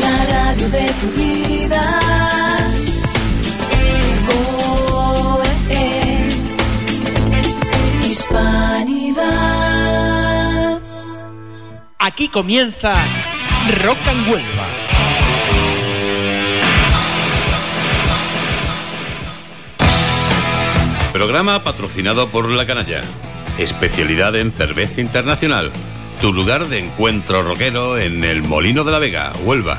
la radio de tu vida. Hispanidad. Aquí comienza Rock and Huelva. Programa patrocinado por La Canalla. Especialidad en cerveza internacional. Tu lugar de encuentro rockero en el Molino de la Vega, Huelva.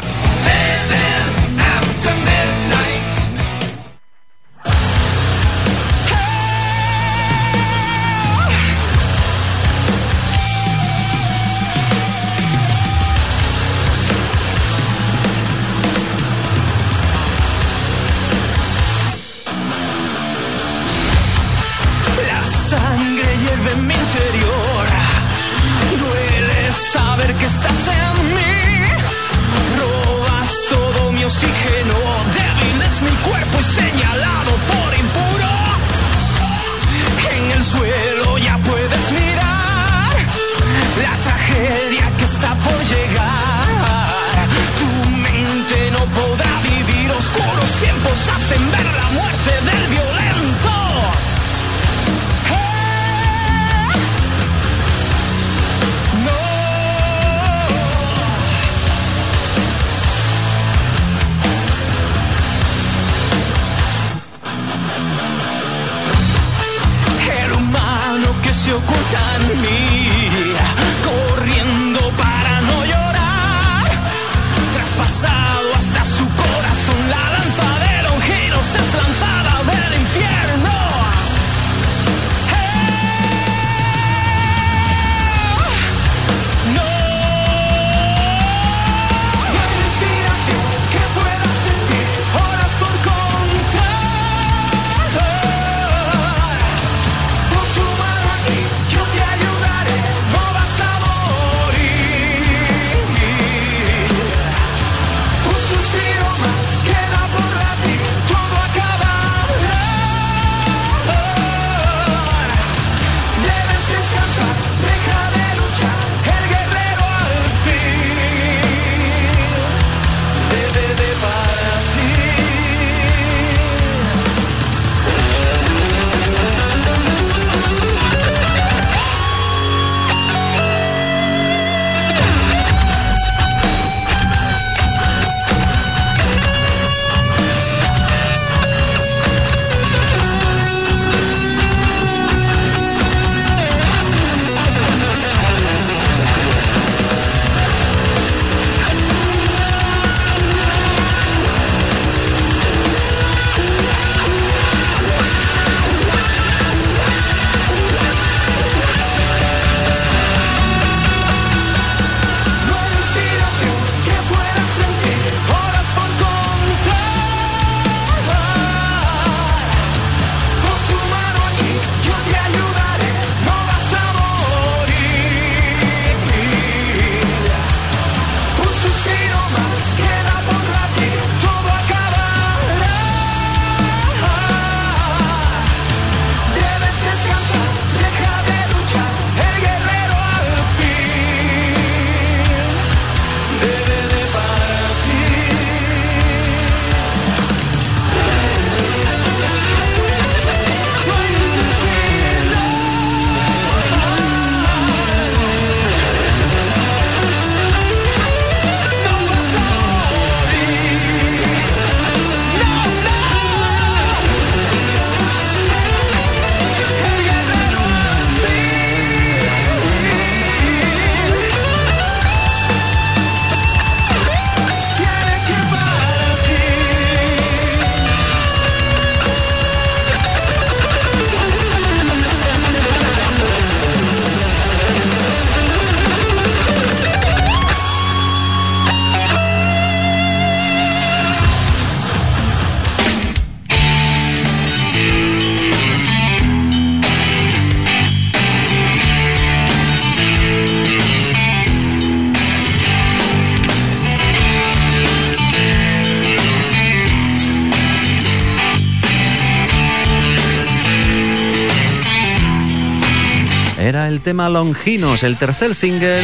Tema Longinos, el tercer single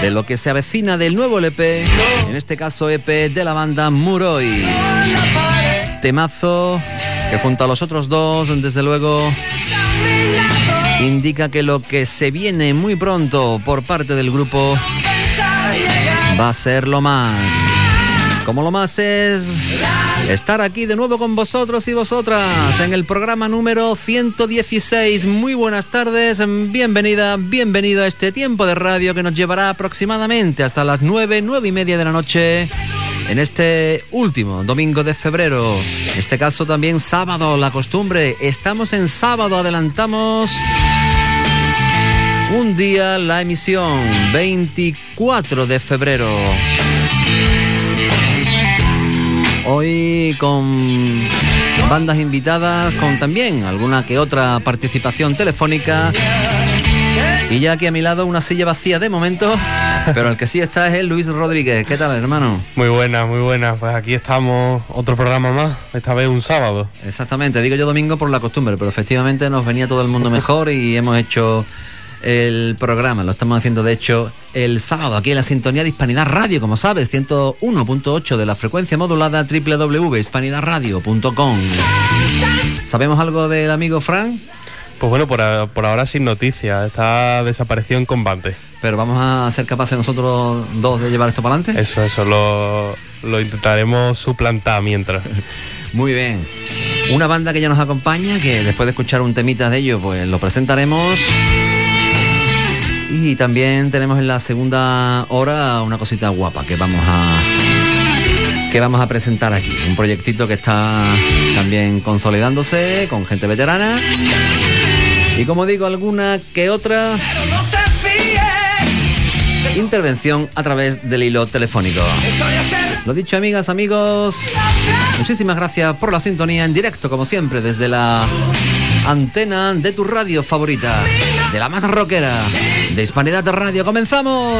de lo que se avecina del nuevo LP, en este caso EP de la banda Muroi. Temazo que junto a los otros dos, desde luego, indica que lo que se viene muy pronto por parte del grupo va a ser lo más. Como lo más es estar aquí de nuevo con vosotros y vosotras en el programa número 116. Muy buenas tardes, bienvenida, bienvenido a este tiempo de radio que nos llevará aproximadamente hasta las 9, 9 y media de la noche en este último domingo de febrero. En este caso también sábado, la costumbre. Estamos en sábado, adelantamos un día la emisión, 24 de febrero. Hoy con bandas invitadas, con también alguna que otra participación telefónica. Y ya aquí a mi lado una silla vacía de momento, pero el que sí está es el Luis Rodríguez. ¿Qué tal, hermano? Muy buena, muy buena. Pues aquí estamos, otro programa más, esta vez un sábado. Exactamente, digo yo domingo por la costumbre, pero efectivamente nos venía todo el mundo mejor y hemos hecho el programa. Lo estamos haciendo, de hecho, el sábado aquí en la sintonía de Hispanidad Radio, como sabes, 101.8 de la frecuencia modulada www.hispanidadradio.com. ¿Sabemos algo del amigo Frank? Pues bueno, por, a- por ahora sin noticias, está desaparecido en combate. Pero vamos a ser capaces nosotros dos de llevar esto para adelante. Eso, eso, lo, lo intentaremos suplantar mientras. Muy bien. Una banda que ya nos acompaña, que después de escuchar un temita de ellos, pues lo presentaremos. Y también tenemos en la segunda hora una cosita guapa que vamos a que vamos a presentar aquí. Un proyectito que está también consolidándose con gente veterana. Y como digo, alguna que otra intervención a través del hilo telefónico. Lo dicho, amigas, amigos, muchísimas gracias por la sintonía en directo, como siempre, desde la antena de tu radio favorita, de la más rockera, de Hispanidad Radio. ¡Comenzamos!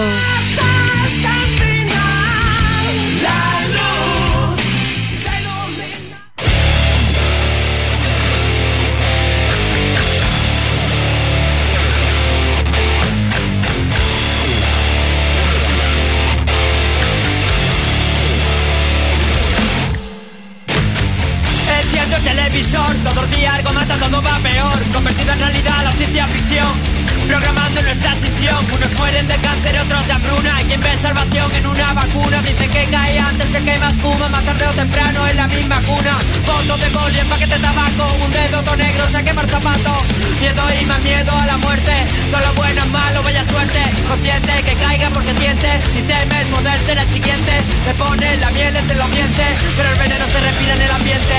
Programando nuestra extinción Unos mueren de cáncer, otros de hambruna. Quien ve salvación en una vacuna Dice que cae antes, se quema, fuma Más tarde o temprano en la misma cuna. Fotos de boli en paquete de tabaco Un dedo todo negro, se quema el zapato. Miedo y más miedo a la muerte Todo lo bueno es malo, vaya suerte. Consciente que caiga porque tiente Si temes poder ser el siguiente. Te pones la miel entre los dientes Pero el veneno se respira en el ambiente.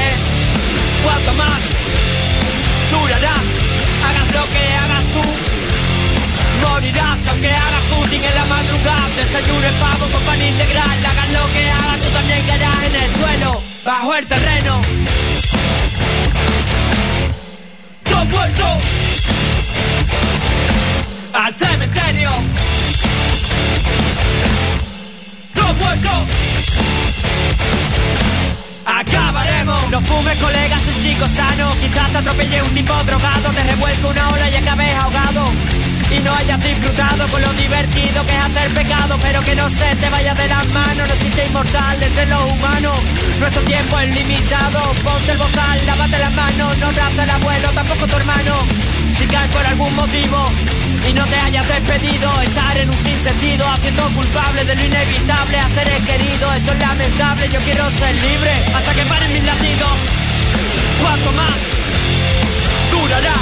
Cuanto más durarás, hagas lo que hagas tú. Morirás aunque hagas footing en la madrugada. Desayuno el pavo con pan integral. Hagas lo que hagas, tú también caerás en el suelo, bajo el terreno. Todo muerto al cementerio. Todo muerto acabaremos. No fumes, colega, soy chico sano. Quizás te atropelle un tipo drogado, te revuelca una ola y acabes ahogado. Y no hayas disfrutado con lo divertido que es hacer pecado, pero que no se te vaya de las manos. No existe inmortal entre los humanos. Nuestro tiempo es limitado. Ponte el bozal, lávate las manos. No abraza el abuelo, tampoco tu hermano. Si caes por algún motivo y no te hayas despedido, estar en un sinsentido, haciendo culpable de lo inevitable a seres queridos. Esto es lamentable, yo quiero ser libre hasta que paren mis latidos. Cuanto más durará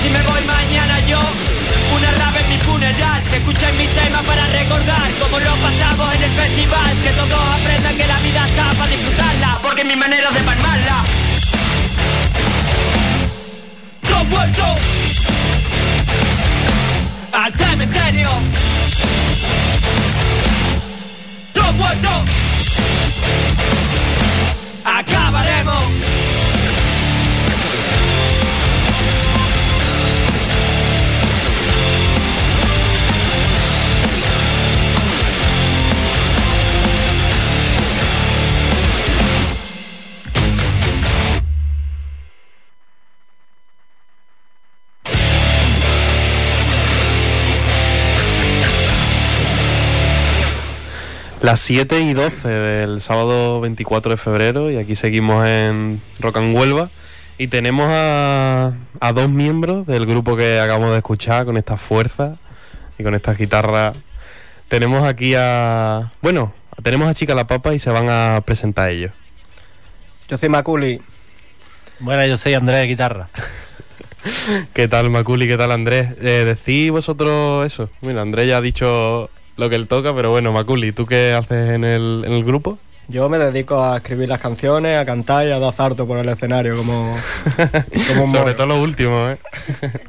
si me voy mañana yo. Una rave en mi funeral, que escuchen mi tema para recordar cómo lo pasamos en el festival. Que todos aprendan que la vida está para disfrutarla, porque mi manera de palmarla. Todo muerto al cementerio. Todo muerto. Acabaremos. Las 7 y 12 del sábado 24 de febrero y aquí seguimos en Rock and Huelva y tenemos a, a dos miembros del grupo que acabamos de escuchar con esta fuerza y con esta guitarra. Tenemos aquí a... Bueno, tenemos a Chica la Papa y se van a presentar ellos. Yo soy Maculi. Bueno, yo soy Andrés de guitarra. ¿Qué tal Maculi? ¿Qué tal Andrés? Eh, ¿Decís vosotros eso? Mira, Andrés ya ha dicho lo que él toca, pero bueno, Maculi, ¿tú qué haces en el, en el grupo? Yo me dedico a escribir las canciones, a cantar y a dar zarto por el escenario, como, como Sobre todo lo último, ¿eh?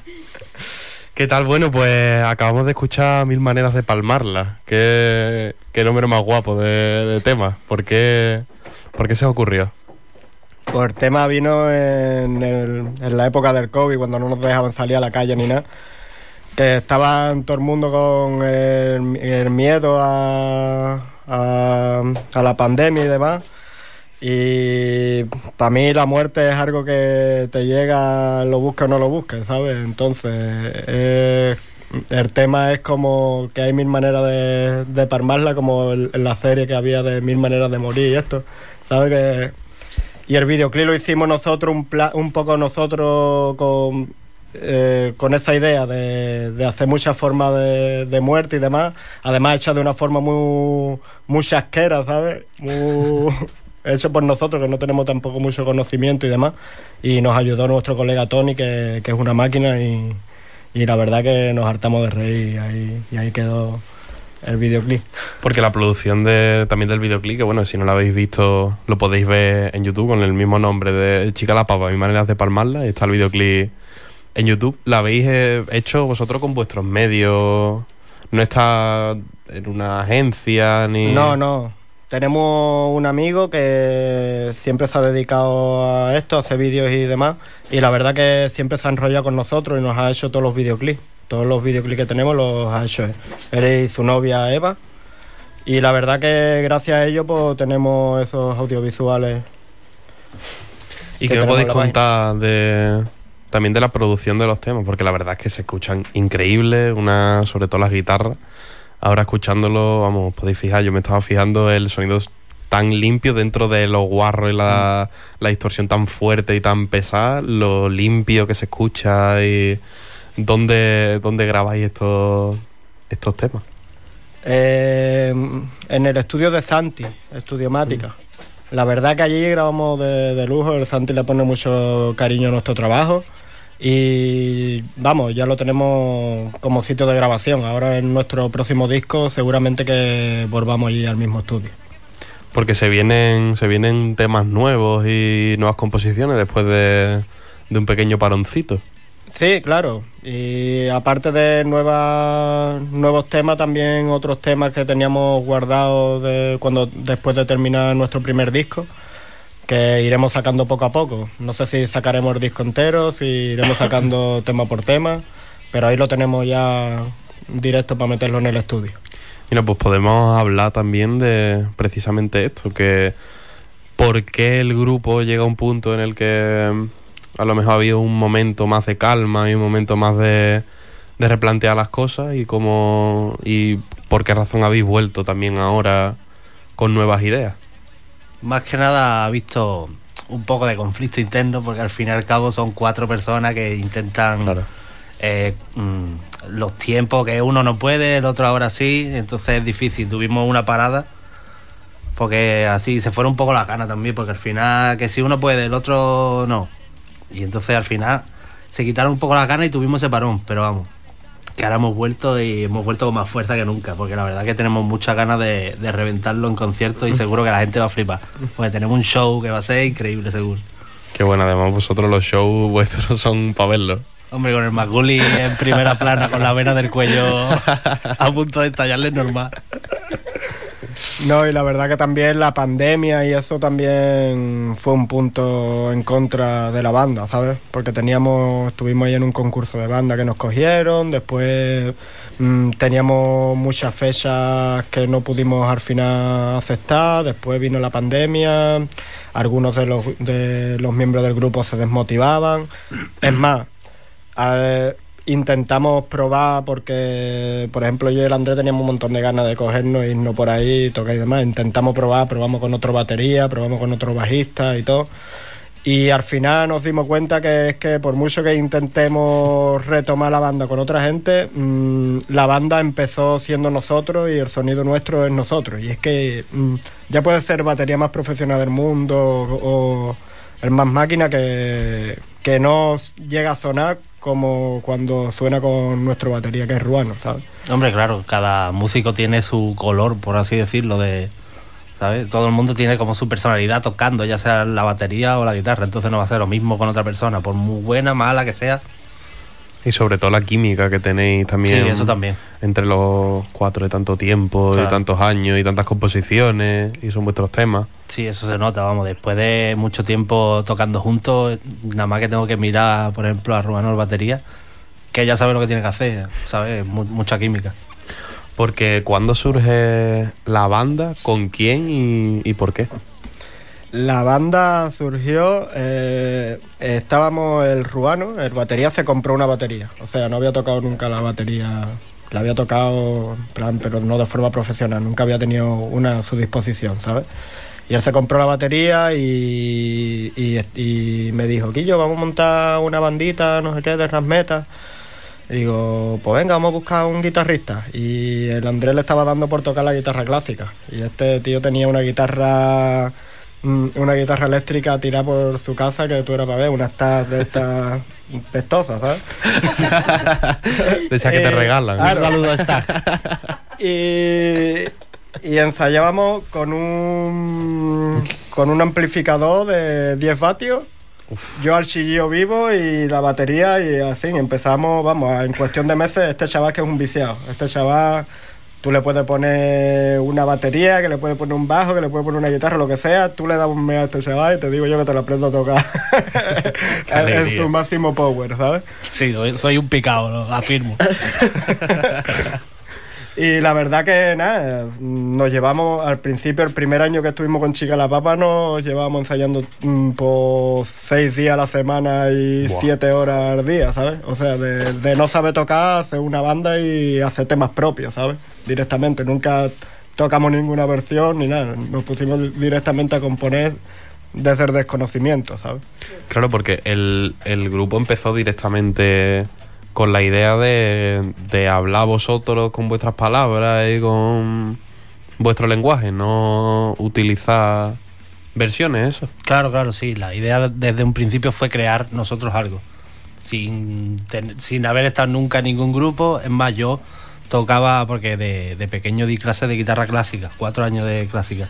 ¿Qué tal? Bueno, pues acabamos de escuchar Mil Maneras de Palmarla. Qué, qué número más guapo de, de tema. ¿Por qué, ¿Por qué se os ocurrió? Pues el tema vino en, el- en la época del COVID, cuando no nos dejaban salir a la calle ni nada. Que estaba todo el mundo con el, miedo a, a, a la pandemia y demás. Y para mí la muerte es algo que te llega, lo busques o no lo busques, ¿sabes? Entonces, el tema es como que hay mil maneras de, de palmarla, como en la serie que había de mil maneras de morir y esto, ¿sabes? Que, y el videoclip lo hicimos nosotros, un, pla- un poco nosotros con, eh, con esa idea de, de hacer muchas formas de, de muerte y demás, además hecha de una forma muy, muy chasquera, ¿sabes? Muy hecho por nosotros, que no tenemos tampoco mucho conocimiento y demás, y nos ayudó nuestro colega Tony, que, que es una máquina, y, y la verdad que nos hartamos de reír, y ahí, y ahí quedó el videoclip. Porque la producción de, también del videoclip, que bueno, si no lo habéis visto, lo podéis ver en YouTube con el mismo nombre de Chica la Papa, Mil Maneras de Palmarla. y Está el videoclip en YouTube. ¿La habéis eh, hecho vosotros con vuestros medios? ¿No está en una agencia ni...? No, no. Tenemos un amigo que siempre se ha dedicado a esto, a hacer vídeos y demás. Y la verdad que siempre se ha enrollado con nosotros y nos ha hecho todos los videoclips. Todos los videoclips que tenemos los ha hecho él. Él y su novia Eva. Y la verdad que gracias a ello pues tenemos esos audiovisuales. ¿Y que qué me podéis contar de también de la producción de los temas? Porque la verdad es que se escuchan increíbles, una, sobre todo las guitarras. Ahora escuchándolo, vamos, podéis fijar, yo me estaba fijando el sonido tan limpio dentro de los guarros y la, la distorsión tan fuerte y tan pesada, lo limpio que se escucha y dónde, dónde grabáis estos, estos temas. Eh, en el estudio de Santi, Estudiomática. La verdad que allí grabamos de, de lujo, el Santi le pone mucho cariño a nuestro trabajo y vamos, ya lo tenemos como sitio de grabación. Ahora en nuestro próximo disco seguramente que volvamos allí al mismo estudio. Porque se vienen, se vienen temas nuevos y nuevas composiciones después de, de un pequeño paroncito. Sí, claro. Y aparte de nuevas, nuevos temas, también otros temas que teníamos guardados de cuando después de terminar nuestro primer disco, que iremos sacando poco a poco. No sé si sacaremos el disco entero, si iremos sacando tema por tema, pero ahí lo tenemos ya directo para meterlo en el estudio. Mira, pues podemos hablar también de precisamente esto, que por qué el grupo llega a un punto en el que mm, a lo mejor había un momento más de calma y un momento más de, de replantear las cosas y cómo y por qué razón habéis vuelto también ahora con nuevas ideas. Más que nada ha visto un poco de conflicto interno porque al fin y al cabo son cuatro personas que intentan eh, mm, los tiempos que uno no puede, el otro ahora sí, entonces es difícil. Tuvimos una parada porque así se fueron un poco las ganas también, porque al final que si uno puede, el otro no. Y entonces al final se quitaron un poco las ganas y tuvimos ese parón, pero vamos. Que ahora hemos vuelto y hemos vuelto con más fuerza que nunca, porque la verdad que tenemos muchas ganas de, de reventarlo en conciertos y seguro que la gente va a flipar. Porque tenemos un show que va a ser increíble, seguro. Que bueno, además vosotros los shows vuestros son para verlo. Hombre, con el Maguli en primera plana, con la vena del cuello a punto de estallarle es normal. No, y la verdad que también la pandemia y eso también fue un punto en contra de la banda, ¿sabes? Porque teníamos, estuvimos ahí en un concurso de banda que nos cogieron, después mm, teníamos muchas fechas que no pudimos al final aceptar, después vino la pandemia, algunos de los, de los miembros del grupo se desmotivaban. Es más, al- intentamos probar porque, por ejemplo, yo y el Andrés teníamos un montón de ganas de cogernos, irnos por ahí, tocar y demás. Intentamos probar, probamos con otro batería, probamos con otro bajista y todo. Y al final nos dimos cuenta que es que por mucho que intentemos retomar la banda con otra gente, mm, la banda empezó siendo nosotros y el sonido nuestro es nosotros. Y es que mm, ya puede ser batería más profesional del mundo o el más máquina que, que no llega a sonar como cuando suena con nuestro batería que es ruano, ¿sabes? Hombre, claro, cada músico tiene su color, por así decirlo, de... ¿Sabes? Todo el mundo tiene como su personalidad tocando, ya sea la batería o la guitarra, entonces no va a ser lo mismo con otra persona, por muy buena, mala que sea. Y sobre todo la química que tenéis también. Sí, eso también. Entre los cuatro de tanto tiempo, Claro. de tantos años y tantas composiciones, y son vuestros temas. Sí, eso se nota, vamos, después de mucho tiempo tocando juntos, nada más que tengo que mirar, por ejemplo, a Rubano el batería, que ella sabe lo que tiene que hacer, ¿sabes? Mu- mucha química. Porque ¿cuándo surge la banda? ¿Con quién y, y por qué? La banda surgió, eh, estábamos el ruano, el batería se compró una batería, o sea, no había tocado nunca la batería, la había tocado, plan, pero no de forma profesional, nunca había tenido una a su disposición, ¿sabes? Y él se compró la batería y, y, me dijo, Quillo, vamos a montar una bandita, no sé qué, de rasmeta. Y digo, pues venga, vamos a buscar un guitarrista. Y el Andrés le estaba dando por tocar la guitarra clásica. Y este tío tenía una guitarra una guitarra eléctrica tirada por su casa que tú eras para ver, una estas de estas pestosas, ¿sabes? De esas que te Eh, regalan. claro. Un saludo a Stack. y, y ensayábamos con un con un amplificador de 10 vatios yo al chillillo vivo y la batería y así empezamos vamos en cuestión de meses este chaval que es un viciado este chaval tú le puedes poner una batería que le puedes poner un bajo que le puedes poner una guitarra lo que sea tú le das un mea a este chaval y te digo yo que te lo aprendo a tocar en, su máximo power ¿sabes? Sí, soy- un picado, lo afirmo. Y la verdad que nada, nos llevamos al principio, el primer año que estuvimos con Chica la Papa, nos llevábamos ensayando mm, por seis días a la semana y siete horas al día, ¿sabes? O sea, de, de no saber tocar, hacer una banda y hacer temas propios, ¿sabes? Directamente, nunca tocamos ninguna versión ni nada, nos pusimos directamente a componer desde el desconocimiento, ¿sabes? Claro, porque el, el grupo empezó directamente con la idea de, de hablar vosotros con vuestras palabras y con vuestro lenguaje, no utilizar versiones, eso. Claro, claro, sí. La idea desde un principio fue crear nosotros algo. Sin, ten- sin haber estado nunca en ningún grupo. Es más, yo tocaba, porque de, de pequeño di clases de guitarra clásica, cuatro años de clásica.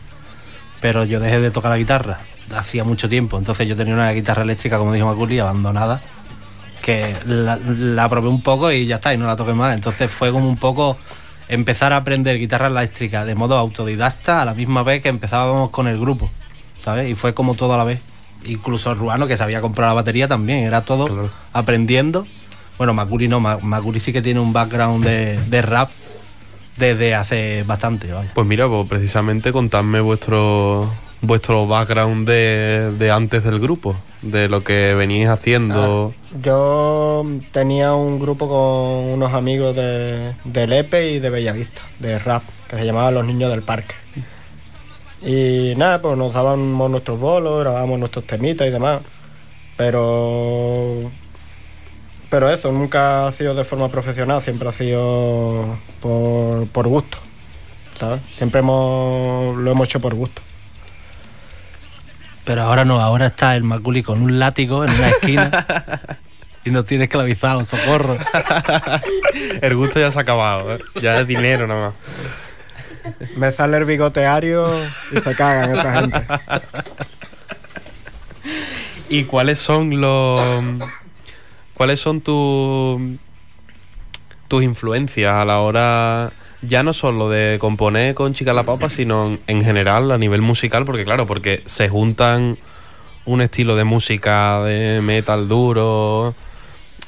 Pero yo dejé de tocar la guitarra hacía mucho tiempo. Entonces yo tenía una guitarra eléctrica, como dijo Maculi, abandonada. Que la, la probé un poco y ya está, y no la toqué más. Entonces fue como un poco empezar a aprender guitarra eléctrica de modo autodidacta a la misma vez que empezábamos con el grupo. ¿sabes? Y fue como todo a la vez. Incluso el Ruano, que se había comprado la batería también, era todo Claro. aprendiendo. Bueno, Macuri no, Ma- Macuri sí que tiene un background de, de rap desde hace bastante, vaya. Pues mira, pues precisamente contadme vuestro vuestro background de, de antes del grupo, de lo que veníais haciendo. Yo tenía un grupo con unos amigos de, de Lepe y de Bellavista, de rap, que se llamaba Los Niños del Parque. Y nada, pues nos dábamos nuestros bolos, grabábamos nuestros temitas y demás. Pero. Pero eso, nunca ha sido de forma profesional, siempre ha sido por, por gusto. ¿Sabes? Siempre hemos, lo hemos hecho por gusto. Pero ahora no, ahora está el Maculi con un látigo en una esquina y nos tiene esclavizado, socorro. El gusto ya se ha acabado, ¿eh? ya es dinero nada más. Me sale el bigoteario y se cagan esta gente. ¿Y cuáles son los cuáles son tus tus influencias a la hora ya no solo de componer con Chica la Papa, sino en, en general a nivel musical, porque claro, porque se juntan un estilo de música de metal duro,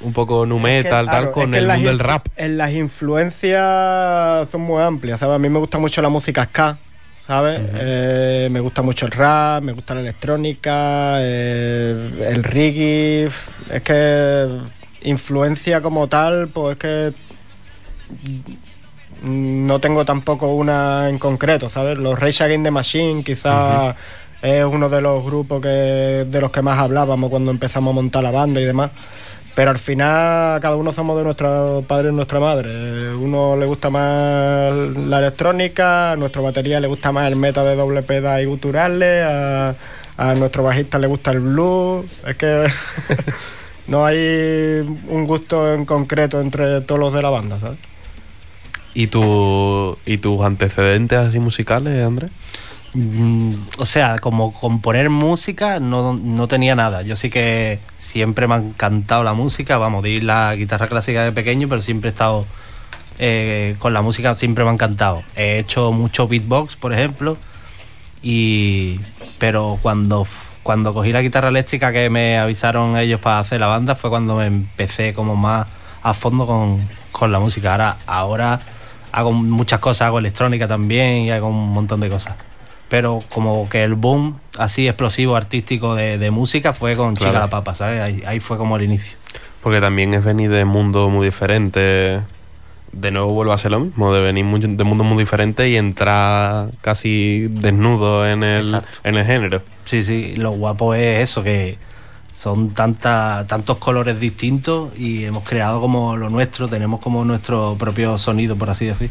un poco nu metal, que, tal, claro, con el mundo del rap. En las influencias son muy amplias, ¿sabes? A mí me gusta mucho la música ska, ¿sabes? Eh, me gusta mucho el rap, me gusta la electrónica, eh, el reggae. Es que influencia como tal, pues es que no tengo tampoco una en concreto, ¿sabes? Los Rage Against the Machine quizás es uno de los grupos que, de los que más hablábamos cuando empezamos a montar la banda y demás. Pero al final cada uno somos de nuestro padre y nuestra madre. Uno le gusta más la electrónica, a nuestro batería le gusta más el meta de doble peda y guturales, a, a nuestro bajista le gusta el blues. Es que no hay un gusto en concreto entre todos los de la banda, ¿sabes? ¿Y, tu, ¿Y tus antecedentes así musicales, Andrés? Mm, o sea, como componer música no, no tenía nada. Yo sí que siempre me ha encantado la música, vamos, di la guitarra clásica de pequeño, pero siempre he estado eh, con la música, siempre me ha encantado. He hecho mucho beatbox, por ejemplo, y pero cuando, cuando cogí la guitarra eléctrica que me avisaron ellos para hacer la banda fue cuando me empecé como más a fondo con, con la música. Ahora, ahora hago muchas cosas, hago electrónica también y hago un montón de cosas pero como que el boom así explosivo artístico de, de música fue con Claro. Chica la Papa, ¿sabes? Ahí, ahí fue como el inicio. Porque también es venir de mundos muy diferentes. De nuevo vuelvo a ser lo mismo, de venir muy- de mundos muy diferentes y entrar casi desnudo en el, Exacto. en el género. Sí, sí, lo guapo es eso, que son tanta, tantos colores distintos y hemos creado como lo nuestro, tenemos como nuestro propio sonido, por así decir.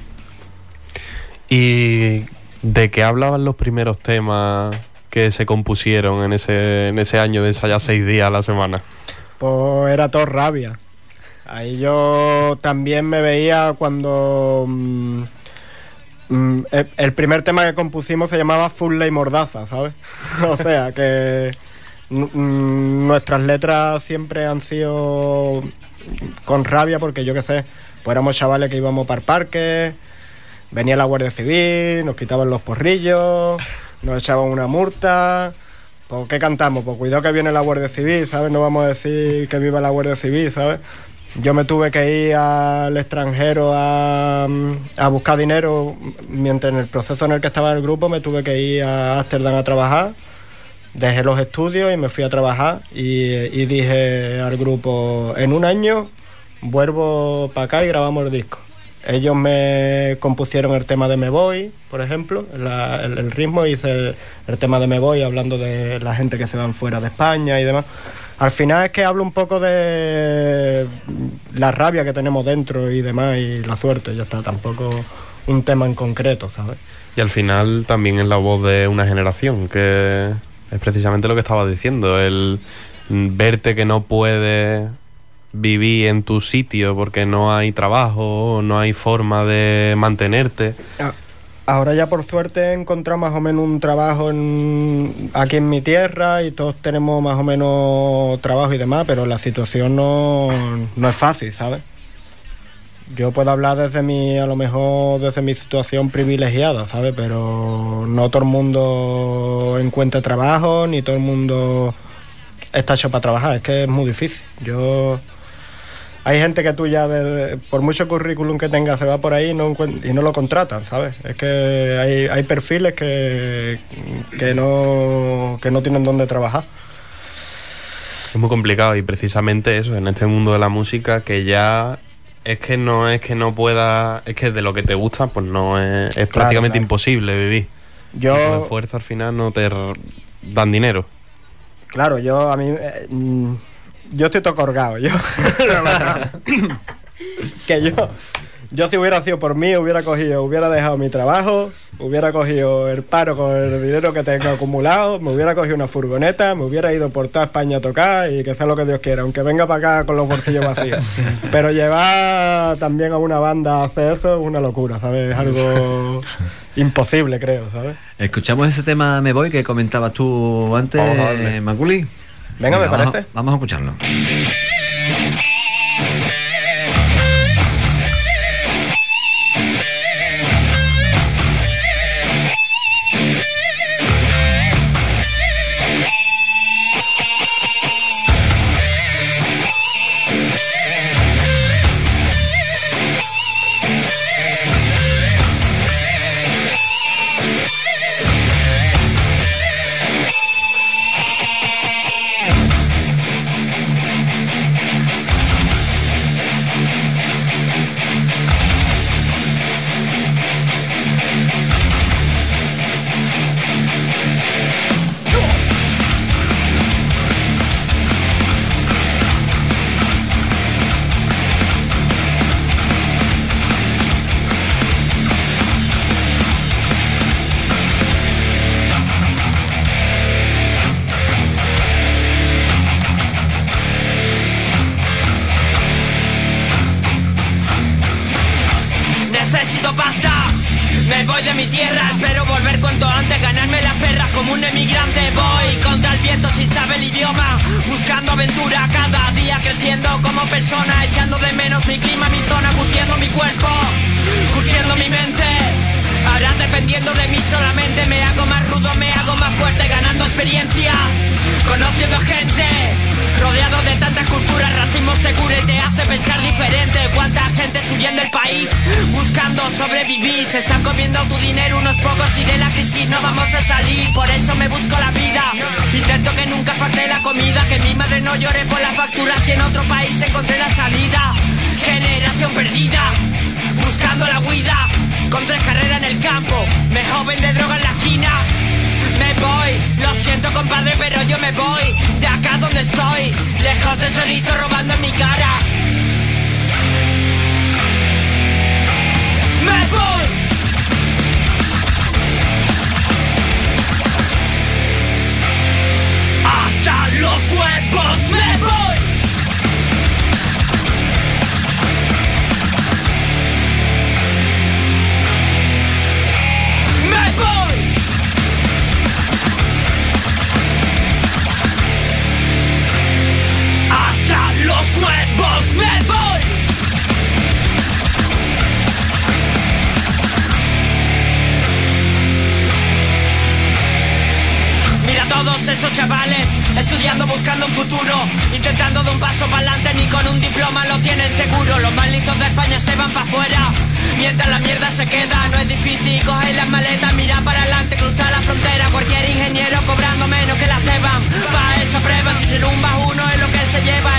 ¿Y de qué hablaban los primeros temas que se compusieron en ese, en ese año de ensayar seis días a la semana? Pues era todo rabia. Ahí yo también me veía cuando... mm, mm, el, primer tema que compusimos se llamaba Full Ley Mordaza, ¿sabes? o sea que mm, nuestras letras siempre han sido con rabia porque yo qué sé, pues éramos chavales que íbamos para el parque, venía la Guardia Civil, nos quitaban los porrillos, nos echaban una multa. ¿Por qué cantamos? Pues cuidado que viene la Guardia Civil, ¿sabes? No vamos a decir que viva la Guardia Civil, ¿sabes? Yo me tuve que ir al extranjero a, a buscar dinero, mientras en el proceso en el que estaba el grupo me tuve que ir a Ámsterdam a trabajar. Dejé los estudios y me fui a trabajar y, dije al grupo, en un año vuelvo para acá y grabamos el disco. Ellos me compusieron el tema de Me Voy, por ejemplo, el ritmo, hice el, el tema de Me Voy hablando de la gente que se van fuera de España y demás. Al final es que hablo un poco de la rabia que tenemos dentro y demás y la suerte, ya está, tampoco un tema en concreto, ¿sabes? Y al final también es la voz de una generación, que es precisamente lo que estaba diciendo, el verte que no puedes vivir en tu sitio porque no hay trabajo, no hay forma de mantenerte. Ah, Ahora ya por suerte he encontrado más o menos un trabajo en- aquí en mi tierra y todos tenemos más o menos trabajo y demás, pero la situación no, no es fácil, ¿sabes? Yo puedo hablar desde mi, a lo mejor desde mi situación privilegiada, ¿sabes? Pero no todo el mundo encuentra trabajo, ni todo el mundo está hecho para trabajar, es que es muy difícil. Yo hay gente que tú ya, de- por mucho currículum que tengas, se va por ahí y no, encuent- y no lo contratan, ¿sabes? Es que hay, hay perfiles que, que, no, que no tienen dónde trabajar. Es muy complicado y precisamente eso, en este mundo de la música que ya es que no es que no pueda, es que de lo que te gusta pues no es, es prácticamente claro. imposible vivir. Yo- Y los esfuerzos al final no te dan dinero. Claro, yo a mí... eh, mm, yo estoy todo colgado, yo... que yo... Yo si hubiera sido por mí, hubiera cogido, hubiera dejado mi trabajo, hubiera cogido el paro con el dinero que tengo acumulado, me hubiera cogido una furgoneta, me hubiera ido por toda España a tocar y que sea lo que Dios quiera, aunque venga para acá con los bolsillos vacíos. Pero llevar también a una banda a hacer eso es una locura, ¿sabes? Es algo imposible, creo, ¿sabes? Escuchamos ese tema Me Voy que comentabas tú antes, darle. Maculi. Venga, me vamos- parece. Vamos a escucharlo.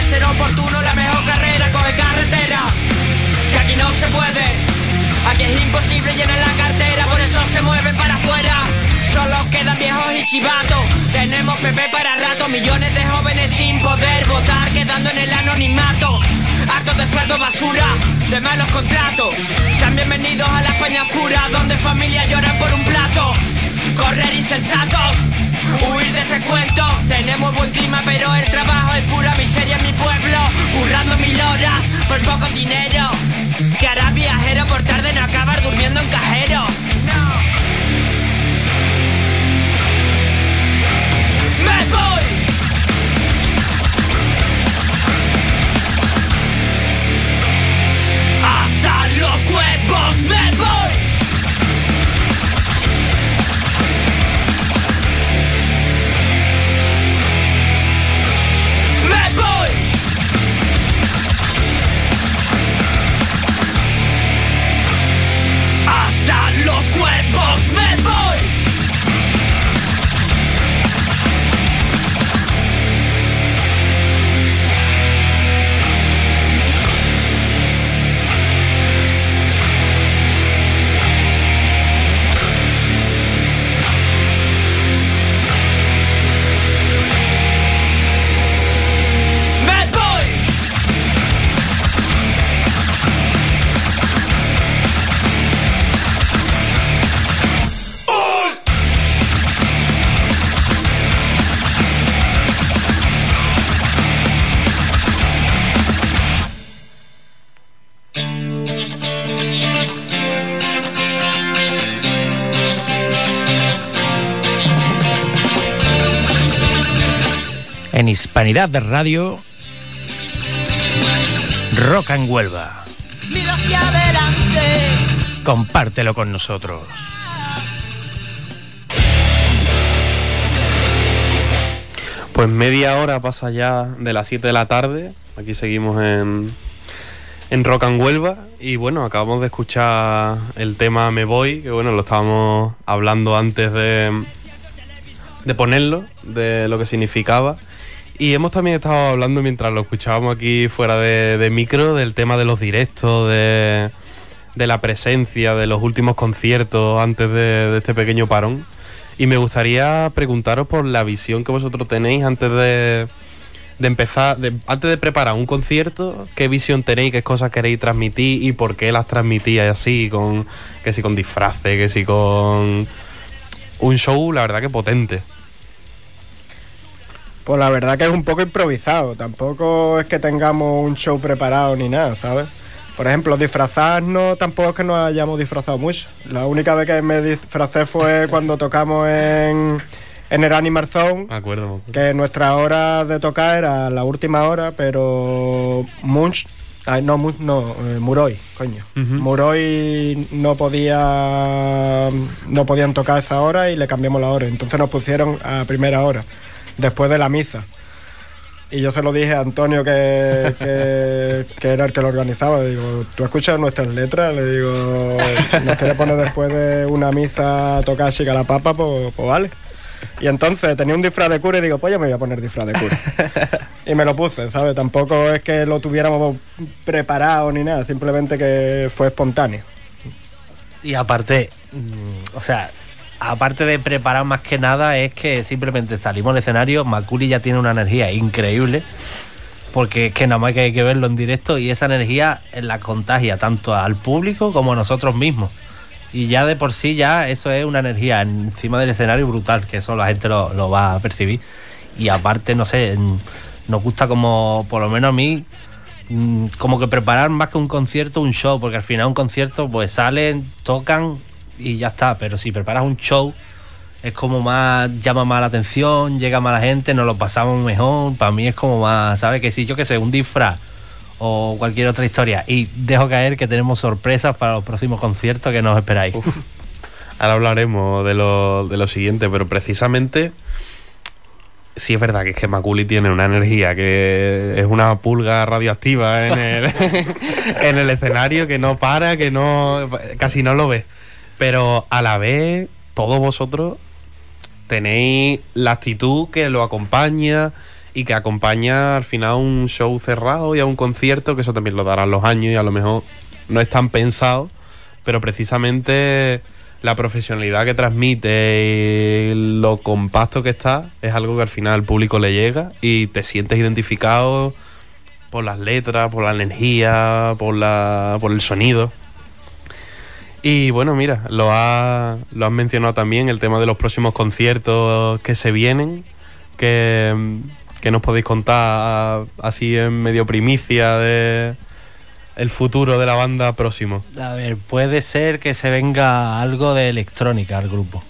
Ser oportuno, la mejor carrera, coge carretera. Que aquí no se puede, aquí es imposible llenar la cartera, por eso se mueven para afuera. Solo quedan viejos y chivatos. Tenemos PP para rato, millones de jóvenes sin poder votar, quedando en el anonimato. Hartos de sueldo basura, de malos contratos. Sean bienvenidos a la España oscura, donde familias lloran por un plato. Correr insensatos, huir de este cuento. Tenemos buen clima, pero el trabajo es pura miseria en mi pueblo. Currando mil horas por poco dinero. Que hará viajero por tarde no acabar durmiendo en cajero. Me voy. Hasta los huevos me voy. Huevos me voy. Hispanidad de Radio, Rock en Huelva. Mira hacia adelante. Compártelo con nosotros. Pues media hora pasa ya de las 7 de la tarde. Aquí seguimos en, en Rock and Huelva. Y bueno, acabamos de escuchar el tema Me Voy, que bueno, lo estábamos hablando antes de, de ponerlo, de lo que significaba. Y hemos también estado hablando mientras lo escuchábamos aquí fuera de, micro del tema de los directos, de, de la presencia, de los últimos conciertos antes de, de este pequeño parón. Y me gustaría preguntaros por la visión que vosotros tenéis antes de, de empezar, de- antes de preparar un concierto, qué visión tenéis, qué cosas queréis transmitir y por qué las transmitíais así, con que si con disfraces, que si con un show, la verdad que potente. Pues la verdad que es un poco improvisado. Tampoco es que tengamos un show preparado ni nada, ¿sabes? Por ejemplo, disfrazarnos tampoco es que nos hayamos disfrazado mucho. La única vez que me disfracé fue cuando tocamos en, en el Animal Zone. Me acuerdo, me acuerdo. que nuestra hora de tocar era la última hora, pero Munch, ay, no, Munch, no, eh, Muroi, coño. Ujú. Muroi no podía, no podían tocar esa hora y le cambiamos la hora. Entonces nos pusieron a primera hora, después de la misa. Y yo se lo dije a Antonio, que, que, era el que lo organizaba. Digo, ¿tú escuchas nuestras letras? Le digo, ¿nos quieres poner después de una misa a tocar Chica la Papa? Pues, pues vale. Y entonces tenía un disfraz de cura y digo, pues yo me voy a poner disfraz de cura. y me lo puse, ¿sabes? Tampoco es que lo tuviéramos preparado ni nada, simplemente que fue espontáneo. Y aparte, mm, o sea, aparte de preparar más que nada, es que simplemente salimos al escenario, Maculi ya tiene una energía increíble, porque es que nada más que hay que verlo en directo y esa energía la contagia tanto al público como a nosotros mismos. Y ya de por sí ya eso es una energía encima del escenario brutal, que eso la gente lo, lo va a percibir. Y aparte, no sé, nos gusta como, por lo menos a mí, mm, como que preparar más que un concierto, un show, porque al final un concierto pues salen, tocan y ya está, pero si preparas un show es como más, llama más la atención, llega más la gente, nos lo pasamos mejor, para mí es como más, ¿sabes? Que si yo que sé, un disfraz o cualquier otra historia y dejo caer que tenemos sorpresas para los próximos conciertos que nos esperáis. Ahora hablaremos de lo, de lo siguiente, pero precisamente sí es verdad que es que Maculi tiene una energía que es una pulga radioactiva en el, en el escenario que no para, que no casi no lo ves. Pero a la vez, todos vosotros tenéis la actitud que lo acompaña y que acompaña al final a un show cerrado y a un concierto, que eso también lo darán los años y a lo mejor no es tan pensado, pero precisamente la profesionalidad que transmite y lo compacto que está es algo que al final al público le llega y te sientes identificado por las letras, por la energía, por, la, por el sonido. Y bueno, mira, lo, ha, lo has mencionado también, el tema de los próximos conciertos que se vienen, que, que nos podéis contar así en medio primicia de el futuro de la banda próximo. A ver, puede ser que se venga algo de electrónica al grupo,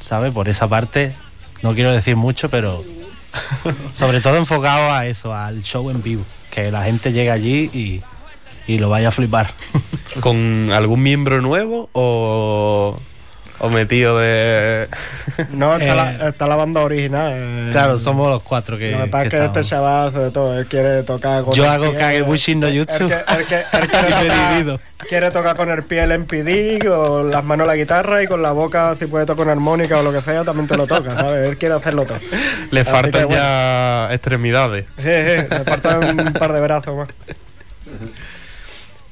¿sabes? Por esa parte, no quiero decir mucho, pero sobre todo enfocado a eso, al show en vivo, que la gente llegue allí y, y lo vaya a flipar. ¿Con algún miembro nuevo o, o metido de...? No, está, Eh, la, está la banda original. eh. Claro, somos los cuatro que, Lo que pasa que es que este chaval hace de todo. Él quiere tocar con Yo el hago pie, Kagebushin no él- Jutsu. Él, quiere, tocar, dividido. quiere tocar con el pie el MPD, con las manos la guitarra y con la boca, si puede tocar una armónica o lo que sea, también te lo toca, ¿sabes? Él quiere hacerlo todo. Le Así faltan que, bueno. ya extremidades. Sí, sí, le faltan un par de brazos más.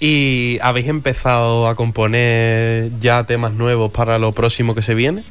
¿Y habéis empezado a componer ya temas nuevos para lo próximo que se viene?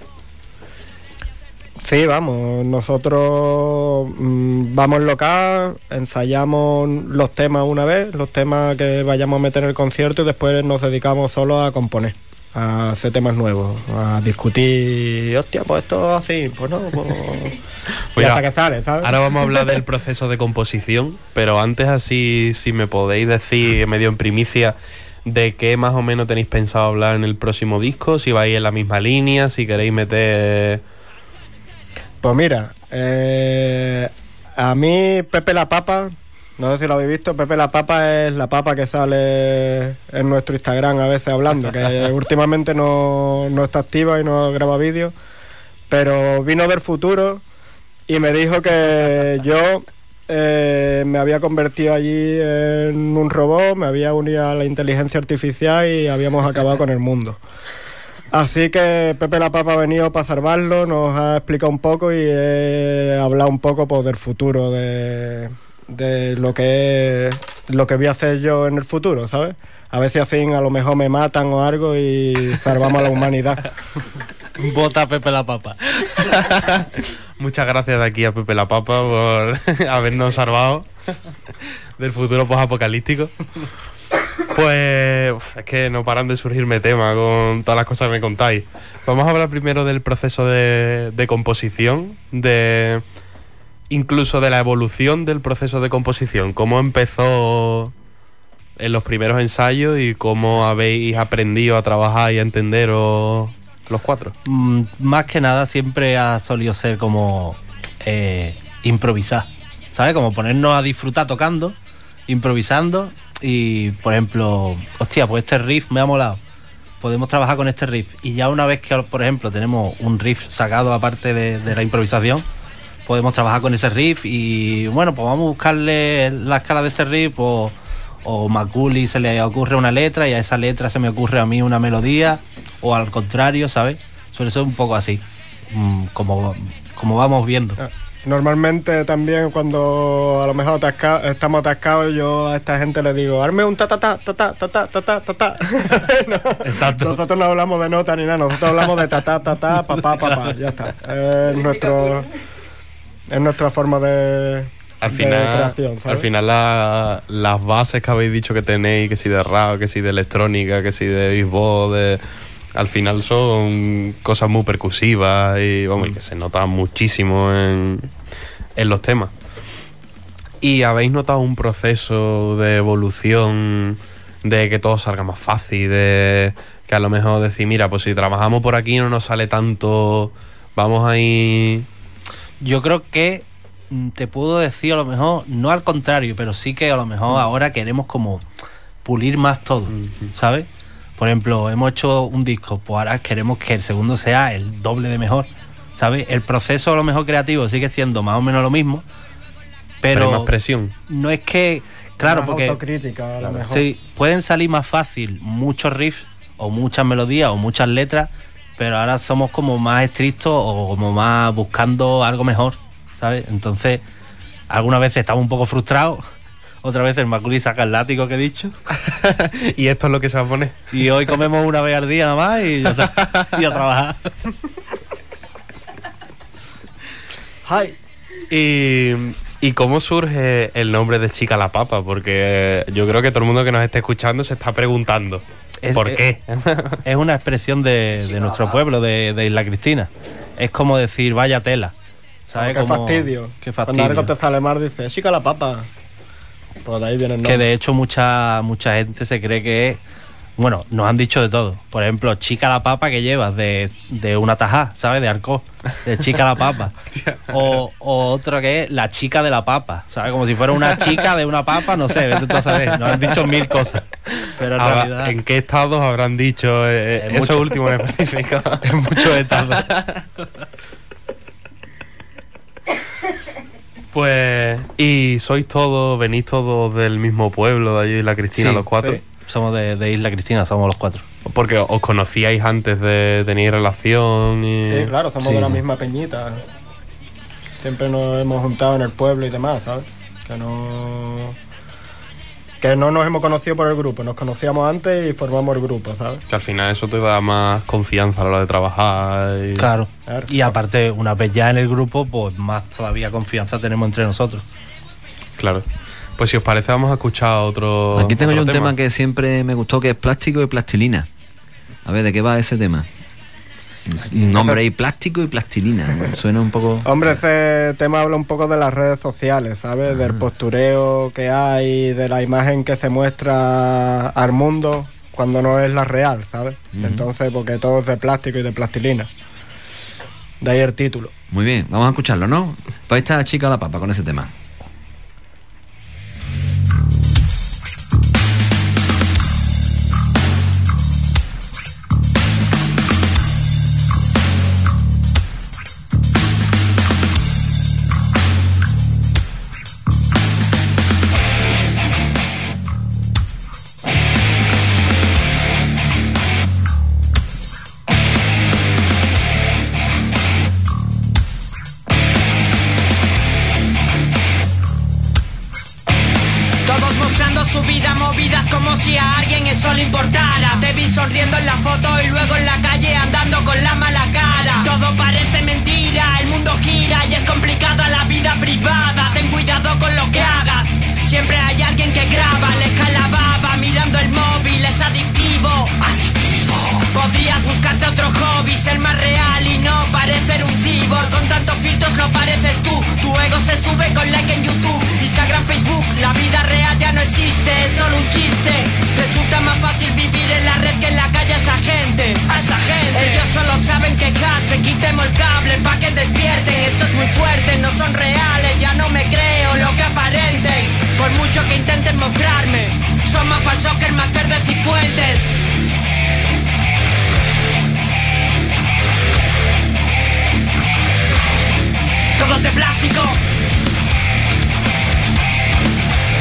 Sí, vamos, nosotros mm, vamos local, ensayamos los temas una vez, los temas que vayamos a meter en el concierto y después nos dedicamos solo a componer, a hacer temas nuevos, a discutir, hostia, pues esto así, pues no, pues... y hasta que sale, ¿sabes? Ahora vamos a hablar del proceso de composición, pero antes así, si me podéis decir medio en primicia de qué más o menos tenéis pensado hablar en el próximo disco, si vais en la misma línea, si queréis meter... Pues mira, eh, a mí Pepe la Papa, no sé si lo habéis visto, Pepe la Papa es la papa que sale en nuestro Instagram a veces hablando, que últimamente no, no está activa y no graba vídeos, pero vino del futuro y me dijo que yo eh, me había convertido allí en un robot, me había unido a la inteligencia artificial y habíamos acabado con el mundo. Así que Pepe la Papa ha venido para salvarlo, nos ha explicado un poco y he hablado un poco pues, del futuro, de, de lo que lo que voy a hacer yo en el futuro, ¿sabes? A ver si así a lo mejor me matan o algo y salvamos a la humanidad. Bota Pepe la Papa. Muchas gracias de aquí a Pepe la Papa por habernos salvado del futuro post-apocalíptico. Pues uf, es que no paran de surgirme temas con todas las cosas que me contáis. Vamos a hablar primero del proceso de, de composición, de incluso de la evolución del proceso de composición. ¿Cómo empezó en los primeros ensayos y cómo habéis aprendido a trabajar y a entenderos los cuatro. Mm, más que nada siempre ha solido ser como eh, improvisar, ¿sabes? Como ponernos a disfrutar tocando, improvisando y, por ejemplo, hostia, pues este riff me ha molado. Podemos trabajar con este riff y ya una vez que, por ejemplo, tenemos un riff sacado aparte de, de la improvisación, podemos trabajar con ese riff y, bueno, pues vamos a buscarle la escala de este riff o, o Maculi se le ocurre una letra y a esa letra se me ocurre a mí una melodía o al contrario, ¿sabes? Suele ser un poco así, mm, como, como vamos viendo. Normalmente también cuando a lo mejor atasca- estamos atascados, yo a esta gente le digo, arme un ta ta ta ta ta ta ta ta ta ta ta. No, Exacto. Nosotros no hablamos de nota ni nada, nosotros hablamos de ta ta ta ta pa pa pa pa, ya está. Es nuestro es nuestra forma de, Al de final, creación, al final la- las bases que habéis dicho que tenéis, que si de rap, que si de electrónica, que si de béisbol, de al final son cosas muy percusivas y, vamos, y que se nota muchísimo en, en los temas. ¿Y habéis notado un proceso de evolución, de que todo salga más fácil, de que a lo mejor decir, mira, pues si trabajamos por aquí no nos sale tanto, vamos a ir... Yo creo que mm, te puedo decir a lo mejor, no al contrario, pero sí que a lo mejor ahora queremos como pulir más todo, ¿sabes? Por ejemplo, hemos hecho un disco, pues ahora queremos que el segundo sea el doble de mejor, ¿sabes? El proceso a lo mejor creativo sigue siendo más o menos lo mismo, Pero pero hay más presión. no es que, claro, Más porque autocrítica, a lo mejor. Sí, pueden salir más fácil muchos riffs o muchas melodías o muchas letras, pero ahora somos como más estrictos o como más buscando algo mejor, ¿sabes? Entonces, algunas veces estamos un poco frustrados, otra vez el Maculi saca el látigo que he dicho, y esto es lo que se va a poner. y hoy comemos una vez al día nada más y, ya está, y a trabajar. Hi. ¿Y, ¿Y cómo surge el nombre de Chica la Papa? Porque yo creo que todo el mundo que nos esté escuchando se está preguntando. Es- ¿Por es- qué? Es una expresión de, de nuestro pueblo, de, de Isla Cristina. Es como decir, vaya tela. ¿Sabes? Qué Como- fastidio. Qué Cuando algo te sale mal, dices, chica la papa. Pues de ahí viene el Que nombre. de hecho mucha mucha gente se cree que es... Bueno, nos han dicho de todo. Por ejemplo, chica la papa que llevas de, de una tajá, ¿sabes? De arco. De chica la papa. O, o otro que es la chica de la papa, ¿sabes? Como si fuera una chica de una papa, no sé, vete tú a saber. Nos han dicho mil cosas. Pero en realidad... ¿En qué estados habrán dicho eh, En eso muchos. último en específico? en muchos estados. Pues, y sois todos, venís todos del mismo pueblo, de allí la Cristina, Sí, los cuatro. sí. Somos de, de Isla Cristina, somos los cuatro. Porque os conocíais antes de tener relación y... Sí, claro, somos Sí, de la sí. misma peñita. Siempre nos hemos juntado en el pueblo y demás, ¿sabes? Que no. Que no nos hemos conocido por el grupo, nos conocíamos antes y formamos el grupo, ¿sabes? Que al final eso te da más confianza a la hora de trabajar. y- Claro. Claro. Y aparte, una vez ya en el grupo, pues más todavía confianza tenemos entre nosotros. Claro. Pues si os parece vamos a escuchar otro Aquí tengo yo un tema que siempre me gustó, que es plástico y plastilina. A ver, ¿de qué va ese tema? Un nombre ahí, plástico y plastilina. Suena un poco... Hombre, ese tema habla un poco de las redes sociales, ¿sabes? Del postureo que hay, de la imagen que se muestra al mundo cuando no es la real, ¿sabes? Entonces, porque todo es de plástico y de plastilina. De ahí el título. Muy bien, vamos a escucharlo, ¿no? Pues ahí está chica la papa con ese tema. Con lo que hagas. Siempre hay alguien que graba, le cae la baba mirando el móvil, es adictivo. Podrías buscarte otro hobby, ser más real y no parecer un cyborg. Con tantos filtros no pareces tú. Tu ego se sube con like en YouTube, Instagram, Facebook. La vida real ya no existe, es solo un chiste. Resulta más fácil vivir en la red que en la calle a esa gente. A esa gente. Ellos solo Cortemos el cable pa' que despierten. Esto es muy fuerte, no son reales. Ya no me creo lo que aparenten. Por mucho que intenten mostrarme, son más falsos que el máster de Cifuentes. Todo es de plástico.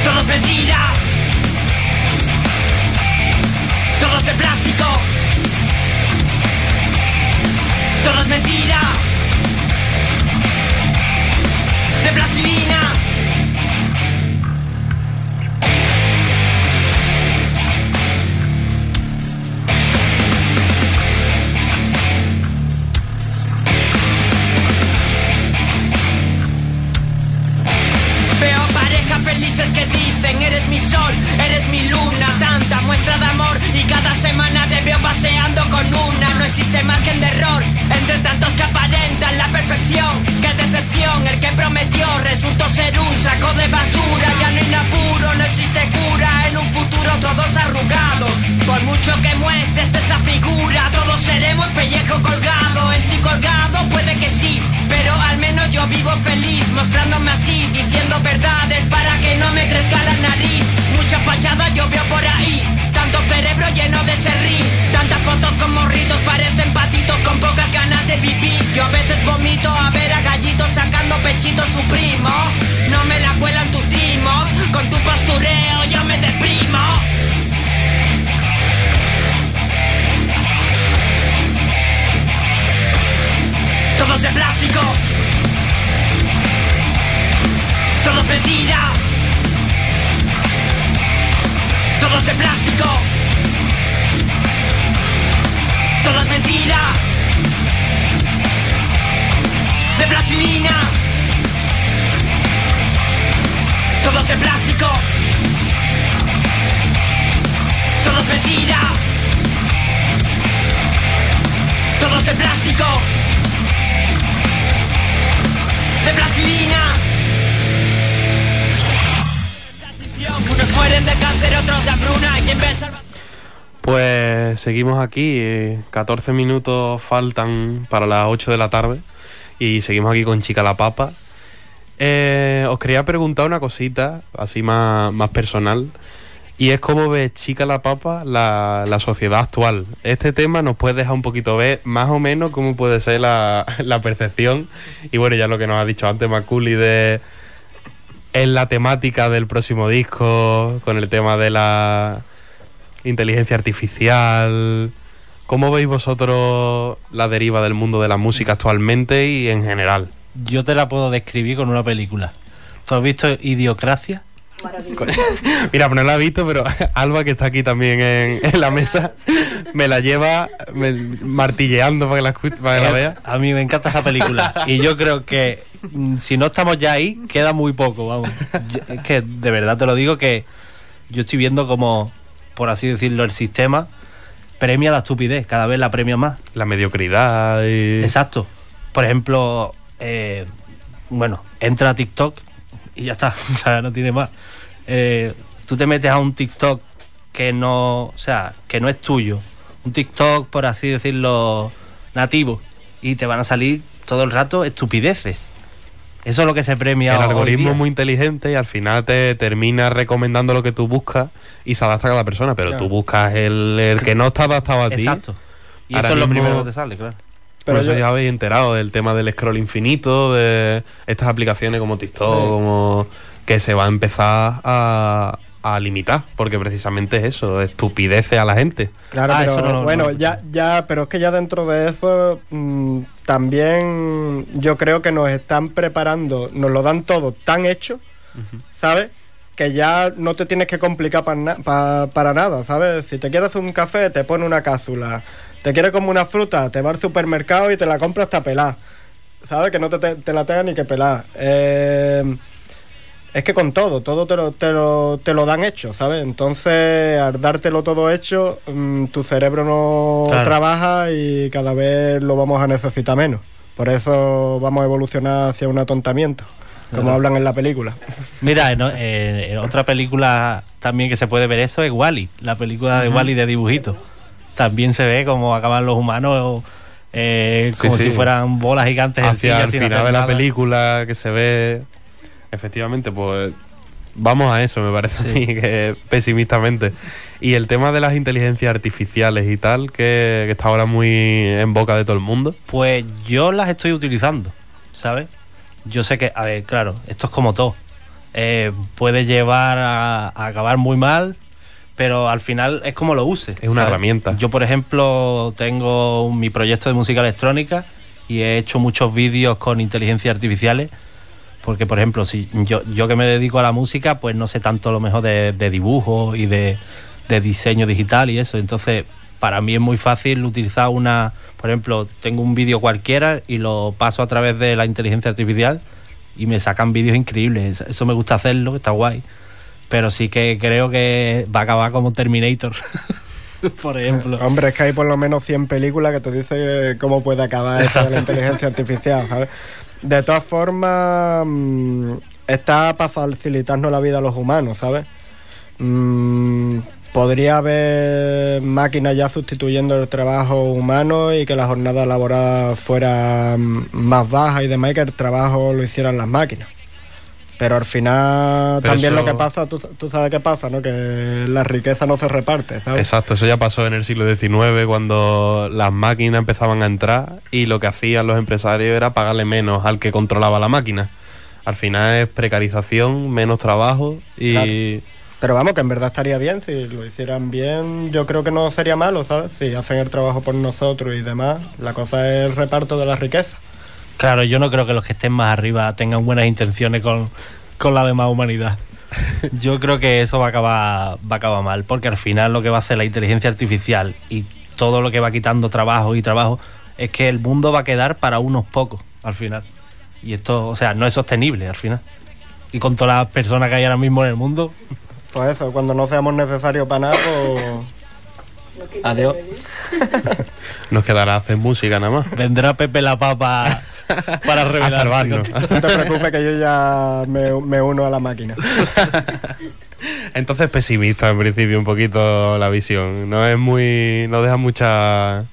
Todo es mentira. Todo es de plástico. Todo es mentira. Aquí, eh, 14 minutos faltan para las 8 de la tarde y seguimos aquí con Chica la Papa. Eh, os quería preguntar una cosita, así más, más personal, y es cómo ve Chica la Papa la, la sociedad actual. Este tema nos puede dejar un poquito ver más o menos cómo puede ser la, la percepción, y bueno, ya lo que nos ha dicho antes Maculi de en la temática del próximo disco, con el tema de la inteligencia artificial. ¿Cómo veis vosotros la deriva del mundo de la música actualmente y en general? Yo te la puedo describir con una película. ¿Tú has visto Idiocracia? Mira, pues no la he visto, pero Alba, que está aquí también en, en la mesa, me la lleva me- martilleando para que la, escuche, para que la Eh, vea. A mí me encanta esa película. y yo creo que mm, si no estamos ya ahí, queda muy poco, vamos. Yo- es que de verdad te lo digo que yo estoy viendo como, por así decirlo, el sistema premia la estupidez, cada vez la premia más. La mediocridad y... Exacto. Por ejemplo, eh, bueno, entra a TikTok y ya está, o sea, no tiene más. Eh, tú te metes a un TikTok que no, o sea, que no es tuyo, un TikTok, por así decirlo, nativo, y te van a salir todo el rato estupideces. Eso es lo que se premia. El hoy algoritmo día. es muy inteligente y al final te termina recomendando lo que tú buscas y se adapta a cada persona, pero Claro. tú buscas el, el que no está adaptado a ti. Exacto. Y Ahora eso es lo primero que te sale, claro. Por Pero eso yo- ya habéis enterado del tema del scroll infinito, de estas aplicaciones como TikTok, Sí. como que se va a empezar a, a limitar, porque precisamente es eso, estupidece a la gente. Claro, Ah, pero eso no- no bueno, ya, ya, pero es que ya dentro de eso mm, también yo creo que nos están preparando, nos lo dan todo tan hecho, ¿sabes? Que ya no te tienes que complicar pa na- pa- para nada, ¿sabes? Si te quieres un café, te pone una cápsula. Te quieres como una fruta, te va al supermercado y te la compras hasta pelar. ¿Sabes? Que no te, te- te la tenga ni que pelar. Eh, es que con todo, todo te lo, te lo, te lo dan hecho, ¿sabes? Entonces, al dártelo todo hecho, mm, tu cerebro no Claro. trabaja y cada vez lo vamos a necesitar menos. Por eso vamos a evolucionar hacia un atontamiento, como Claro. hablan en la película. Mira, en, en- en otra película también que se puede ver eso es Wally, la película de Wally de dibujitos. También se ve cómo acaban los humanos eh, como sí. si fueran bolas gigantes hacia el final de la película que se ve efectivamente pues vamos a eso me parece a mí que pesimistamente y el tema de las inteligencias artificiales y tal que, que está ahora muy en boca de todo el mundo Pues yo las estoy utilizando, ¿sabes? Yo sé que, a ver, claro, esto es como todo. Eh, puede llevar a, a acabar muy mal, pero al final es como lo use. Es una herramienta. Yo, por ejemplo, tengo mi proyecto de música electrónica y he hecho muchos vídeos con inteligencia artificiales. Porque, por ejemplo, si yo, yo que me dedico a la música, pues no sé tanto lo mejor de, de dibujo y de, de diseño digital y eso. Entonces, para mí es muy fácil utilizar una, por ejemplo, tengo un vídeo cualquiera y lo paso a través de la inteligencia artificial y me sacan vídeos increíbles. Eso me gusta hacerlo, está guay. Pero sí que creo que va a acabar como Terminator, por ejemplo. Hombre, es que hay por lo menos 100 películas que te dicen cómo puede acabar eso de la inteligencia artificial, ¿sabes? De todas formas, mm, está para facilitarnos la vida a los humanos, ¿sabes? Mm, podría haber máquinas ya sustituyendo el trabajo humano y que la jornada laboral fuera mm, más baja y demás y que el trabajo lo hicieran las máquinas. Pero al final Pero también eso- lo que pasa, tú, tú sabes qué pasa, ¿no? Que la riqueza no se reparte, ¿sabes? exacto eso ya pasó en el siglo XIX cuando las máquinas empezaban a entrar y lo que hacían los empresarios era pagarle menos al que controlaba la máquina al final es precarización menos trabajo y Pero vamos, que en verdad estaría bien, si lo hicieran bien, yo creo que no sería malo, ¿sabes? Si hacen el trabajo por nosotros y demás, la cosa es el reparto de la riqueza. Claro, yo no creo que los que estén más arriba tengan buenas intenciones con, con la demás humanidad. Yo creo que eso va a acabar va a acabar mal, porque al final lo que va a hacer la inteligencia artificial y todo lo que va quitando trabajo y trabajo es que el mundo va a quedar para unos pocos al final. Y esto, o sea, no es sostenible al final. Y con todas las personas que hay ahora mismo en el mundo, Pues eso, cuando no seamos necesarios para nada, pues... Adiós. nos quedará hacer música nada más vendrá Pepe la Papa para a revelarse salvarnos. No te preocupes que yo ya me, me uno a la máquina. Entonces pesimista en principio un poquito la visión. No es muy. no deja mucha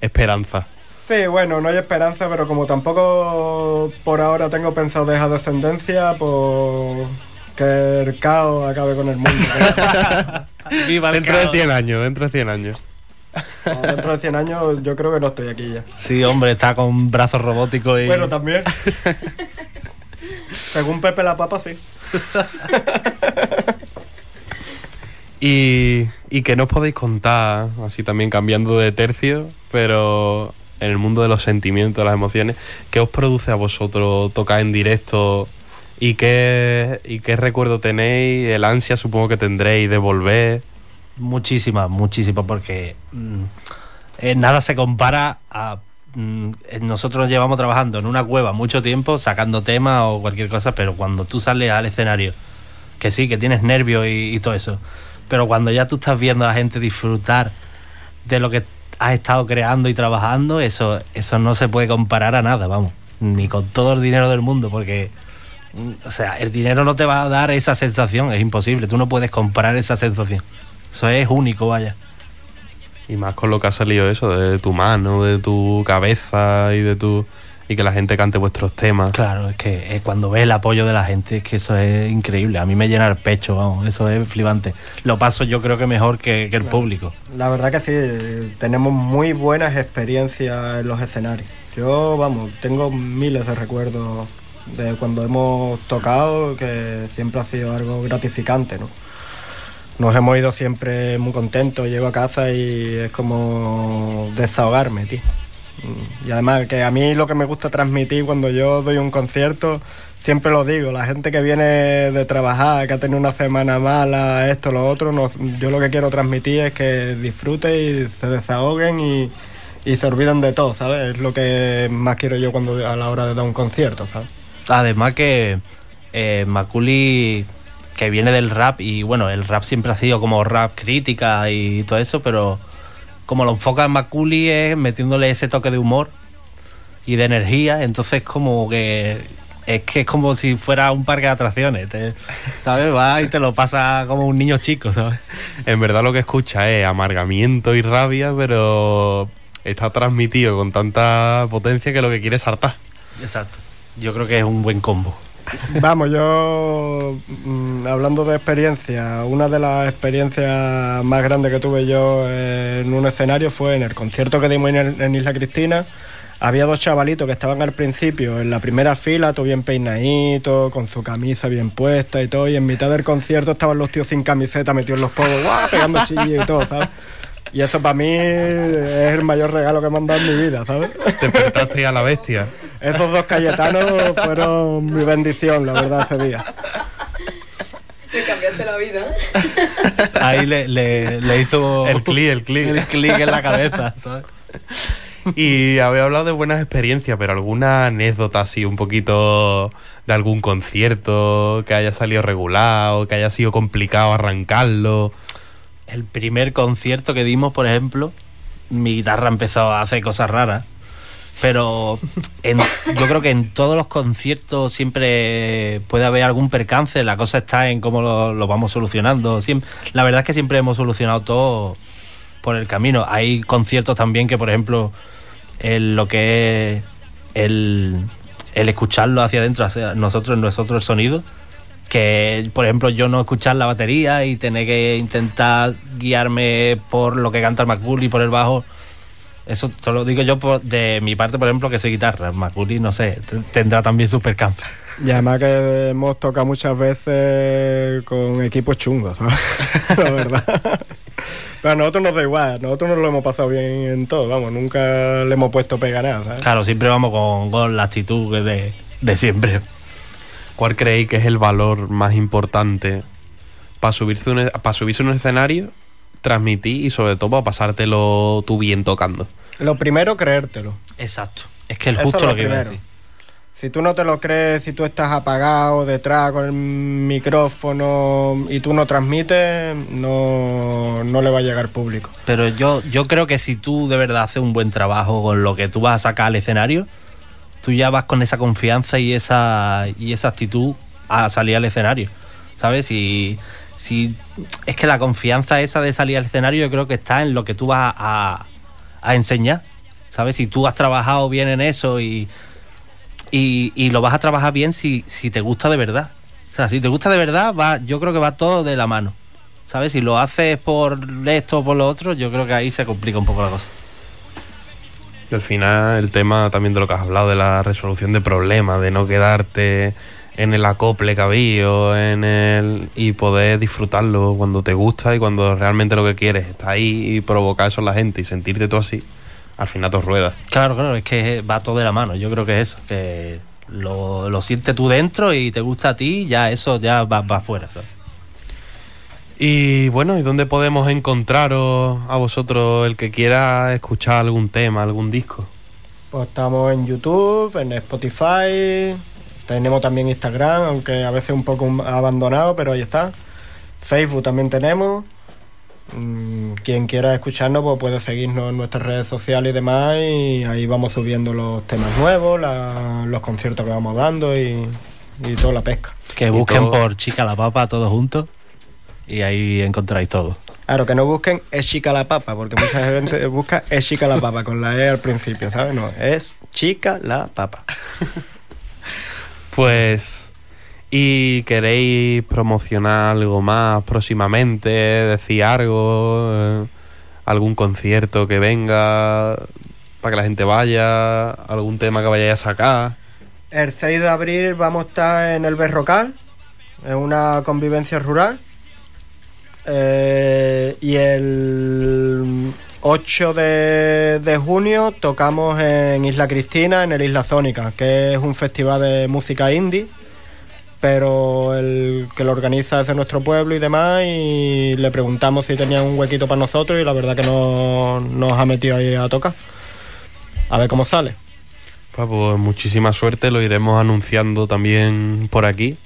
esperanza. Sí, bueno, no hay esperanza, pero como tampoco por ahora tengo pensado dejar descendencia, pues que el caos acabe con el mundo. Viva el Dentro de caos. 100 años, dentro de 100 años. Dentro de 100 años yo creo que no estoy aquí ya. Sí, hombre, está con brazos robóticos y... Bueno, también. Según Pepe la Papa, sí. Y, y que nos podéis contar, así también cambiando de tercio, pero en el mundo de los sentimientos, de las emociones, ¿qué os produce a vosotros tocar en directo? ¿Y qué, ¿Y qué recuerdo tenéis? El ansia supongo que tendréis de volver. Muchísimas, muchísimas, porque mm, nada se compara a... mm, eh, nosotros llevamos trabajando en una cueva mucho tiempo, sacando temas o cualquier cosa, pero cuando tú sales al escenario, que sí, que tienes nervios y, y todo eso, pero cuando ya tú estás viendo a la gente disfrutar de lo que has estado creando y trabajando, eso, eso no se puede comparar a nada, vamos, ni con todo el dinero del mundo, porque... O sea, el dinero no te va a dar esa sensación, es imposible. Tú no puedes comprar esa sensación. Eso es único, vaya. Y más con lo que ha salido eso, de tu mano, de tu cabeza y de tu. y que la gente cante vuestros temas. Claro, es que eh, cuando ves el apoyo de la gente, es que eso es increíble. A mí me llena el pecho, vamos, eso es flipante. Lo paso yo creo que mejor que, que el público. La verdad que sí, tenemos muy buenas experiencias en los escenarios. Yo, vamos, tengo miles de recuerdos de cuando hemos tocado, que siempre ha sido algo gratificante, ¿no? Nos hemos ido siempre muy contentos, llego a casa y es como desahogarme, tío. Y además que a mí lo que me gusta transmitir cuando yo doy un concierto, siempre lo digo, la gente que viene de trabajar, que ha tenido una semana mala, esto, lo otro, no- yo lo que quiero transmitir es que disfruten y se desahoguen y, y se olviden de todo, ¿sabes? Es lo que más quiero yo cuando a la hora de dar un concierto, ¿sabes? Además que eh, Maculi, que viene del rap, y bueno, el rap siempre ha sido como rap crítica y todo eso, pero como lo enfoca Maculi es metiéndole ese toque de humor y de energía, entonces como que es que es como si fuera un parque de atracciones, te- ¿sabes? Va y te lo pasa como un niño chico, ¿sabes? En verdad lo que escucha es amargamiento y rabia, pero está transmitido con tanta potencia que lo que quiere es saltar. Exacto. Yo creo que es un buen combo. Vamos, yo mm, hablando de experiencia, una de las experiencias más grandes que tuve yo en un escenario fue en el concierto que dimos en, el- en Isla Cristina. Había dos chavalitos que estaban al principio en la primera fila, todo bien peinadito, con su camisa bien puesta y todo, y en mitad del concierto estaban los tíos sin camiseta metidos en los codos, pegando chillos y todo, ¿sabes? Y eso para mí es el mayor regalo que me han dado en mi vida, ¿sabes? Te despertaste a la bestia. Esos dos cayetanos fueron mi bendición, la verdad, ese día. Le cambiaste la vida. Ahí le, le- le hizo El clic, el clic. el clic en la cabeza, ¿sabes? Y había hablado de buenas experiencias, pero alguna anécdota así un poquito de algún concierto que haya salido regular o que haya sido complicado arrancarlo. El primer concierto que dimos, por ejemplo, mi guitarra empezó a hacer cosas raras. Pero en- yo creo que en todos los conciertos siempre puede haber algún percance. La cosa está en cómo lo, vamos solucionando. Siempre, la verdad es que siempre hemos solucionado todo por el camino. Hay conciertos también que, por ejemplo, el- lo que es el, el escucharlo hacia adentro, hacia nosotros, nosotros el sonido, que por ejemplo yo no escuchar la batería y tener que intentar guiarme por lo que canta el Maculi por el bajo eso te lo digo yo por- de mi parte por ejemplo que soy guitarra Maculi no sé tendrá también sus percances Y además que hemos tocado muchas veces con equipos chungos, ¿sabes? La verdad. Pero a nosotros nos da igual, nosotros nos lo hemos pasado bien en todo, vamos, nunca le hemos puesto pega nada, ¿sabes? claro siempre vamos con, con la actitud de, de siempre ¿Cuál creéis que es el valor más importante para subirse, un, para subirse a un escenario, transmitir y sobre todo para pasártelo tú bien tocando? Lo primero, creértelo. exacto es que el Eso justo es lo lo que iba a primero. decir Si tú no te lo crees, si tú estás apagado detrás con el micrófono y tú no transmites, no, no le va a llegar público. Pero yo, yo creo que si tú de verdad haces un buen trabajo con lo que tú vas a sacar al escenario, tú ya vas con esa confianza y esa, y esa actitud a salir al escenario. ¿Sabes? Y si es que la confianza esa de salir al escenario yo creo que está en lo que tú vas a, enseñar. ¿Sabes? Si tú has trabajado bien en eso y, y, y lo vas a trabajar bien si, si te gusta de verdad. O sea, si te gusta de verdad, va, yo creo que va todo de la mano. ¿Sabes? Si lo haces por esto o por lo otro, yo creo que ahí se complica un poco la cosa. Y al final el tema también de lo que has hablado, de la resolución de problemas, de no quedarte en el acople que había en el, y poder disfrutarlo cuando te gusta y cuando realmente lo que quieres está ahí y provocar eso en la gente y sentirte tú así, al final te ruedas. Claro, claro, es que va todo de la mano. Yo creo que es eso, que lo, lo sientes tú dentro y te gusta a ti, ya eso ya va, va afuera. ¿sabes? Y bueno, ¿y dónde podemos encontraros a vosotros el que quiera escuchar algún tema, algún disco? Pues estamos en YouTube, en Spotify, tenemos también Instagram, aunque a veces un poco abandonado, pero ahí está. Facebook también tenemos. Mm, Quien quiera escucharnos pues puede seguirnos en nuestras redes sociales y demás y ahí vamos subiendo los temas nuevos, la- los conciertos que vamos dando y, y toda la pesca. Que busquen todo- por Chica la Papa todos juntos y ahí encontráis todo. Claro, que no busquen es chica la papa, porque mucha gente busca es chica la papa con la E al principio, ¿sabes? No, es chica la papa. Pues, ¿y queréis promocionar algo más próximamente? ¿Decir algo? eh, ¿Algún concierto que venga para que la gente vaya? ¿Algún tema que vayáis a sacar? El 6 de abril vamos a estar en el Berrocal, en una convivencia rural. Eh, y el 8 de, de junio tocamos en Isla Cristina, en el Isla Zónica, que es un festival de música indie, pero el que lo organiza es de nuestro pueblo y demás, y le preguntamos si tenían un huequito para nosotros y la verdad que no, nos ha metido ahí a tocar. A ver cómo sale. Pues, pues muchísima suerte, lo iremos anunciando también por aquí.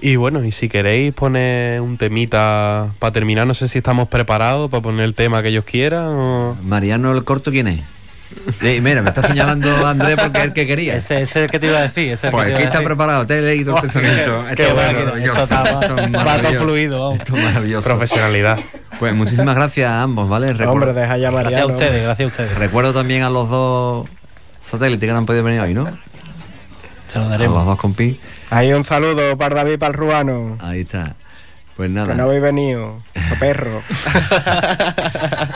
Y bueno, y si queréis poner un temita para terminar, no sé si estamos preparados para poner el tema que ellos quieran o... Mariano el Corto, ¿quién es? Sí, mira, me está señalando Andrés porque es el que quería. Ese, ese es el que te iba a decir. Ese es el Pues aquí está preparado, te he leído el pensamiento. qué Esto es bueno, maravilloso, esto está- esto es maravilloso. fluido, vamos. Esto es maravilloso. Profesionalidad. Pues muchísimas gracias a ambos, ¿vale? Recuerdo, Hombre, deja ya a Gracias a Mariano. ustedes, gracias a ustedes. recuerdo también a los dos satélites que no han podido venir hoy, ¿no? Se lo A los daremos. dos compis. Ahí un saludo para David, para el ruano. Ahí está. Pues Que no nada. habéis venido. o perro.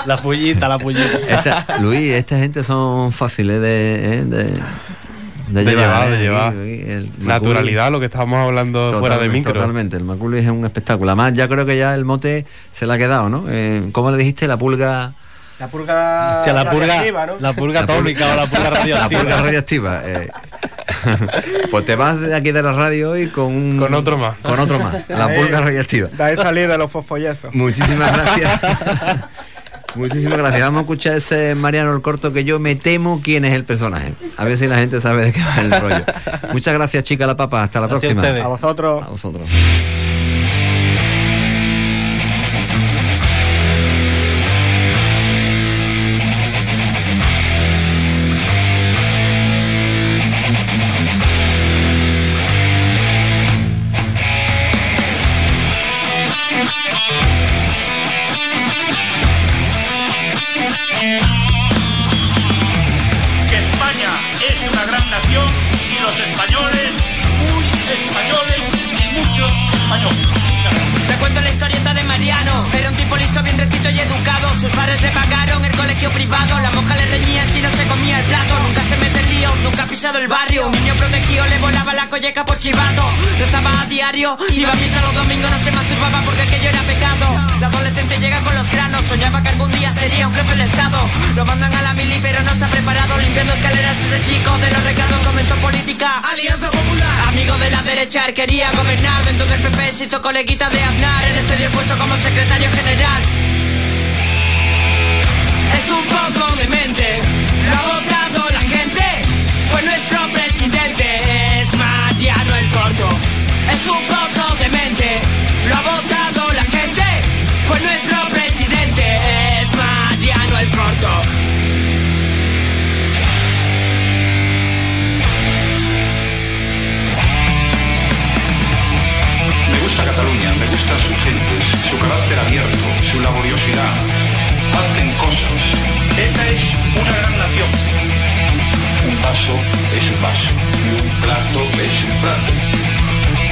La pullita, la pullita. Esta- Luis, esta gente son fáciles de, ¿eh? de, De llevar, ¿eh? de llevar. Aquí, el Maculi- Naturalidad, lo que estábamos hablando fuera de Totalmente, micro. Totalmente, el Maculi es un espectáculo. Además, ya creo que ya el mote se le ha quedado, ¿no? Eh, ¿Cómo le dijiste? La pulga. La purga. Hostia, la purga, ¿no? la purga La pulga- atómica o la purga La radioactiva. pulga radioactiva. eh. pues te vas de aquí de la radio hoy con un- Con otro más. Con otro más. La Ahí. pulga radioactiva. De ahí salir de los fosfollezos. Muchísimas gracias. Muchísimas gracias. Vamos a escuchar ese Mariano el corto que yo me temo quién es el personaje. A ver si la gente sabe de qué va el rollo. Muchas gracias, chica la papa. Hasta la Gracias a próxima. ustedes. A vosotros. A vosotros. Diario, iba a misa los domingos, no se masturbaba porque aquello era pecado. La adolescente llega con los granos, soñaba que algún día sería un jefe de estado. Lo mandan a la mili, pero no está preparado. Limpiando escaleras ese chico de los recados comenzó política. Alianza Popular. Amigo de la derecha, quería gobernar. Dentro del PP se hizo coleguita de Aznar. Él le cedió el puesto como secretario general. Es un poco demente, lo ha votado la gente. Fue nuestro presidente, es Mariano el Corto. Es un poco demente, lo ha votado la gente. Fue nuestro presidente, es Mariano el Corto. Gusta Cataluña, me gustan sus gentes, su carácter abierto, su laboriosidad. Hacen cosas. Esta es una gran nación. Un vaso es un vaso y un plato es un plato.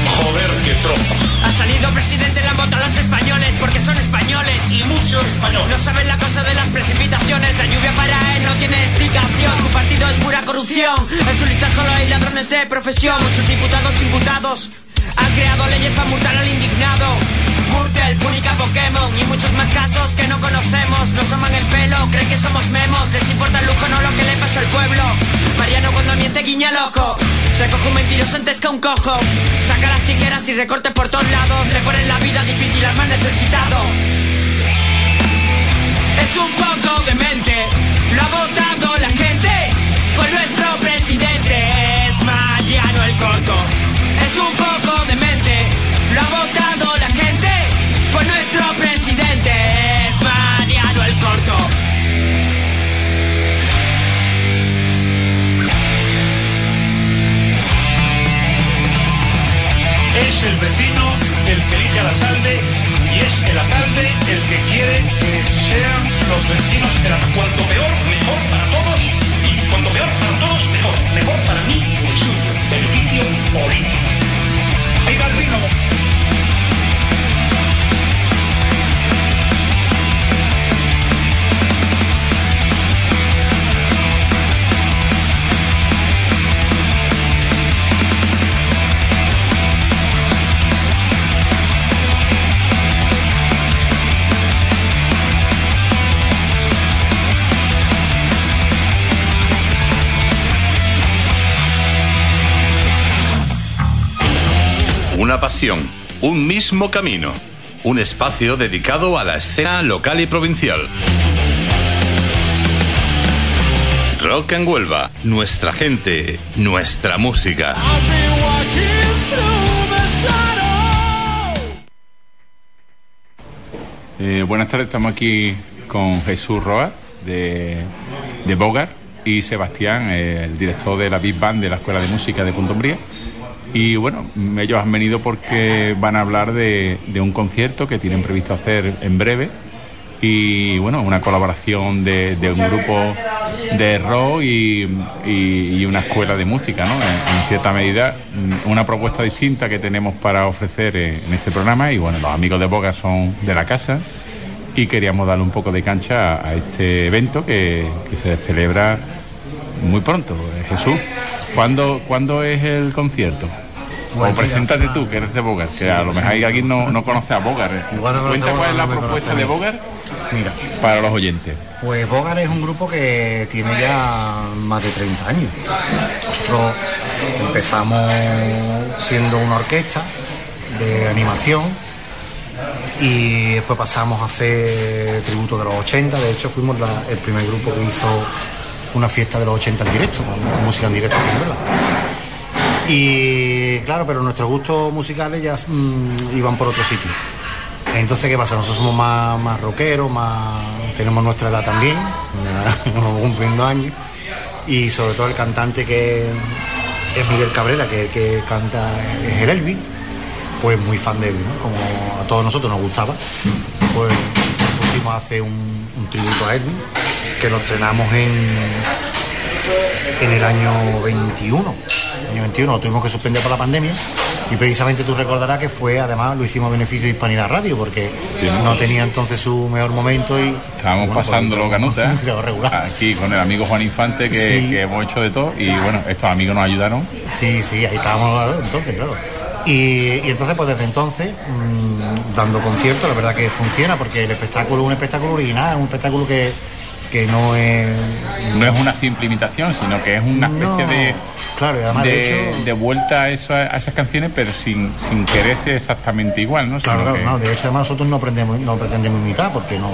Joder, qué trompa. Ha salido presidente, la han votado los españoles porque son españoles. Y muchos españoles. No saben la cosa de las precipitaciones. La lluvia para él no tiene explicación. Su partido es pura corrupción. En su lista solo hay ladrones de profesión. Muchos diputados imputados han creado leyes para multar al indignado. Gürtel, Púnica, Pokémon y muchos más casos que no conocemos. Nos toman el pelo, creen que somos memos. Les importa el lujo, no lo que le pasa al pueblo. Mariano cuando miente guiña el ojo. Se coge un mentiroso antes que un cojo. Saca las tijeras y recorte por todos lados. Le ponen la vida difícil al más necesitado. Es un poco demente, lo ha votado la gente. Fue nuestro presidente, es Mariano el Corto. Es un poco demente, lo ha votado el vecino el que elige al alcalde y es el alcalde el que quiere que sean los vecinos el. Cuanto peor, Un mismo camino, un espacio dedicado a la escena local y provincial. Rock en Huelva, nuestra gente, nuestra música. Eh, buenas tardes, estamos aquí con Jesús Roa de, de Bogar y Sebastián, el director de la Big Band de la Escuela de Música de Punto Umbría. Y bueno, ellos han venido porque van a hablar de, un concierto que tienen previsto hacer en breve y bueno, una colaboración de, un grupo de rock y, una escuela de música, ¿no? En, cierta medida, mm, una propuesta distinta que tenemos para ofrecer en, en este programa y bueno, los amigos de Boga son de la casa y queríamos darle un poco de cancha a, este evento que, se celebra muy pronto. Eh, Jesús, ¿cuándo, ¿cuándo es el concierto? O preséntate tú, que eres de Bogar, que a lo mejor hay alguien no, no conoce a Bogar. eh. Igual no conoce Cuenta cuál es la propuesta de a mí. Bogar Mira, para los oyentes. pues Bogar es un grupo que tiene ya más de 30 años. Nosotros empezamos siendo una orquesta de animación y después pasamos a hacer tributo de los 80. De hecho, fuimos la- el primer grupo que hizo una fiesta de los 80 en directo, con, música en directo. Y claro, pero nuestros gustos musicales ya mm, iban por otro sitio. Entonces, ¿qué pasa? Nosotros somos más, más rockeros, más, tenemos nuestra edad también, cumpliendo años. Y sobre todo el cantante que es Miguel Cabrera, que es el que canta es el Elvis, pues muy fan de él, ¿no? Como a todos nosotros nos gustaba, pues pusimos a hacer un, un tributo a Elvis, que lo estrenamos en, en el año 21. Año 21 lo tuvimos que suspender por la pandemia y precisamente tú recordarás que fue, además lo hicimos a beneficio de Hispanidad Radio porque no tenía entonces su mejor momento y... Estábamos bueno, pasando pues, canutas ¿eh? quedó regular. aquí con el amigo Juan Infante que, Sí. que hemos hecho de todo y bueno, estos amigos nos ayudaron. Sí, sí, ahí estábamos entonces, claro. Y, y entonces, pues desde entonces, mm, dando conciertos, la verdad que funciona, porque el espectáculo es un espectáculo original, es un espectáculo que, que no es... No es una simple imitación, sino que es una especie No, de, claro, y además, de de, hecho- de vuelta a, eso- a esas canciones, pero sin, sin quererse exactamente igual, ¿no? Claro, Sino claro, que no, de hecho además nosotros no, aprendemos, no pretendemos imitar, porque no...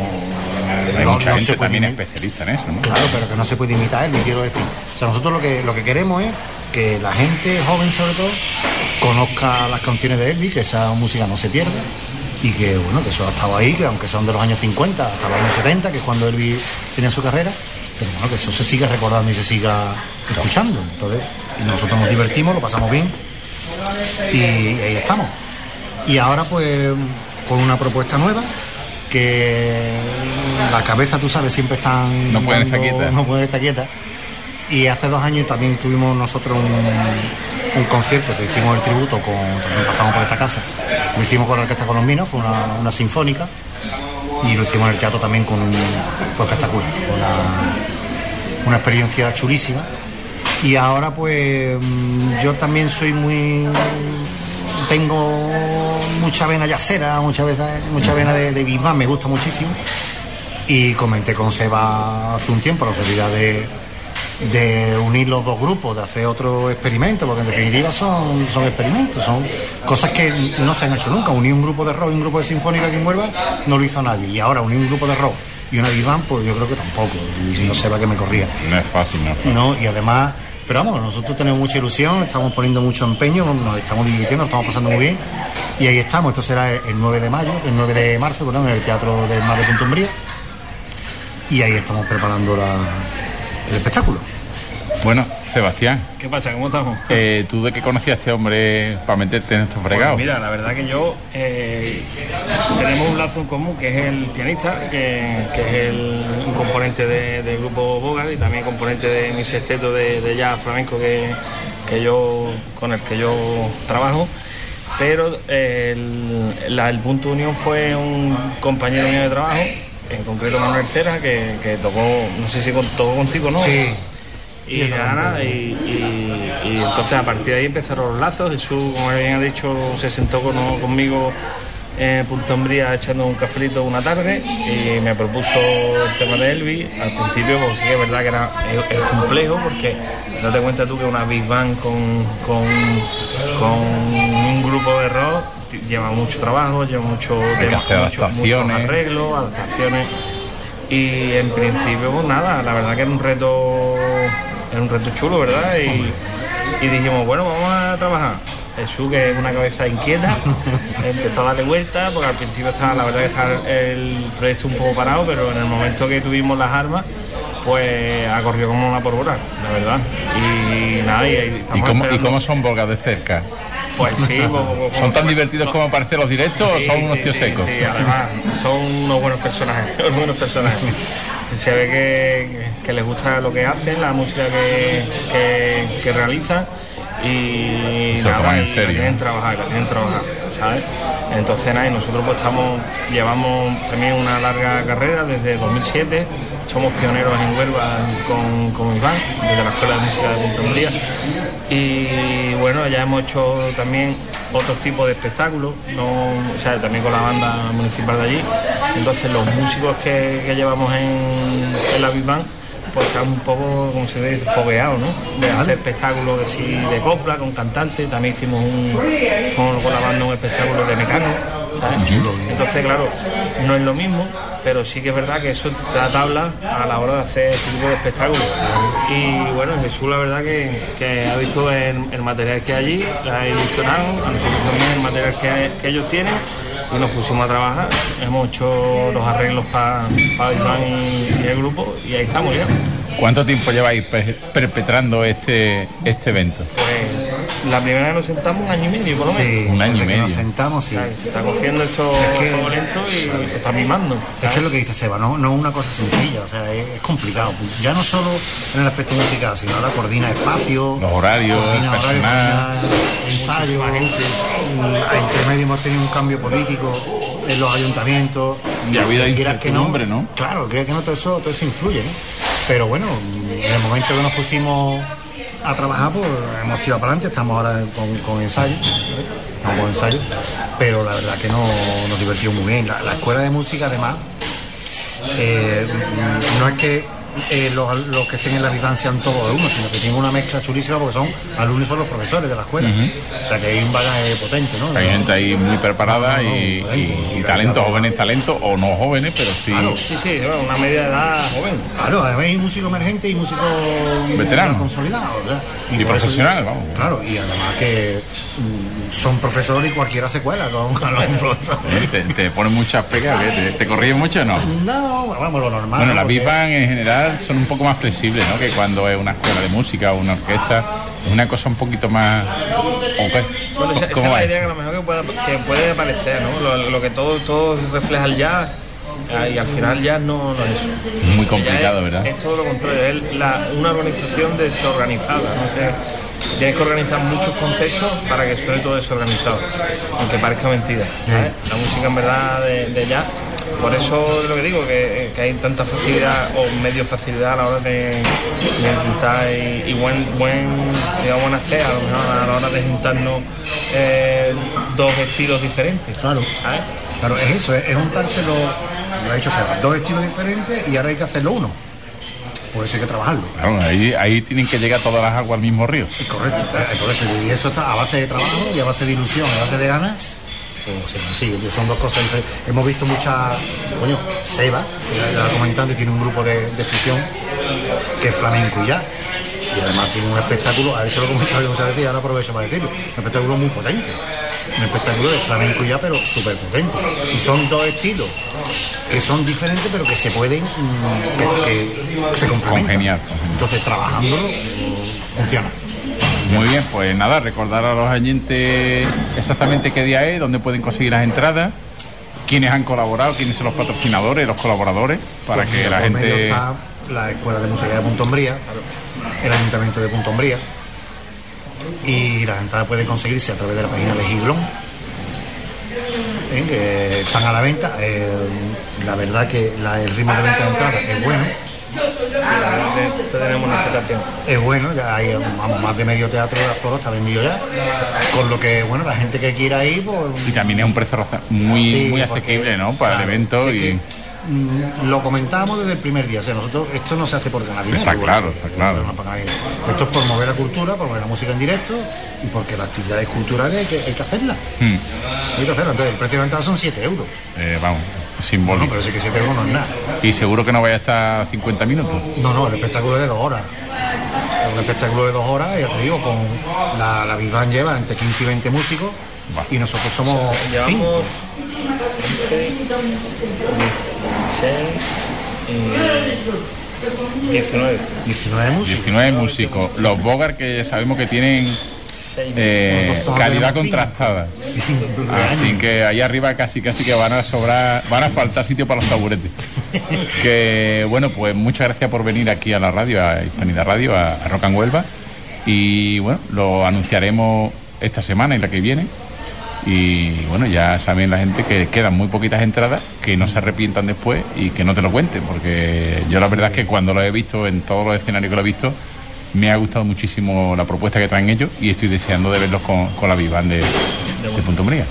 hay no- mucha no gente se puede también imitar. especialista en eso, ¿no? Claro, pero que no se puede imitar él, quiero decir. O sea, nosotros lo que, lo que queremos es que la gente joven, sobre todo, conozca las canciones de Elvis, que esa música no se pierda y que, bueno, que eso ha estado ahí, que aunque son de los años 50 hasta los años 70, que es cuando Elvis tenía su carrera, pero bueno, que eso se siga recordando y se siga escuchando. Entonces, y nosotros nos divertimos, lo pasamos bien y, y ahí estamos. Y ahora, pues, con una propuesta nueva que la cabeza, tú sabes, siempre están... No pueden estar quietas. No pueden estar quietas. Y hace dos años también tuvimos nosotros un, concierto que hicimos el tributo con. También pasamos por esta casa. Lo hicimos con la Orquesta Colombina, fue una, sinfónica. Y lo hicimos en el teatro también con un. Fue espectacular. Una, experiencia chulísima. Y ahora, pues. mm, Yo también soy muy. Tengo mucha vena yacera, veces, mucha vena de, de me gusta muchísimo. Y comenté con Seba hace un tiempo la posibilidad de, de unir los dos grupos, de hacer otro experimento, porque en definitiva son, son experimentos, son cosas que no se han hecho nunca. Unir un grupo de rock y un grupo de sinfónica aquí en Huelva no lo hizo nadie. Y ahora unir un grupo de rock y una band, pues yo creo que tampoco. Y si no Seba que me corría. No es fácil, ¿no? No, y además, pero vamos, nosotros tenemos mucha ilusión, estamos poniendo mucho empeño, nos estamos divirtiendo, nos estamos pasando muy bien. Y ahí estamos, esto será el 9 de mayo, el 9 de marzo, perdón, en el Teatro del Mar de Punto Umbría. Y ahí estamos preparando la- el espectáculo. Bueno, Sebastián, ¿Qué pasa? ¿Cómo estamos? eh, ¿tú de qué conocías a este hombre para meterte en estos fregados? Pues mira, la verdad que yo eh, tenemos un lazo en común que es el pianista, que, que es el, un componente de- del grupo Bogar y también componente de mi sexteto de, de jazz flamenco que, que yo con el que yo trabajo. Pero eh, el, la- el punto de unión fue un compañero mío de trabajo, en concreto Manuel Cera, que, que tocó, no sé si con- tocó contigo, ¿no? Sí. Y, nada, y, y- y entonces a partir de ahí empezaron los lazos. Jesús, como bien ha dicho, se sentó con- conmigo en Punta Umbría echando un cafelito una tarde y me propuso el tema de Elvis. Al principio, pues sí es verdad que era es, es complejo porque date cuenta tú que una Big Band con, con, con un grupo de rock lleva mucho trabajo, lleva mucho hacer mucho- muchos arreglos, adaptaciones. Y en principio, pues nada, la verdad que era un reto, era un reto chulo, ¿verdad? Y, y dijimos, bueno, vamos a trabajar. Jesús, que es una cabeza inquieta, empezó a darle vuelta, porque al principio estaba, la verdad que estaba el proyecto un poco parado, pero en el momento que tuvimos las armas, pues ha corrido como una pólvora, la verdad. Y nada, y, ahí ¿Y estamos cómo, ¿Y cómo son Volgas de cerca? Pues sí, ¿Son tan divertidos como parecen los directos Sí, o son unos sí, tíos sí, secos? Sí, además, son unos buenos personajes, son buenos personajes. Se ve que, que les gusta lo que hacen, la música que, que, que realizan y Se toman en trabajar, la tienen trabajar, ¿sabes? Entonces nada, y nosotros pues estamos, llevamos también una larga carrera desde 2007, somos pioneros en Huelva con, con Iván, desde la Escuela de Música de Punta y bueno, ya hemos hecho también otros tipos de espectáculos, no, o sea, también con la banda municipal de allí. Entonces los músicos que, que llevamos en, en la Big Band, pues están un poco, como se dice, fogueados, ¿no? De hacer espectáculos de, sí, de copla con cantantes, también hicimos un, con, con la banda un espectáculo de mecano, ¿sabes? Entonces, claro, no es lo mismo, pero sí que es verdad que eso te da tabla a la hora de hacer este tipo de espectáculos. Y bueno, Jesús la verdad que, que ha visto el, el material que hay allí, la ha ilusionado, a nosotros también el material que, que ellos tienen y nos pusimos a trabajar. Hemos hecho los arreglos para Iván y, y el grupo y ahí estamos ya. ¿Cuánto tiempo lleváis per- perpetrando este, este evento? Pues la primera vez nos sentamos un año y medio, por lo menos. Sí, Un año y medio. nos sentamos, sí. Se está cociendo esto Es que- lento y se está mimando. Es que es lo que dice Seba, no, no es una cosa sencilla, o sea, es, es complicado. Ya no solo en el aspecto musical, sino ahora coordina espacio, Los horarios, coordina personal. coordina ensayo, entre medio hemos tenido un cambio político en los ayuntamientos. Y ha habido quieras que no, ¿no? Claro, que, que no todo eso, todo eso influye, ¿no? Pero bueno, en el momento que nos pusimos a trabajar, pues hemos tirado para adelante, estamos ahora con, con ensayo, estamos con ensayo, pero la verdad que no, nos divertimos muy bien. La, la escuela de música, además, eh, no es que eh, los, los que estén en la vivan sean todos alumnos, sino que tienen una mezcla chulísima porque son alumnos son los profesores de la escuela. O sea que hay un bagaje potente, ¿no? Hay gente ahí muy preparada No, no, no, y, y- y talentos, jóvenes talentos o no jóvenes, pero sí Claro. Sí, sí, una media edad joven. Claro, además hay músico emergente y músico Veterano. consolidado, ¿verdad? Y eso- profesional, vamos. Claro, y además que mm, son profesores y cualquiera se cuela con, con los profesores. te, te ponen muchas pegas, ¿qué? ¿Te, te corrigen mucho o no? No, vamos, lo normal. Bueno, las porque- Big Band en general son un poco más flexibles, ¿no? Que cuando es una escuela de música o una orquesta, es una cosa un poquito más... ¿o qué? Bueno, esa, esa ¿Cómo es la idea que a lo mejor que puede, que puede parecer, ¿no? Lo, lo que todo, todo refleja el jazz ah, y al final ya no, no es eso. Es muy complicado, es, ¿verdad? Es todo lo contrario, es la- una organización desorganizada, ¿no? O sea, tienes que organizar muchos conceptos para que suene todo desorganizado, aunque parezca mentira. ¿sabes? La música en verdad de, de jazz, por eso es lo que digo, que, que hay tanta facilidad o medio facilidad a la hora de, de juntar y, y buen, buen, digamos, buena fe a, lo mejor a la hora de juntarnos eh, dos estilos diferentes. Claro. ¿sabes? Claro, es eso, es, es juntárselo, lo ha Seba, dos estilos diferentes y ahora hay que hacerlo uno. Por eso hay que trabajarlo. Claro, ahí, ahí tienen que llegar todas las aguas al mismo río. Correcto, por eso, y eso está a base de trabajo y a base de ilusión, a base de ganas, pues se consigue. Son dos cosas. Hemos visto muchas, coño, Seba, que la comentante, tiene un grupo de, de fusión que es flamenco y ya. Y además tiene un espectáculo, a eso lo he comentado yo muchas veces y ahora aprovecho para decirlo, un espectáculo muy potente. Un espectáculo de flamenco ya, pero súper potente. Y son dos estilos que son diferentes, pero que se pueden, mm, que, que se complementan. Entonces, trabajándolo, funciona. Muy bien, pues nada, recordar a los oyentes exactamente qué día es, dónde pueden conseguir las entradas, quiénes han colaborado, quiénes son los patrocinadores, los colaboradores, para que la gente... está la Escuela de Música de Punto Umbría, el Ayuntamiento de Punto Umbría, y las entradas pueden conseguirse a través de la página de Giglón, ¿eh? que están a la venta. Eh, la verdad que la- el ritmo de venta de entradas es bueno. tenemos una situación. Es bueno, ya hay vamos, más de medio teatro de aforo está vendido ya. Con lo que, bueno, la gente que quiera ir, pues Y también es un precio muy, Sí, muy porque, asequible, ¿no? Para claro, el evento sí y... que, lo comentábamos desde el primer día. O sea, nosotros, esto no se hace por ganar dinero. Está claro, está claro. No. Esto es por mover la cultura, por mover la música en directo y porque las actividades culturales hay que, hay que hacerlas. Hmm, Hay que hacerlas. Entonces, el precio de entrada son 7 euros. eh, vamos, No, simbólico. pero sí que 7 euros no es nada. Y seguro que no vaya a estar 50 minutos. No, no, el espectáculo es de dos horas. Es un espectáculo de dos horas, ya te digo, con la, la Big Band lleva entre 15 y 20 músicos y nosotros somos cinco. Llevamos 15, 16 y 19. 19 músicos. 19 músicos. Los Bogart que sabemos que tienen eh, calidad contrastada. Así que ahí arriba casi casi que van a sobrar, van a faltar sitio para los taburetes. Que bueno, pues muchas gracias por venir aquí a la radio, a Hispanidad Radio, a, a Rock and Huelva. Y bueno, lo anunciaremos esta semana y la que viene. Y bueno, ya saben la gente que quedan muy poquitas entradas, que no se arrepientan después y que no te lo cuenten, porque yo la verdad es que cuando lo he visto, en todos los escenarios que lo he visto, me ha gustado muchísimo la propuesta que traen ellos y estoy deseando de verlos con, con la Vivan de, de Punto Umbría.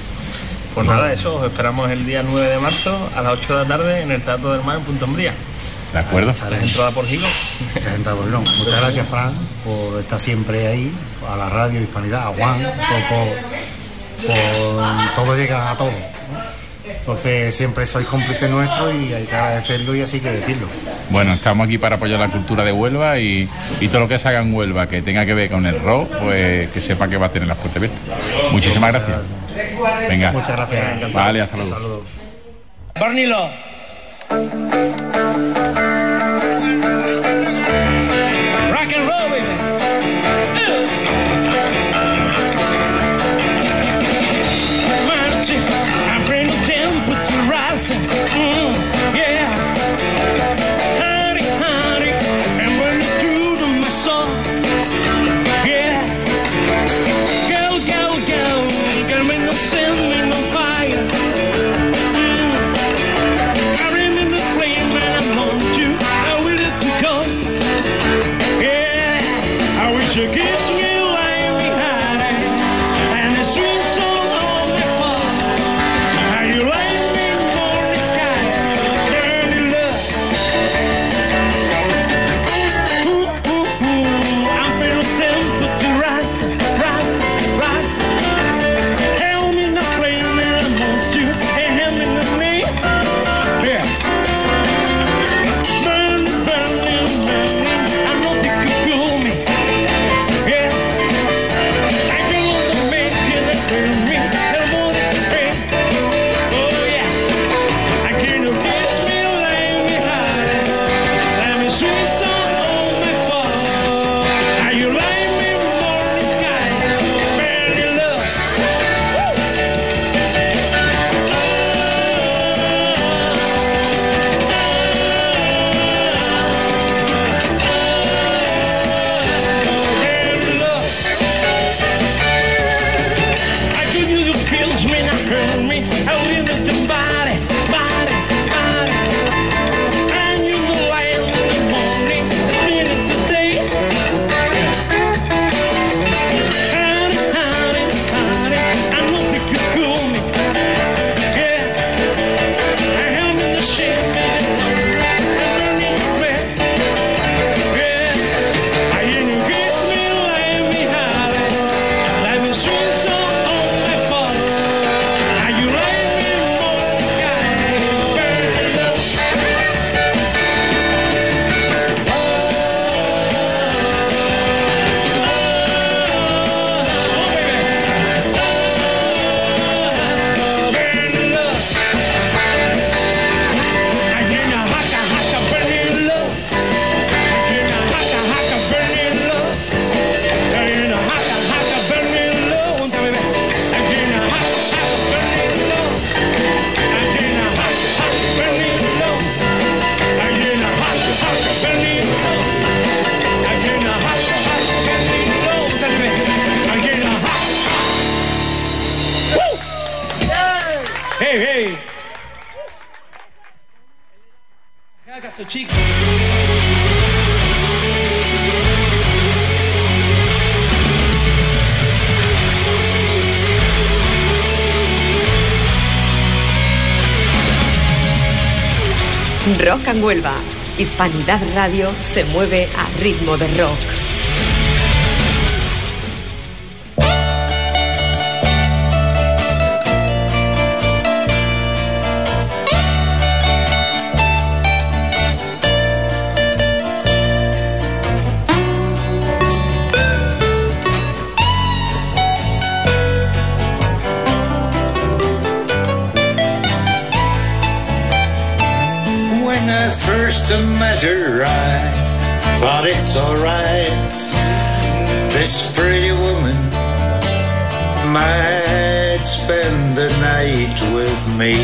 Pues nada, eso, os esperamos el día 9 de marzo a las 8 de la tarde en el Teatro del Mar en Punto Umbría. ¿De acuerdo? Las entradas por giro. Las entradas por. Muchas gracias, Fran, por estar siempre ahí, a la radio Hispanidad, a Juan, por, por- por- todo llega a todo. Entonces siempre sois cómplices nuestros y hay que agradecerlo y así que decirlo. Bueno, estamos aquí para apoyar la cultura de Huelva y, y todo lo que se haga en Huelva que tenga que ver con el rock, pues que sepa que va a tener las puertas abiertas. Muchísimas gracias. Venga. Muchas gracias. encantado. Vale, hasta luego. Saludos. Barnilo. Huelva. Hispanidad Radio se mueve a ritmo de rock. Her, I thought it's alright. This pretty woman might spend the night with me.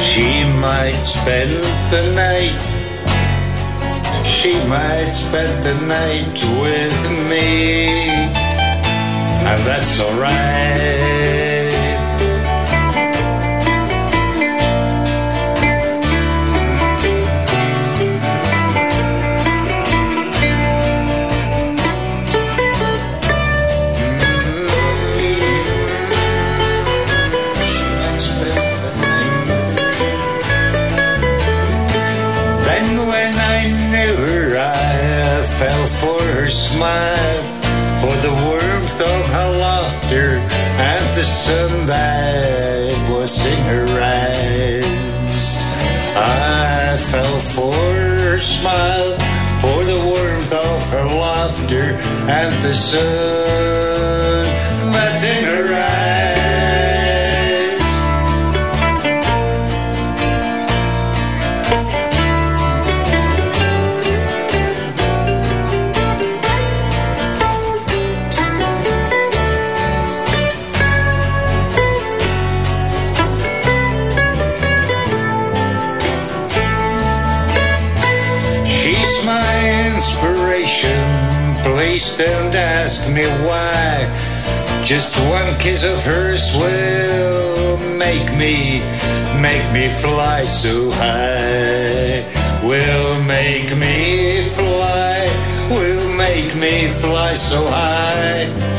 She might spend the night. She might spend the night with me. And that's alright. Smile, for the warmth of her laughter and the sun that was in her eyes. I fell for her smile, for the warmth of her laughter and the sun that's in her eyes. Me why. Just one kiss of hers will make me, make me fly so high. Will make me fly, will make me fly so high.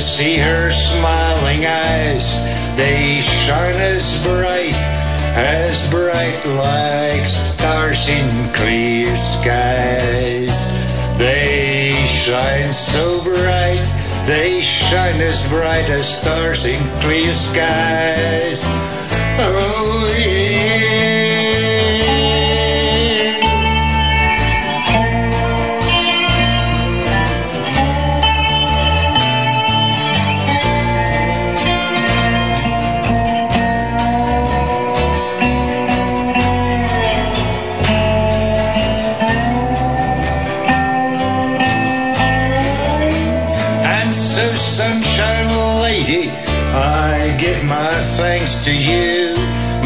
See her smiling eyes. They shine as bright, as bright like stars in clear skies. They shine so bright, they shine as bright as stars in clear skies. Oh yeah. Thanks to you.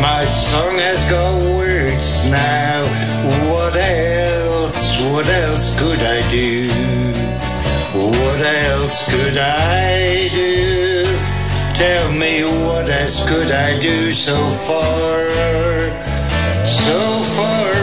My song has got words now. What else, what else could I do? What else could I do? Tell me what else could I do so far? So far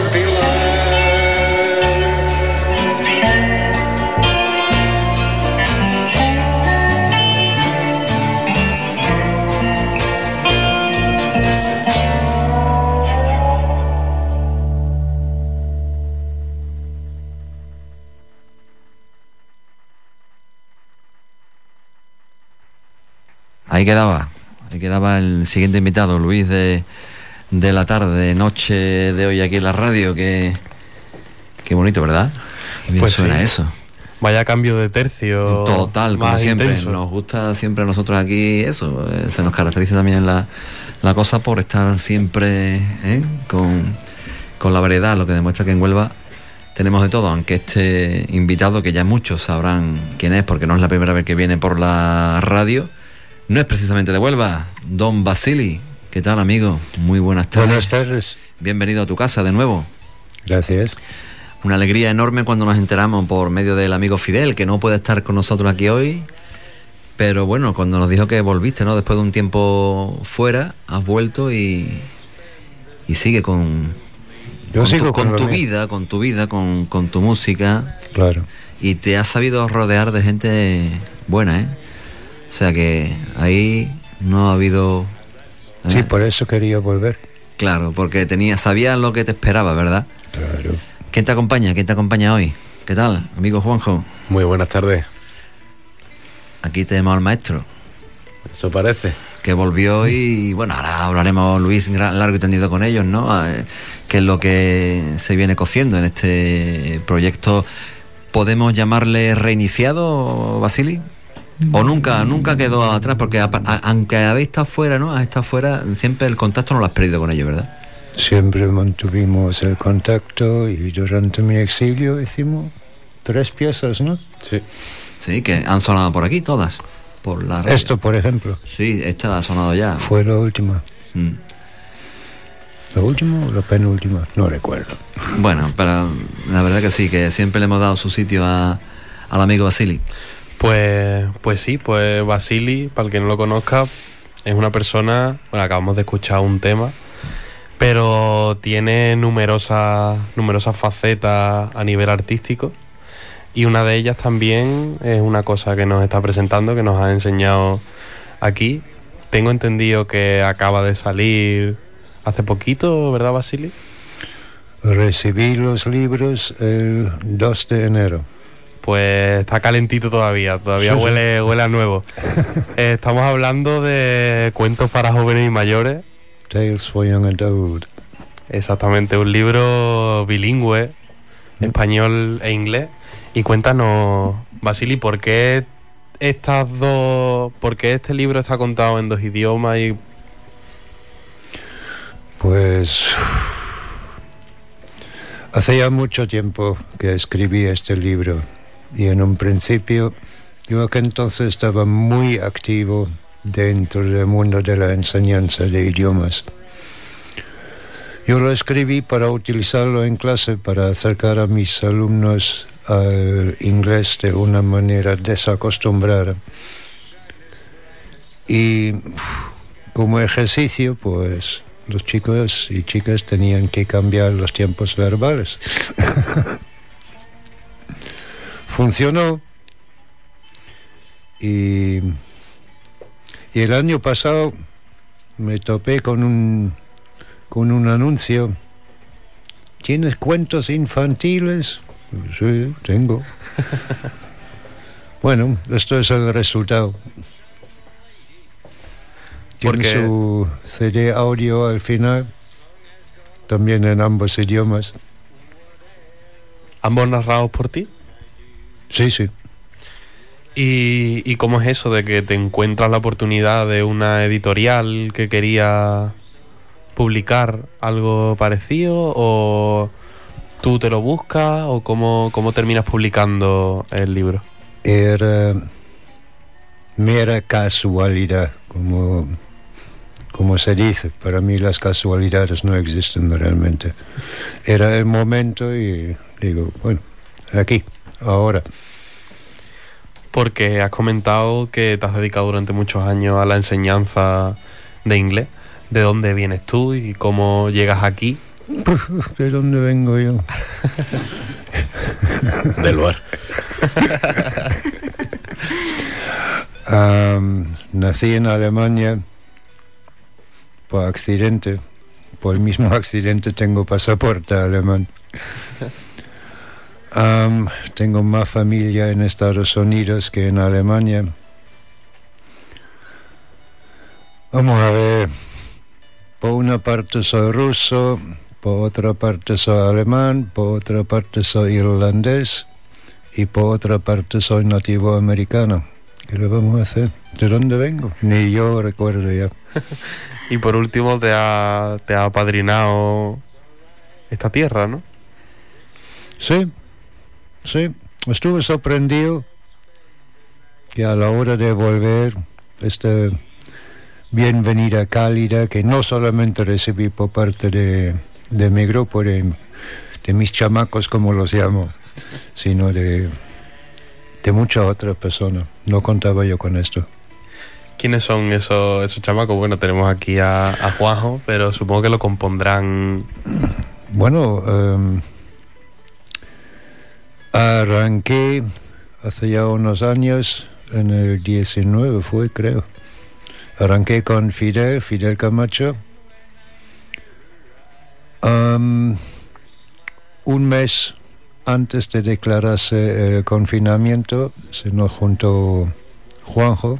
Ahí quedaba, ahí quedaba el siguiente invitado, Luis de, de la tarde, noche de hoy aquí en la radio. Qué, qué bonito, ¿verdad? Bien Pues suena sí. eso. Vaya cambio de tercio. Total, como siempre. intenso. Nos gusta siempre a nosotros aquí eso. eh, se nos caracteriza también la, la cosa por estar siempre ¿eh? con, con la variedad, lo que demuestra que en Huelva tenemos de todo, aunque este invitado, que ya muchos sabrán quién es, porque no es la primera vez que viene por la radio, no es precisamente de Huelva, Don Basili. ¿Qué tal, amigo? Muy buenas tardes. Buenas tardes. Bienvenido a tu casa de nuevo. Gracias. Una alegría enorme cuando nos enteramos por medio del amigo Fidel, que no puede estar con nosotros aquí hoy. Pero bueno, cuando nos dijo que volviste, ¿no? Después de un tiempo fuera, has vuelto y, y sigue con, Yo con, sigo tu, con con tu vida, con tu vida, con, con tu música. Claro. Y te has sabido rodear de gente buena, ¿eh? O sea que ahí no ha habido... ¿eh? Sí, por eso quería volver. Claro, porque tenía, sabías lo que te esperaba, ¿verdad? Claro. ¿Quién te acompaña? ¿Quién te acompaña hoy? ¿Qué ¿Qué tal, amigo Juanjo? Muy buenas tardes. Aquí tenemos al maestro. Eso parece. Que volvió y bueno, ahora hablaremos Luis gran- largo y tendido con ellos, ¿no? Eh, qué es lo que se viene cociendo en este proyecto. ¿Podemos llamarle reiniciado, Basili? ¿O nunca, nunca quedó atrás? Porque a- a- aunque habéis estado fuera, ¿no? Has estado fuera, siempre el contacto no lo has perdido con ellos, ¿verdad? Siempre mantuvimos el contacto y durante mi exilio hicimos tres piezas, ¿no? Sí. Sí, que han sonado por aquí todas. Por la radio. Esto, por ejemplo. Sí, esta ha sonado ya. Fue la última. Mm. ¿La última o la penúltima? No recuerdo. Bueno, pero la verdad que sí, que siempre le hemos dado su sitio a, al amigo Basili. Pues, pues sí, pues Basili, para el que no lo conozca, es una persona, bueno, acabamos de escuchar un tema, pero tiene numerosas, numerosas facetas a nivel artístico y una de ellas también es una cosa que nos está presentando, que nos ha enseñado aquí. Tengo entendido que acaba de salir hace poquito, ¿verdad, Basili? Recibí los libros el 2 de enero. Pues está calentito todavía, todavía Sí, sí. huele, huele a nuevo. Eh, estamos hablando de cuentos para jóvenes y mayores. Tales for Young Adult. Exactamente, un libro bilingüe, español e inglés. Y cuéntanos, Basili, ¿por qué estas dos, por qué este libro está contado en dos idiomas y Pues hace ya mucho tiempo que escribí este libro y en un principio yo que entonces estaba muy activo dentro del mundo de la enseñanza de idiomas. Yo lo escribí para utilizarlo en clase, para acercar a mis alumnos al inglés de una manera desacostumbrada. Y como ejercicio, pues los chicos y chicas tenían que cambiar los tiempos verbales. Funcionó. Y, y el año pasado me topé con un, con un anuncio. ¿Tienes cuentos infantiles? Sí, tengo. bueno, esto es el resultado. Tiene Porque- su CD audio al final, también en ambos idiomas. ambos narrados por ti? Sí, sí. ¿Y, y cómo es eso de que te encuentras la oportunidad de una editorial que quería publicar algo parecido o tú te lo buscas o cómo, cómo terminas publicando el libro? Era mera casualidad, como, como se dice. Para mí las casualidades no existen realmente. Era el momento y digo, bueno, aquí, ahora. Porque has comentado que te has dedicado durante muchos años a la enseñanza de inglés. ¿De dónde vienes tú y cómo llegas aquí? ¿De dónde vengo yo? Del lugar. Am, nací en Alemania por accidente. Por el mismo accidente tengo pasaporte alemán. Am, tengo más familia en Estados Unidos que en Alemania. Vamos a ver. Por una parte soy ruso, por otra parte soy alemán, por otra parte soy irlandés y por otra parte soy nativo americano. ¿Qué le vamos a hacer? ¿De dónde vengo? Ni yo recuerdo ya. Y por último te ha, te ha apadrinado esta tierra, ¿no? Sí, sí. Estuve sorprendido que a la hora de volver, esta bienvenida cálida que no solamente recibí por parte de, de mi grupo, de, de mis chamacos, como los llamo, sino de, de muchas otras personas. No contaba yo con esto. ¿Quiénes son esos, esos chamacos? Bueno, tenemos aquí a, a Juanjo, pero supongo que lo compondrán. Bueno, em, arranqué hace ya unos años, en el 19 fue, creo. Arranqué con Fidel, Fidel Camacho. Am, un mes antes de declararse el confinamiento, se nos juntó Juanjo.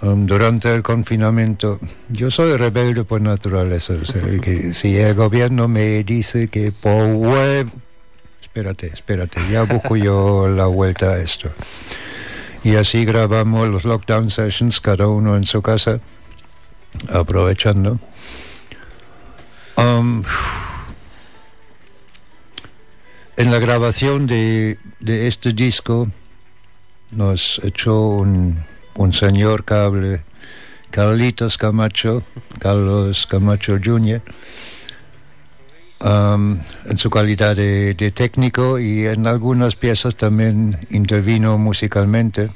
Durante el confinamiento, yo soy rebelde por naturaleza. que si el gobierno me dice que por web. Espérate, espérate, ya busco yo la vuelta a esto. Y así grabamos los lockdown sessions, cada uno en su casa, aprovechando. Um, en la grabación de, este disco nos echó un, un señor cable, Carlitos Camacho, Carlos Camacho Jr., um, en su calidad de, técnico y en algunas piezas también intervino musicalmente.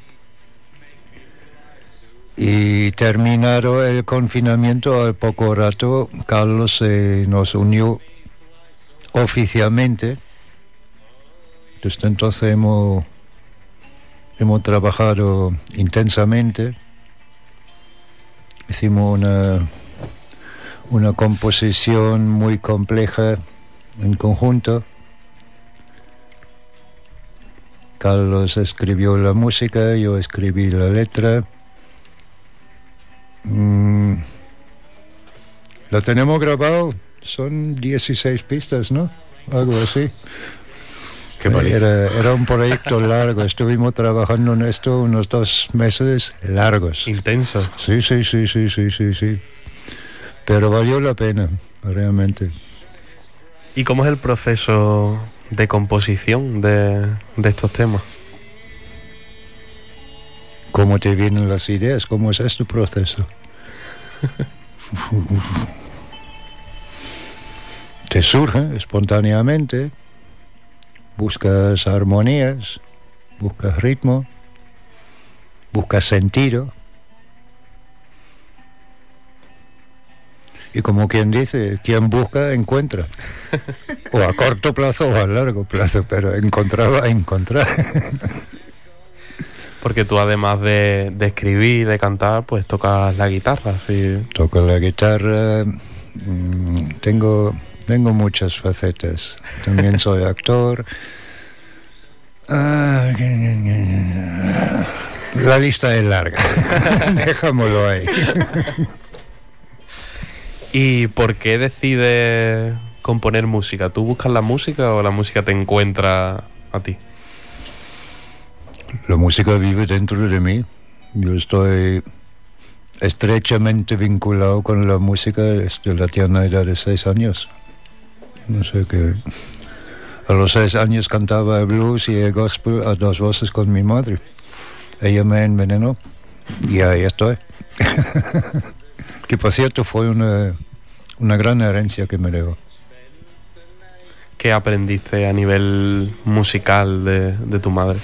Y terminado el confinamiento, al poco rato, Carlos se nos unió oficialmente. Desde entonces hemos, hemos trabajado intensamente. Hicimos una, una composición muy compleja en conjunto. Carlos escribió la música, yo escribí la letra. Mm, lo tenemos grabado, son 16 pistas, ¿no? Algo así. Qué era, era un proyecto largo, estuvimos trabajando en esto unos dos meses largos. Intenso. Sí, sí, sí, sí, sí, sí, sí. Pero valió la pena, realmente. ¿Y cómo es el proceso de composición de, de estos temas? ¿Cómo te vienen las ideas? ¿Cómo es este proceso? te surge espontáneamente, buscas armonías, buscas ritmo, buscas sentido. Y como quien dice, quien busca, encuentra. O a corto plazo o a largo plazo, pero encontrar va a encontrar. Porque tú además de, de escribir y de cantar, pues tocas la guitarra. Sí. Toco la guitarra, mm, tengo, tengo muchas facetas. También soy actor. Ah, la lista es larga. Dejámoslo ahí. ¿Y por qué decides componer música? ¿Tú buscas la música o la música te encuentra a ti? La música vive dentro de mí. Yo estoy estrechamente vinculado con la música desde la tierna edad de seis años. No sé qué. A los seis años cantaba el blues y el gospel a dos voces con mi madre. Ella me envenenó y ahí estoy. que por cierto fue una, una gran herencia que me dejó. ¿Qué aprendiste a nivel musical de, de tu madre?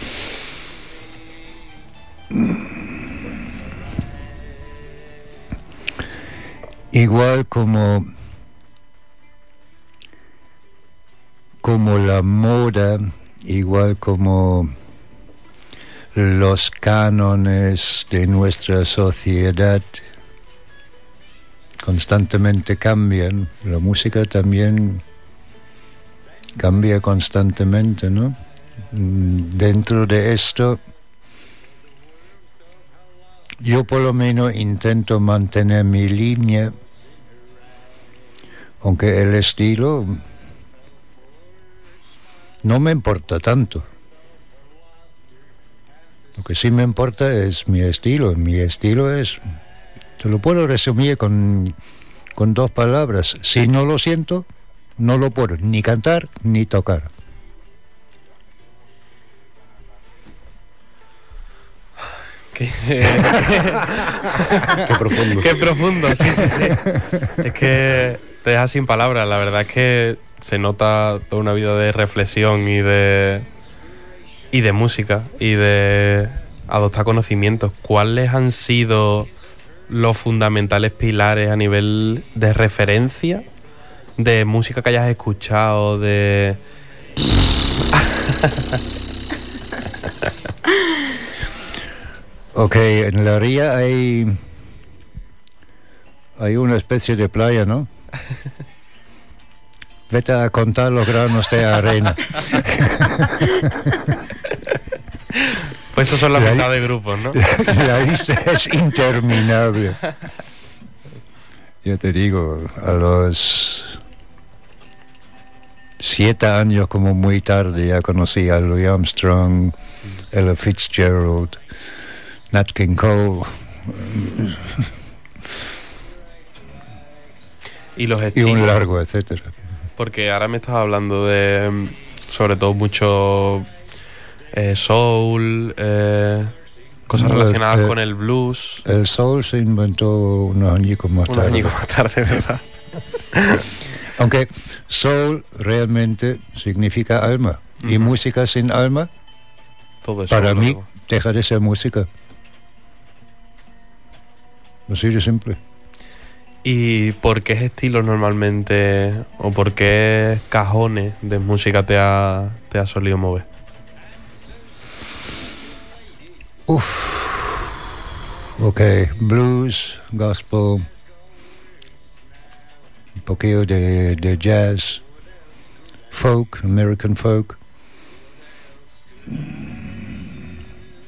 Igual como como la moda, igual como los cánones de nuestra sociedad constantemente cambian, la música también cambia constantemente, ¿no? Dentro de esto, yo por lo menos intento mantener mi línea, aunque el estilo no me importa tanto. Lo que sí me importa es mi estilo. Mi estilo es, te lo puedo resumir con, con dos palabras. Si no lo siento, no lo puedo ni cantar ni tocar. Qué, Qué profundo. Qué profundo, sí, sí, sí. Es que te deja sin palabras. La verdad es que se nota toda una vida de reflexión y de y de música y de adoptar conocimientos. ¿Cuáles han sido los fundamentales pilares a nivel de referencia de música que hayas escuchado de Ok, en la ría hay, hay una especie de playa, ¿no? Vete a contar los granos de arena. Pues eso son la La- mitad de grupos, ¿no? La lista es interminable. Yo te digo, a los siete años como muy tarde ya conocí a Louis Armstrong, Ella Fitzgerald, Nat King Cole Y los y un estilos. largo, etcétera. Porque ahora me estás hablando de, mm, sobre todo, mucho eh, soul, eh, cosas No, relacionadas con el blues. El soul se inventó unos añicos más Unos tarde. añicos más tarde, ¿verdad? Aunque soul realmente significa alma. Y música sin alma, Todo eso. para mí, deja de ser música. Así de simple. ¿Y por qué estilos normalmente, o por qué cajones de música te ha, te ha solido mover? Ok, blues, gospel, un poquillo de, de jazz, folk, American folk.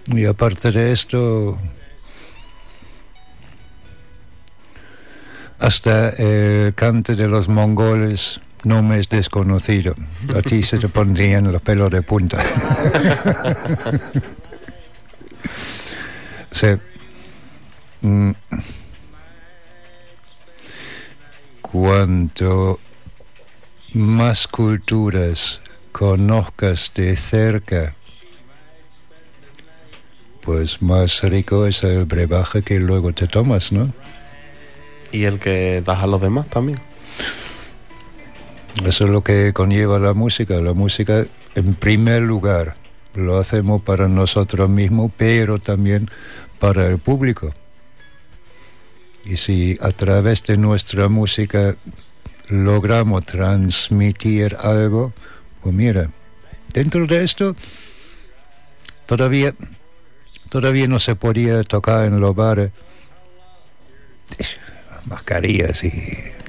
Y aparte de esto, hasta el cante de los mongoles no me es desconocido. A ti se te pondrían los pelos de punta. Sí. Mm. Cuanto más culturas conozcas de cerca, pues más rico es el brebaje que luego te tomas, ¿no? Y el que das a los demás también. Eso es lo que conlleva la música. La música, en primer lugar, lo hacemos para nosotros mismos, pero también para el público. Y si a través de nuestra música logramos transmitir algo, pues mira, dentro de esto todavía todavía no se podía tocar en los bares mascarillas y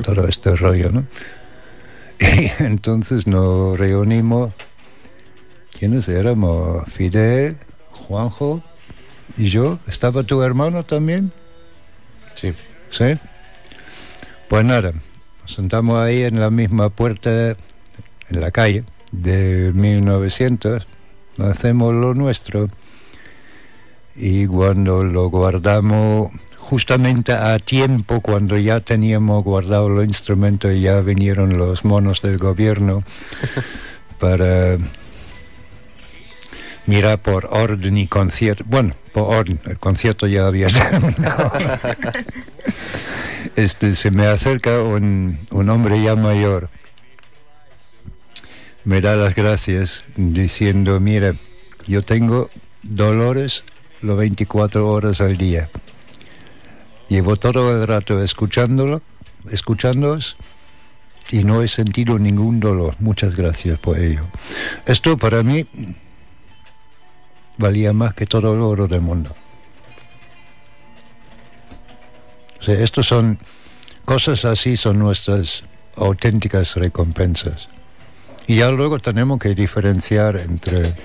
todo este rollo, ¿no? Y entonces nos reunimos, ¿quiénes éramos? Fidel, Juanjo y yo. ¿Estaba tu hermano también? Sí. ¿Sí? Pues nada, nos sentamos ahí en la misma puerta, en la calle, de 1900, hacemos lo nuestro y cuando lo guardamos justamente a tiempo, cuando ya teníamos guardado los instrumentos y ya vinieron los monos del gobierno para mirar por orden y concierto. Bueno, por orden, el concierto ya había terminado. este, se me acerca un, un hombre ya mayor, me da las gracias diciendo, mira, yo tengo dolores las 24 horas al día. Llevo todo el rato escuchándolo, escuchándoos y no he sentido ningún dolor. Muchas gracias por ello. Esto para mí valía más que todo el oro del mundo. O estos son cosas así son nuestras auténticas recompensas. Y ya luego tenemos que diferenciar entre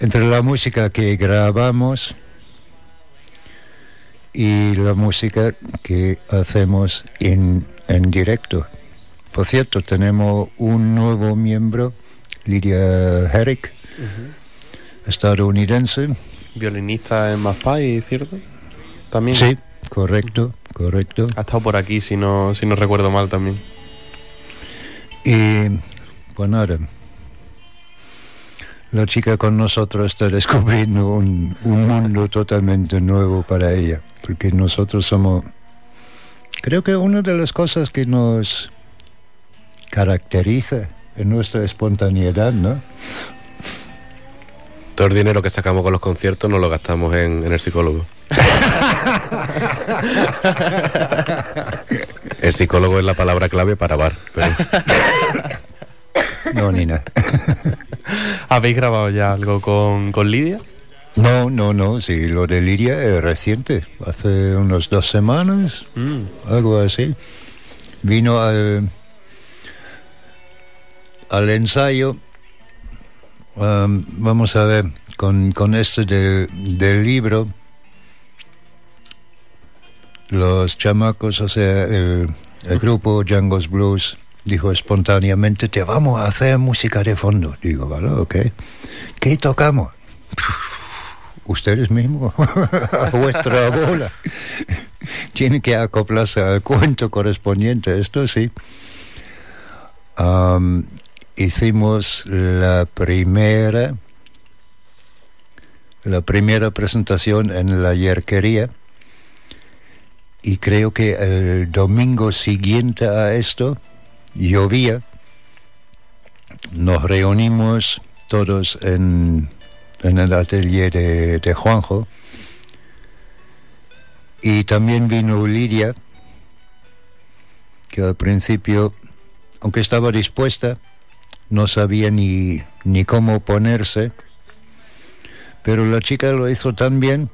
entre la música que grabamos y la música que hacemos en, en directo. Por cierto, tenemos un nuevo miembro, Lidia Herrick, estadounidense. Violinista en Maspay, ¿cierto? También. Sí, correcto, correcto. Ha estado por aquí, si no, si no recuerdo mal también. Y pues nada, la chica con nosotros está descubriendo un, un mundo totalmente nuevo para ella, porque nosotros somos, creo que una de las cosas que nos caracteriza es nuestra espontaneidad, ¿no? Todo el dinero que sacamos con los conciertos nos lo gastamos en, en el psicólogo. El psicólogo es la palabra clave para bar. Pero... No, ni nada. ¿Habéis grabado ya algo con, con Lidia? No, no, no, sí, lo de Lidia es reciente, hace unas dos semanas, Mm. algo así. Vino al, al ensayo, um, vamos a ver, con, con este de- del libro, los chamacos, o sea, el, el grupo Django's Blues dijo espontáneamente, te vamos a hacer música de fondo. Digo, vale, ok. ¿Qué tocamos? Ustedes mismos, a vuestra bola. Tienen que acoplarse al cuento correspondiente, esto sí. Hicimos la primera, la primera presentación en la yerquería y creo que el domingo siguiente a esto llovía. Nos reunimos todos en, en el atelier de, de Juanjo y también vino Lidia, que al principio, aunque estaba dispuesta, no sabía ni, ni cómo ponerse, pero la chica lo hizo tan bien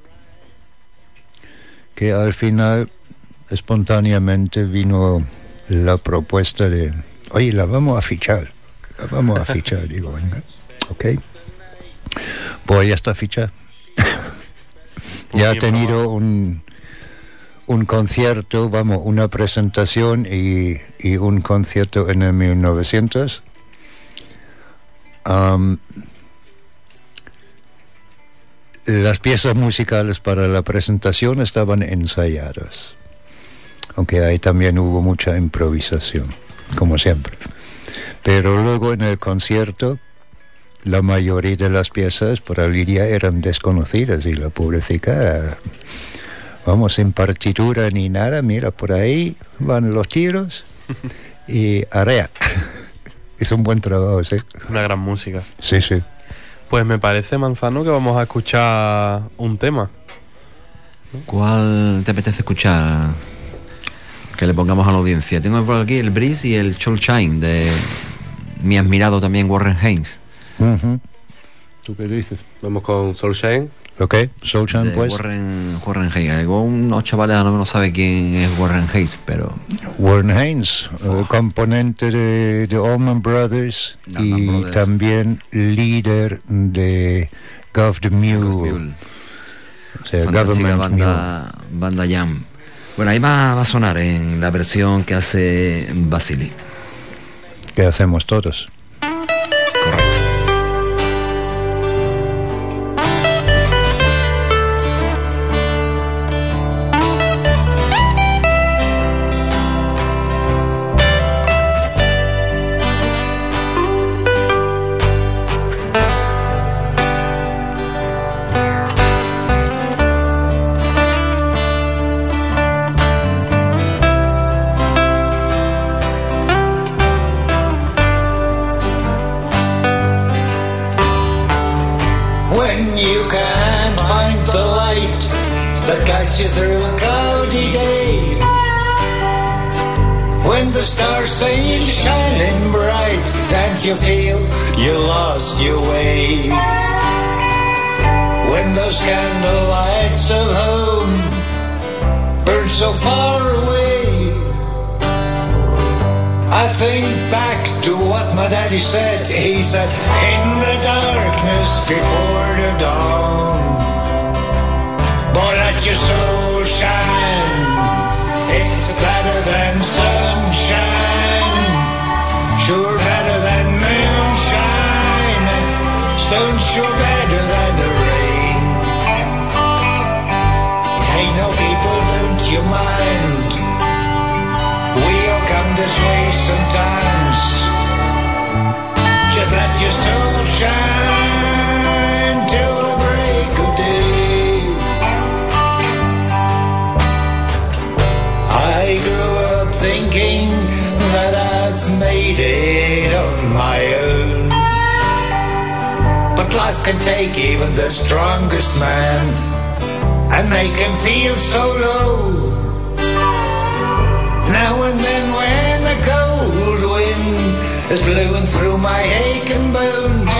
que al final espontáneamente vino la propuesta de, oye, la vamos a fichar, la vamos a fichar, digo, venga, ok, pues ya está fichada. ya ha tenido un, un concierto, vamos, una presentación y, y un concierto en el 1900. Las piezas musicales para la presentación estaban ensayadas, aunque ahí también hubo mucha improvisación, como siempre. Pero luego en el concierto, la mayoría de las piezas para Lidia eran desconocidas y la pobrecita, vamos, sin partitura ni nada, mira, por ahí van los tiros y area. Es un buen trabajo, sí. Una gran música. Sí, sí. Pues me parece, Manzano, que vamos a escuchar un tema. ¿Cuál te apetece escuchar? Que le pongamos a la audiencia. Tengo por aquí el Breeze y el Shine de mi admirado también Warren Haynes. ¿Tú qué dices? Vamos con Soulshine. Ok, De pues. Warren, Warren Haynes. Algo- Unos chavales lo menos sabe quién es Warren Haynes, pero Warren Haynes, eh, componente de, de Allman Brothers y Brothers. también líder de Gov the Mule. O sea, Government banda, banda Jam. Bueno, ahí va, va a sonar en la versión que hace Basili. Mule, que hacemos todos. Can take even the strongest man and make him feel so low. Now and then when the cold wind is blowing through my aching bones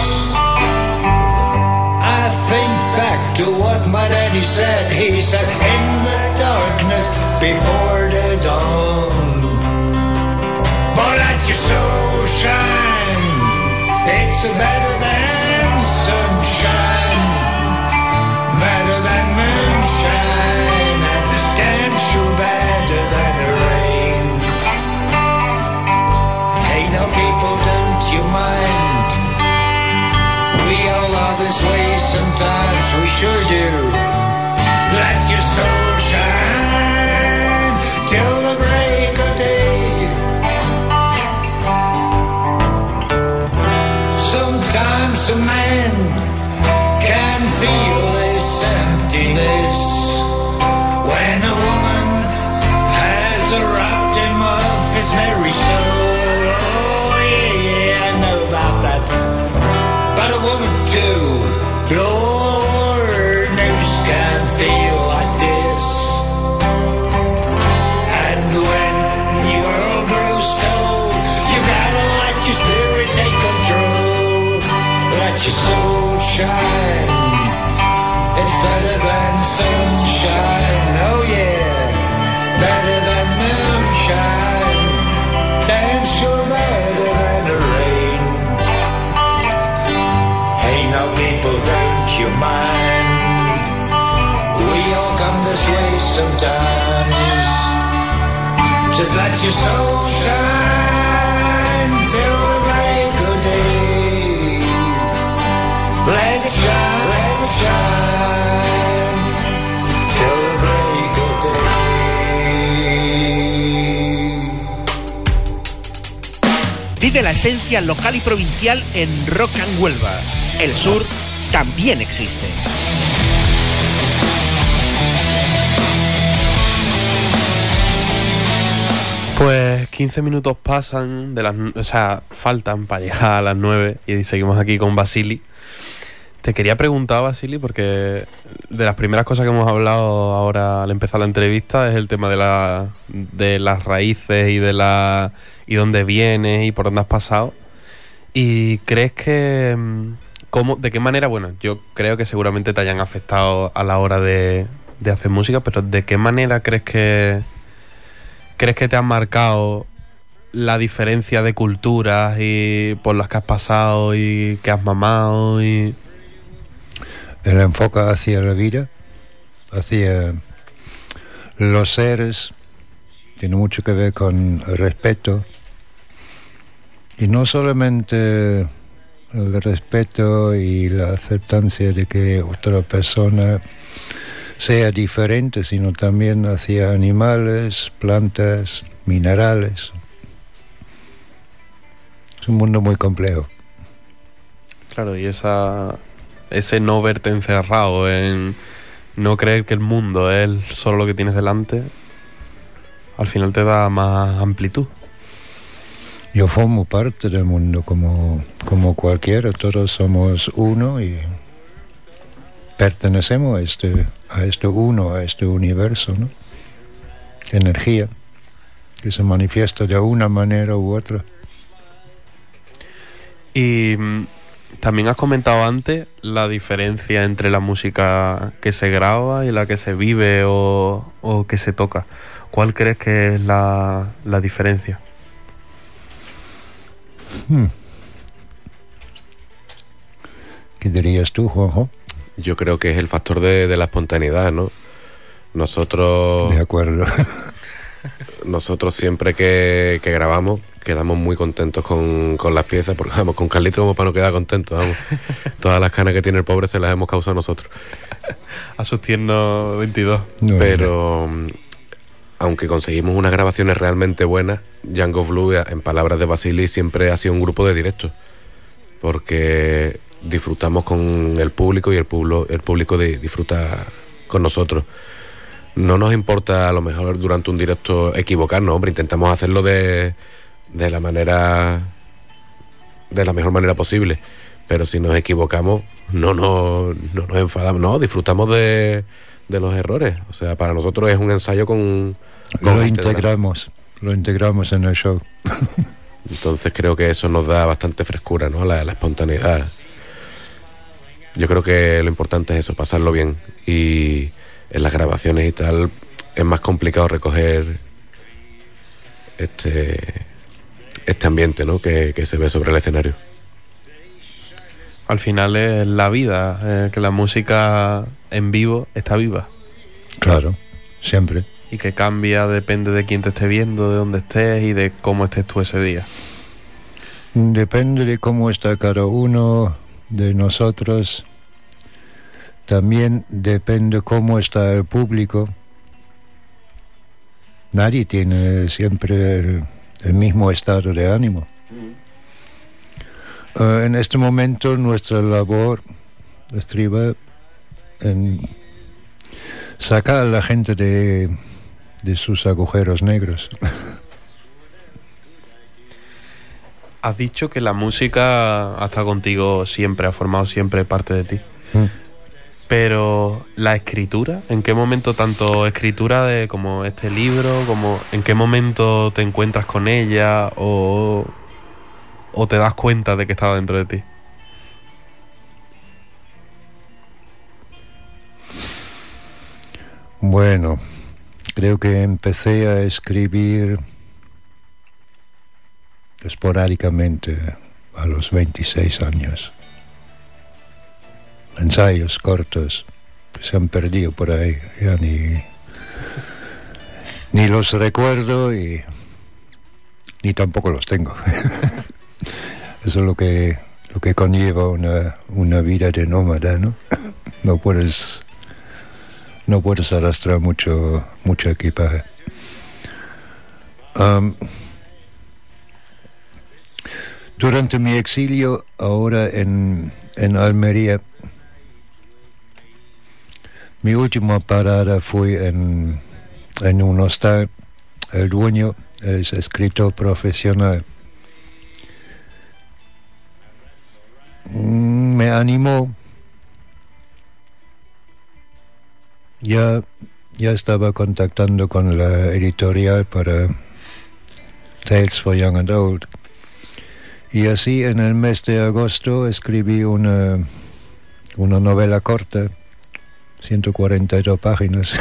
I think back to what my daddy said He said in the darkness before the dawn But let your soul shine so better Just let your soul shine till the break of day. Let it shine, let it shine till the break of day. Vive la esencia local y provincial en Rock and Huelva. El sur también existe. 15 minutos pasan de las, o sea, faltan para llegar a las 9 y seguimos aquí con Basili. Te quería preguntar, Basili, porque de las primeras cosas que hemos hablado ahora al empezar la entrevista es el tema de, la, de las raíces y de la y dónde vienes y por dónde has pasado. ¿Y crees que mm, cómo, de qué manera, bueno, yo creo que seguramente te hayan afectado a la hora de, de hacer música, pero de qué manera crees que crees que te han marcado la diferencia de culturas y por las que has pasado y que has mamado y El enfoque hacia la vida, hacia los seres, tiene mucho que ver con el respeto. Y no solamente el respeto y la aceptancia de que otra persona sea diferente, sino también hacia animales, plantas, minerales. Es un mundo muy complejo. claro, y esa ese no verte encerrado en no creer que el mundo es solo lo que tienes delante, al final te da más amplitud. Yo formo parte del mundo como, como cualquiera, todos somos uno y pertenecemos a este, a este uno, a este universo, ¿no? Energía que se manifiesta de una manera u otra. Y mm, también has comentado antes la diferencia entre la música que se graba y la que se vive o, o que se toca. ¿Cuál crees que es la, la diferencia? Hmm. ¿Qué dirías tú, Juanjo? Yo creo que es el factor de, de la espontaneidad, ¿no? Nosotros... De acuerdo. Nosotros siempre que, que grabamos quedamos muy contentos con, con las piezas, porque vamos, con Carlito como para no quedar contentos, vamos. Todas las canas que tiene el pobre se las hemos causado nosotros. A sus tiernos 22. Pero aunque conseguimos unas grabaciones realmente buenas, Django Blue, en palabras de Basili, siempre ha sido un grupo de directos. Porque disfrutamos con el público y el, público el público di- disfruta con nosotros. No nos importa a lo mejor durante un directo equivocarnos, hombre, intentamos hacerlo de, de la manera de la mejor manera posible. Pero si nos equivocamos, no, no, no nos enfadamos, no, disfrutamos de, de los errores. O sea, para nosotros es un ensayo con... con Lo de la- integramos, lo integramos en el show. Entonces creo que eso nos da bastante frescura, ¿no? La, la espontaneidad. Yo creo que lo importante es eso, pasarlo bien. Y en las grabaciones y tal es más complicado recoger este este ambiente, ¿no? Que, que se ve sobre el escenario. al final es la vida, eh, que la música en vivo está viva. Claro, siempre. Y que cambia depende de quién te esté viendo, de dónde estés y de cómo estés tú ese día. Depende de cómo está cada uno de nosotros. También depende cómo está el público. Nadie tiene siempre el, el mismo estado de ánimo. Eh, en este momento nuestra labor estriba en sacar a la gente de, de sus agujeros negros. Has dicho que la música ha estado contigo siempre, ha formado siempre parte de ti. Mm. Pero la escritura, ¿en qué momento tanto escritura de como este libro, como en qué momento te encuentras con ella o, o te das cuenta de que estaba dentro de ti? Bueno, creo que empecé a escribir esporádicamente a los 26 años. Ensayos cortos se han perdido por ahí, ya ni, ni los recuerdo y ni tampoco los tengo. Eso es lo que, lo que conlleva una, una vida de nómada, ¿no? No puedes no puedes arrastrar mucho, mucho equipaje. Durante mi exilio ahora en, en Almería, mi última parada fue en, en un hostal. El dueño es escritor profesional. Me animó ya, ya estaba contactando con la editorial para Tales for Young and Old. Y así en el mes de agosto escribí una, una novela corta, 142 páginas,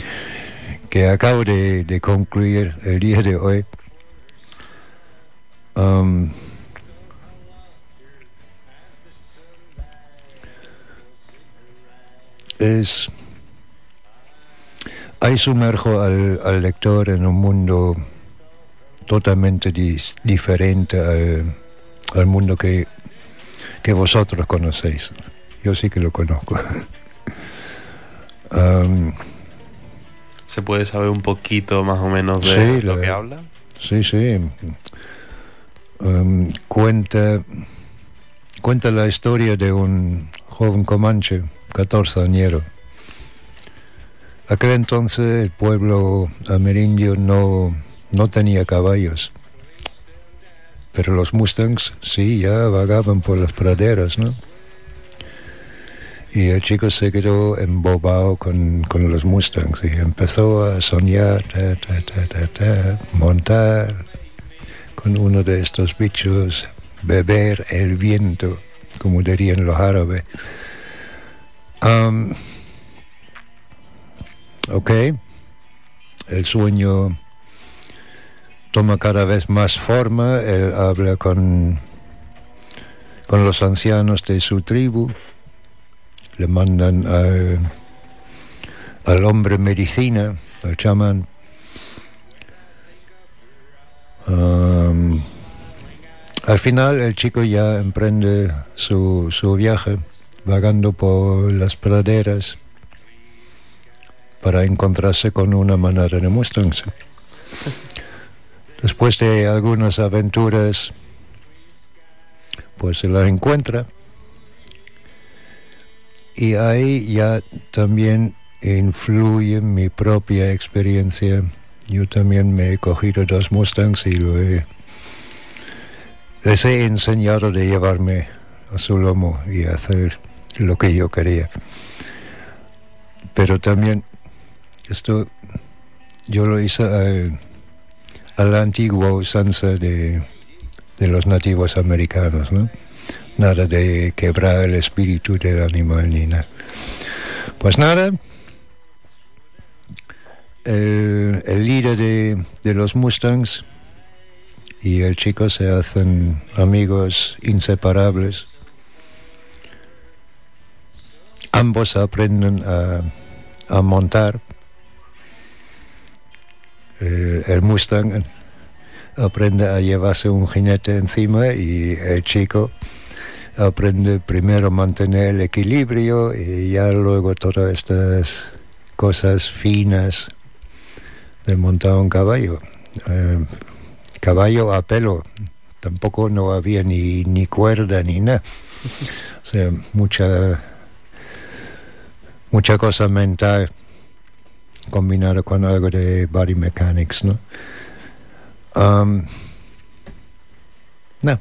que acabo de, de concluir el día de hoy. Um, es ahí sumerjo al, al lector en un mundo totalmente dis- diferente al, al mundo que, que vosotros conocéis. Yo sí que lo conozco. ¿Se puede saber un poquito más o menos de Sí, lo la- que habla? Sí, sí. Um, cuenta, cuenta la historia de un joven comanche, 14 añero. Aquel entonces el pueblo amerindio no, no tenía caballos, pero los mustangs sí, ya vagaban por las praderas, ¿no? Y el chico se quedó embobado con, con los mustangs y empezó a soñar, ta, ta, ta, ta, ta, montar con uno de estos bichos, beber el viento, como dirían los árabes. Ok, el sueño toma cada vez más forma, él habla con, con los ancianos de su tribu, le mandan al, al hombre medicina, al chamán. Am, al final el chico ya emprende su, su viaje vagando por las praderas para encontrarse con una manada de mustangs. Después de algunas aventuras, pues se las encuentra y ahí ya también influye mi propia experiencia. Yo también me he cogido dos Mustangs y lo he- les he enseñado de llevarme a su lomo y hacer lo que yo quería. Pero también esto yo lo hice a la antigua usanza de, de los nativos americanos, ¿no? Nada de quebrar el espíritu del animal ni nada. Pues nada, el, el líder de, de los Mustangs y el chico se hacen amigos inseparables. ambos aprenden a, a montar. El, el Mustang aprende a llevarse un jinete encima y el chico aprende primero a mantener el equilibrio y ya luego todas estas cosas finas de montar un caballo. Eh, caballo a pelo, tampoco no había ni, ni cuerda ni nada. O sea, mucha, mucha cosa mental combinada con algo de body mechanics, ¿no? No.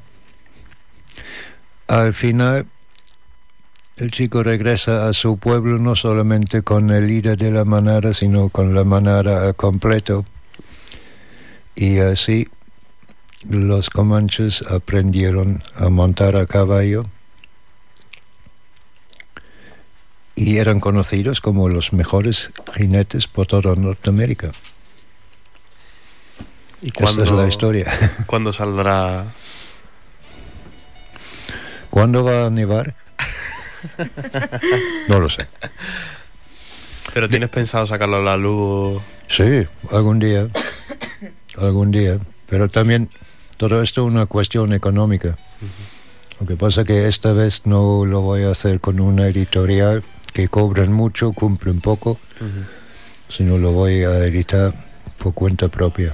Al final, el chico regresa a su pueblo no solamente con el líder de la manada, sino con la manada al completo. Y así los comanches aprendieron a montar a caballo y eran conocidos como los mejores jinetes por toda Norteamérica. ¿Y Esta es cuándo- la historia. ¿Cuándo saldrá? ¿Cuándo va a nevar? No lo sé. ¿Pero tienes pensado sacarlo a la luz? Sí, algún día. algún día. Pero también todo esto es una cuestión económica. Lo que pasa que esta vez no lo voy a hacer con una editorial que cobran mucho, cumplen poco, sino lo voy a editar por cuenta propia,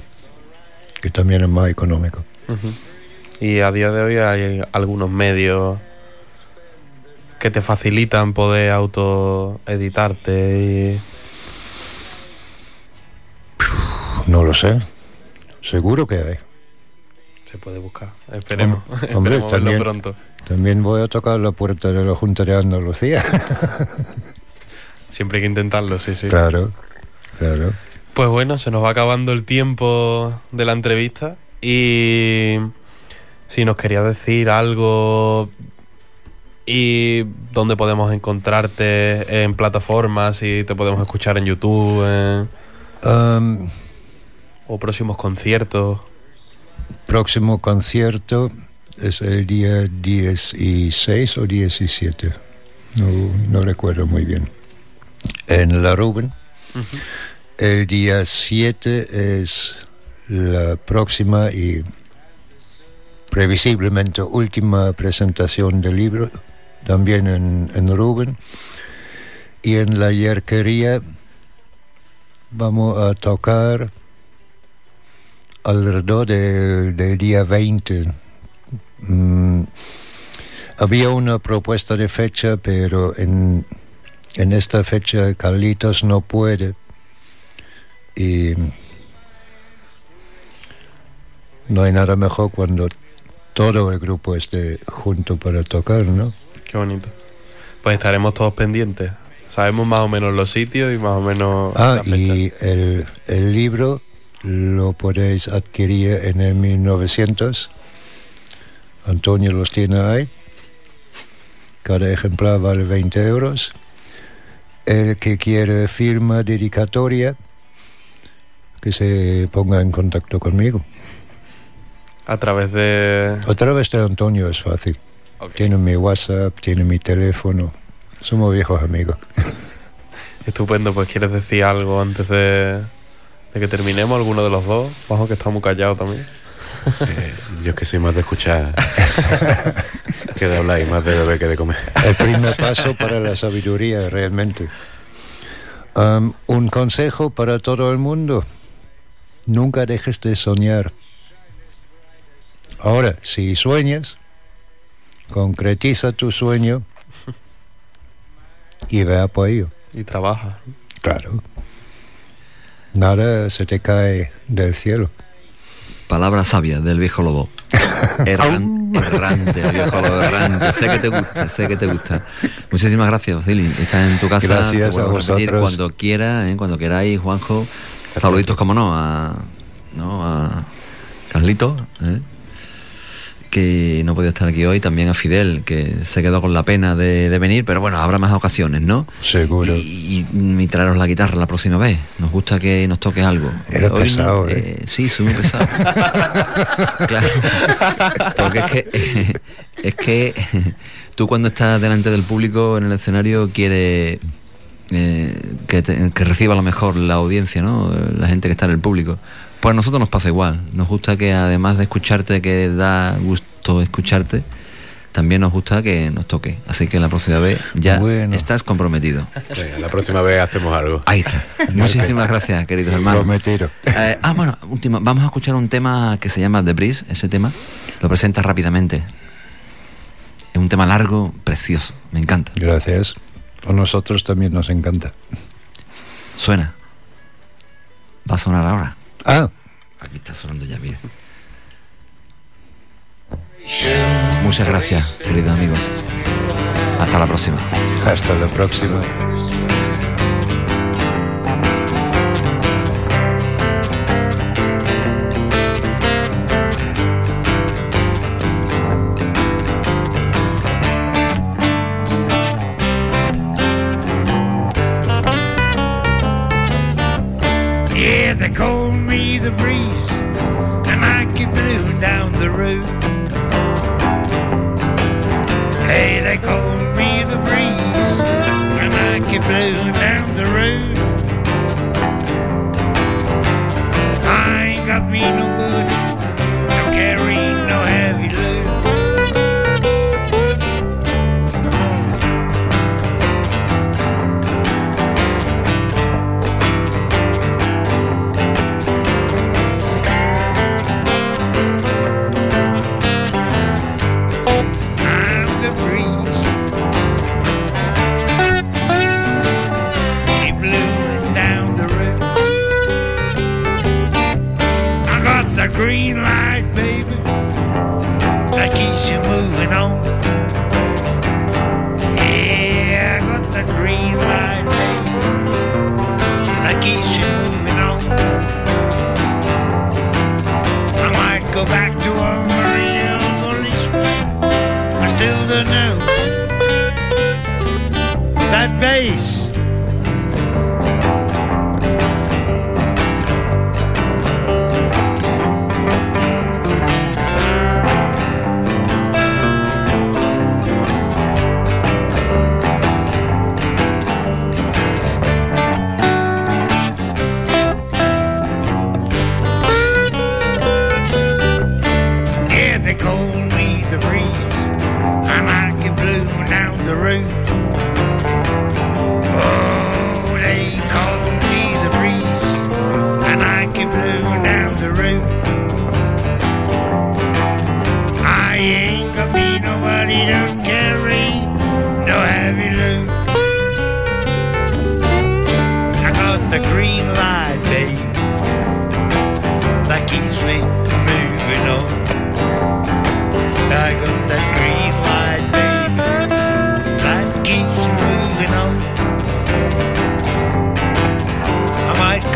que también es más económico. Y a día de hoy hay algunos medios que te facilitan poder autoeditarte y... No lo sé. Seguro que hay. Se puede buscar. Esperemos. Hom- Hombre, Esperemos verlo pronto. También voy a tocar la puerta de la Junta de Andalucía. Siempre hay que intentarlo, sí, sí. claro, claro. Pues bueno, se nos va acabando el tiempo de la entrevista y si nos querías decir algo y dónde podemos encontrarte en plataformas, si te podemos escuchar en YouTube Um, o próximos conciertos. próximo concierto es el día 16 o 17. No, no recuerdo muy bien. En La Ruben. El día 7 es la próxima y previsiblemente última presentación del libro, también en, en Ruben. Y en la yerquería vamos a tocar alrededor del, del día 20. Mm, había una propuesta de fecha, pero en, en esta fecha Carlitos no puede. Y no hay nada mejor cuando todo el grupo esté junto para tocar, ¿no? Qué bonito. Pues estaremos todos pendientes. Sabemos más o menos los sitios y más o menos... Ah, y el, el libro lo podéis adquirir en el 1900. Antonio los tiene ahí. Cada ejemplar vale 20 euros. El que quiere firma dedicatoria, que se ponga en contacto conmigo. A través de... A través de Antonio es fácil. Tiene mi WhatsApp, tiene mi teléfono. Somos viejos amigos. Estupendo, pues quieres decir algo antes de, de que terminemos, alguno de los dos. Bajo que está muy callado también. Eh, yo es que soy más de escuchar que de hablar y más de beber que de comer. El primer paso para la sabiduría, realmente. Um, un consejo para todo el mundo. Nunca dejes de soñar. Ahora, si sueñas, concretiza tu sueño y vea por ello. Y trabaja. Claro. Nada se te cae del cielo. Palabra sabia del viejo lobo. Erran- errante, el viejo lobo errante. Sé que te gusta, sé que te gusta. Muchísimas gracias, Zili. Estás en tu casa. Gracias te a repetir cuando quieras, ¿eh? cuando queráis, Juanjo. Saluditos, como no, a, ¿no? a Carlito, ¿eh? Que no podía estar aquí hoy. También a Fidel, que se quedó con la pena de, de venir, pero bueno, habrá más ocasiones, ¿no? Seguro. Y, y, y traeros la guitarra la próxima vez. Nos gusta que nos toques algo. Era Hoy pesado, ¿eh? eh, sí, soy muy pesado. claro. Porque es que Es que tú cuando estás delante del público en el escenario quieres eh, que, te- que reciba lo mejor la audiencia, ¿no? La gente que está en el público. Pues a nosotros nos pasa igual. Nos gusta que además de escucharte, que da gusto escucharte, también nos gusta que nos toque. Así que la próxima vez ya estás comprometido. Venga, la próxima vez hacemos algo. Ahí está. Muchísimas gracias, queridos hermanos. Prometido. Eh, ah, bueno, último. Vamos a escuchar un tema que se llama The Breeze. Ese tema lo presenta rápidamente. Es un tema largo, precioso. Me encanta. Gracias. A nosotros también nos encanta. Suena. Va a sonar ahora. Ah. Aquí está sonando ya, mire. Muchas gracias, queridos amigos. Hasta la próxima. Hasta la próxima. The breeze, and I keep blowing down the road. Hey, they call me the breeze, and I keep blowing down the road. I ain't got me no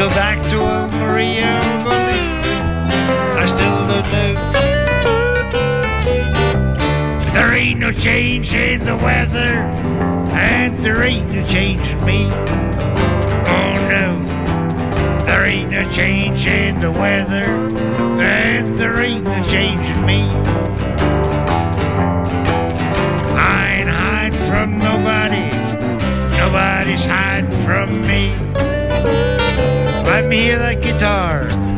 go back to old Maria believe I still don't know. There ain't no change in the weather, and there ain't no change in me. Oh no, there ain't no change in the weather, and there ain't no change in me. I ain't hiding from nobody, nobody's hiding from me. Let me hear that guitar.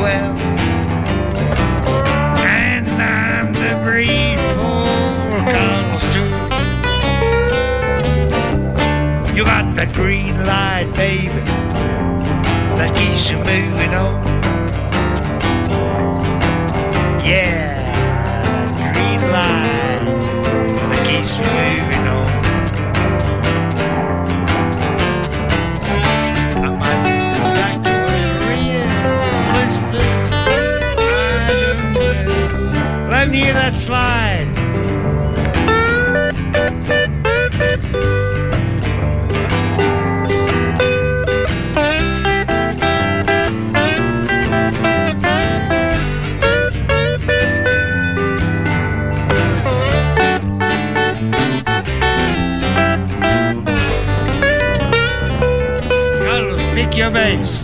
Well. And I'm the breeze for Carlos too. You got that green light, baby, that keeps you moving on. Slide. Your bass.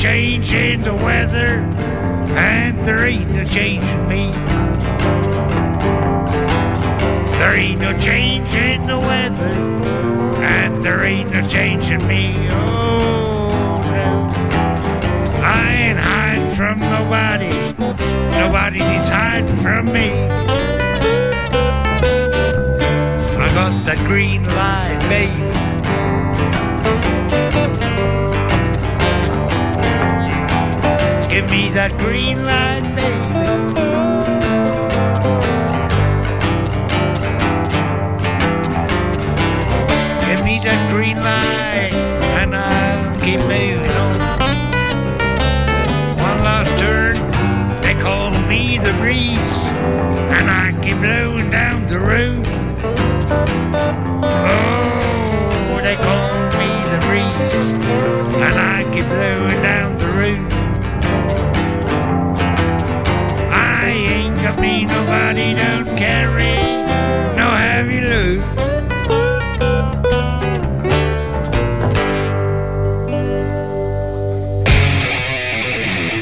Change in the weather, and there ain't no change in me. There ain't no change in the weather, and there ain't no change in me. Oh, no. I ain't hiding from nobody. Nobody needs hiding from me. I got that green light, baby. Give me that green light, baby. Give me that green light, and I'll keep moving on. One last turn, they call me the breeze, and I keep blowing down the road.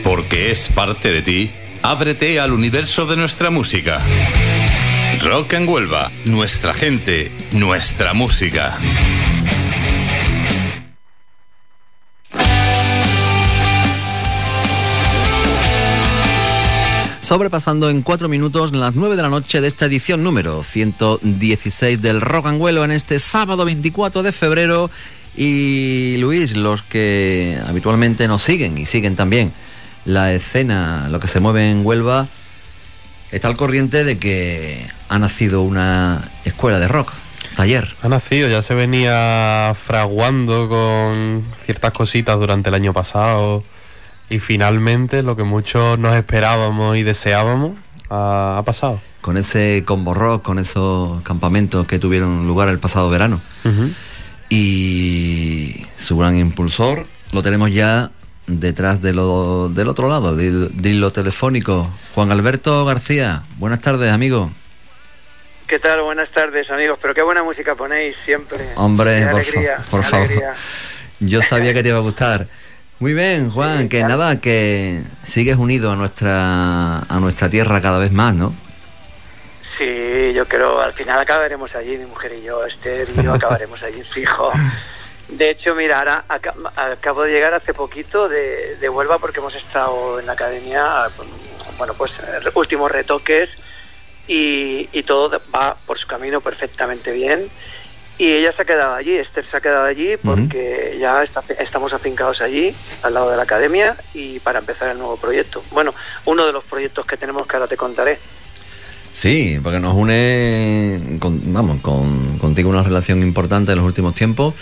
Porque es parte de ti, ábrete al universo de nuestra música. Rock en Huelva, nuestra gente, nuestra música. Sobrepasando en cuatro minutos las nueve de la noche de esta edición número 116 del Rock and en este sábado 24 de febrero. Y Luis, los que habitualmente nos siguen y siguen también la escena, lo que se mueve en Huelva, está al corriente de que ha nacido una escuela de rock, taller. Ha nacido, ya se venía fraguando con ciertas cositas durante el año pasado y finalmente lo que muchos nos esperábamos y deseábamos ha, ha pasado. Con ese combo rock, con esos campamentos que tuvieron lugar el pasado verano. Y su gran impulsor lo tenemos ya detrás de lo, del otro lado, de, de lo telefónico. Juan Alberto García, buenas tardes, amigo. ¿Qué tal? Buenas tardes, amigos. Pero qué buena música ponéis siempre. Hombre, Qué por, alegría, fa- por qué favor. Yo sabía que te iba a gustar. Muy bien, Juan, que nada, que sigues unido a nuestra a nuestra tierra cada vez más, ¿no? Sí, yo creo, al final acabaremos allí, mi mujer y yo, Esther y acabaremos allí, fijo. De hecho, mira, ahora aca- acabo de llegar hace poquito de, de Huelva porque hemos estado en la academia, bueno, pues últimos retoques y, y todo va por su camino perfectamente bien. Y ella se ha quedado allí, Esther se ha quedado allí porque ya está- estamos afincados allí, al lado de la academia, y para empezar el nuevo proyecto. Bueno, uno de los proyectos que tenemos que ahora te contaré. Sí, porque nos une, con- vamos, con, contigo una relación importante en los últimos tiempos.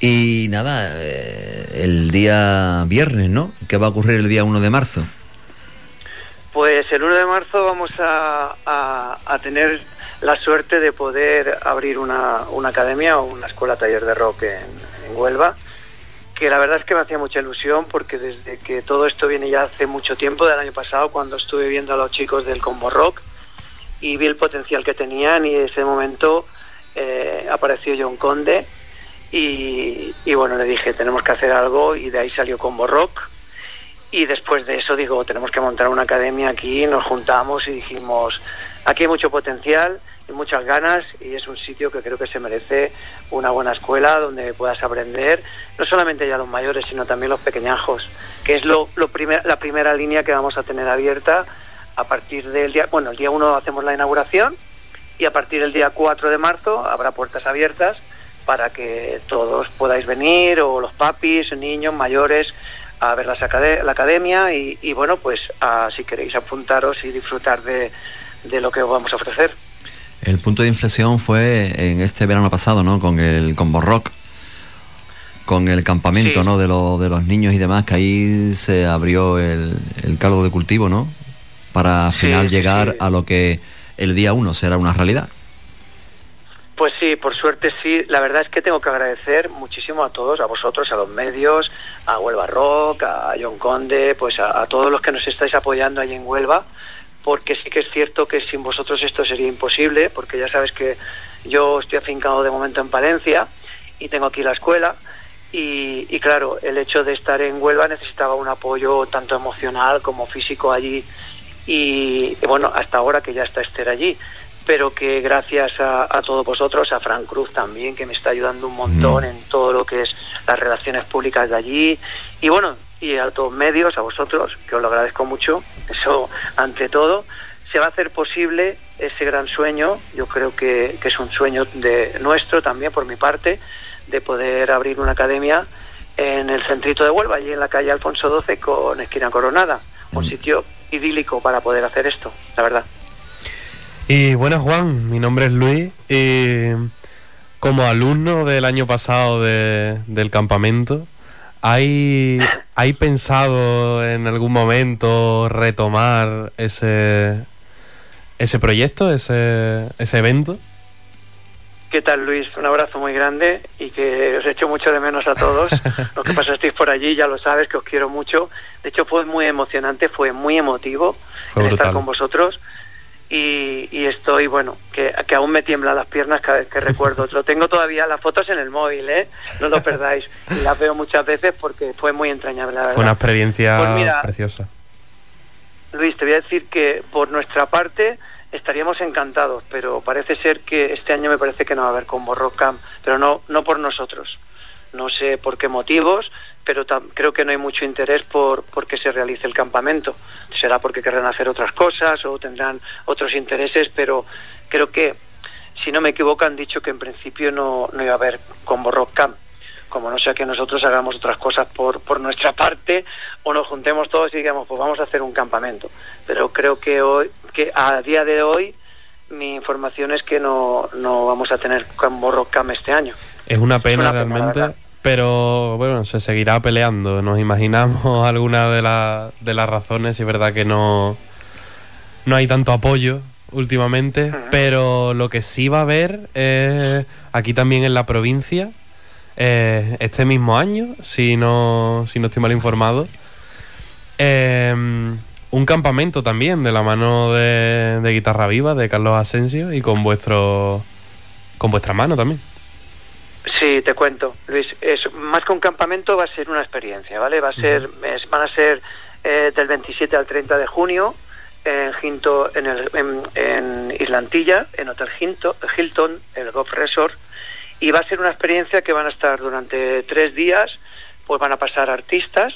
Y nada, eh, el día viernes, ¿no? ¿Qué va a ocurrir el día 1 de marzo? Pues el 1 de marzo vamos a, a- a tener la suerte de poder abrir una, una academia o una escuela taller de rock en, Huelva, que la verdad es que me hacía mucha ilusión porque desde que todo esto viene ya hace mucho tiempo, del año pasado, cuando estuve viendo a los chicos del Combo Rock y vi el potencial que tenían y en ese momento eh, apareció John Conde y, y bueno, le dije, tenemos que hacer algo y de ahí salió Combo Rock. Y después de eso digo, tenemos que montar una academia aquí, nos juntamos y dijimos, aquí hay mucho potencial muchas ganas y es un sitio que creo que se merece una buena escuela donde puedas aprender, no solamente ya los mayores, sino también los pequeñajos, que es lo, lo la primera línea que vamos a tener abierta a partir del día, bueno, el día 1 hacemos la inauguración y a partir del día 4 de marzo habrá puertas abiertas para que todos podáis venir, o los papis, niños, mayores, a ver las acade- la academia y, y, bueno, pues a, si queréis apuntaros y disfrutar de, de lo que os vamos a ofrecer. El punto de inflexión fue en este verano pasado, ¿no? Con el Combo Rock, con el campamento, Sí. ¿no? De, lo- de los niños y demás, que ahí se abrió el, el caldo de cultivo, ¿no? Para al final sí, llegar sí. a lo que el día uno será una realidad. Pues sí, por suerte sí. La verdad es que tengo que agradecer muchísimo a todos, a vosotros, a los medios, a Huelva Rock, a John Conde, pues a, a todos los que nos estáis apoyando ahí en Huelva, porque sí que es cierto que sin vosotros esto sería imposible, porque ya sabes que yo estoy afincado de momento en Palencia y tengo aquí la escuela. Y, y claro, el hecho de estar en Huelva necesitaba un apoyo tanto emocional como físico allí. Y, y bueno, hasta ahora que ya está Esther allí pero que gracias a, a todos vosotros, a Frank Cruz también, que me está ayudando un montón en todo lo que es las relaciones públicas de allí, y bueno, y a todos medios, a vosotros, que os lo agradezco mucho, eso ante todo, se va a hacer posible ese gran sueño, yo creo que, que es un sueño de nuestro también por mi parte, de poder abrir una academia en el centrito de Huelva, allí en la calle Alfonso XII con esquina Coronada, un sitio idílico para poder hacer esto, la verdad. Y bueno, Juan, mi nombre es Luis y como alumno del año pasado de- del campamento, ¿hay, ¿hay pensado en algún momento retomar ese, ese proyecto, ese, ese evento? ¿Qué tal, Luis? Un abrazo muy grande y que os echo mucho de menos a todos. Los que pasasteis por allí ya lo sabes, que os quiero mucho. De hecho, fue muy emocionante, fue muy emotivo Fue el estar con vosotros. Y, y estoy, bueno, que, que aún me tiemblan las piernas cada vez que recuerdo. Lo tengo todavía las fotos en el móvil, ¿eh? No lo perdáis. Y las veo muchas veces porque fue muy entrañable, la verdad. Fue una experiencia Pues mira, preciosa. Luis, te voy a decir que por nuestra parte estaríamos encantados, pero parece ser que este año me parece que no va a haber combo Rock Camp, pero no, no por nosotros. No sé por qué motivos, pero creo que no hay mucho interés por, por que se realice el campamento. Será porque querrán hacer otras cosas o tendrán otros intereses, pero creo que, si no me equivoco, han dicho que en principio no, no iba a haber combo Rock Camp como no sea que nosotros hagamos otras cosas por, por nuestra parte o nos juntemos todos y digamos pues vamos a hacer un campamento pero creo que hoy que a día de hoy mi información es que no, no vamos a tener Combo Rock Camp este año Es una pena una pena, la realmente. Pero bueno, se seguirá peleando. Nos imaginamos alguna de, la- de las razones, y es verdad que no, no hay tanto apoyo últimamente, pero lo que sí va a haber es aquí también en la provincia, eh, este mismo año, si no, si no estoy mal informado. Eh, un campamento también de la mano de, de Guitarra Viva, de Carlos Asensio, y con vuestro con vuestra mano también. Sí, te cuento, Luis. Es, más que un campamento va a ser una experiencia, ¿vale? Va a ser, es- van a ser eh, del 27 al 30 de junio en, Hinto, en, el, en, en Islantilla, en Hotel Hinto- Hilton, el Golf Resort, y va a ser una experiencia que van a estar durante tres días, pues van a pasar artistas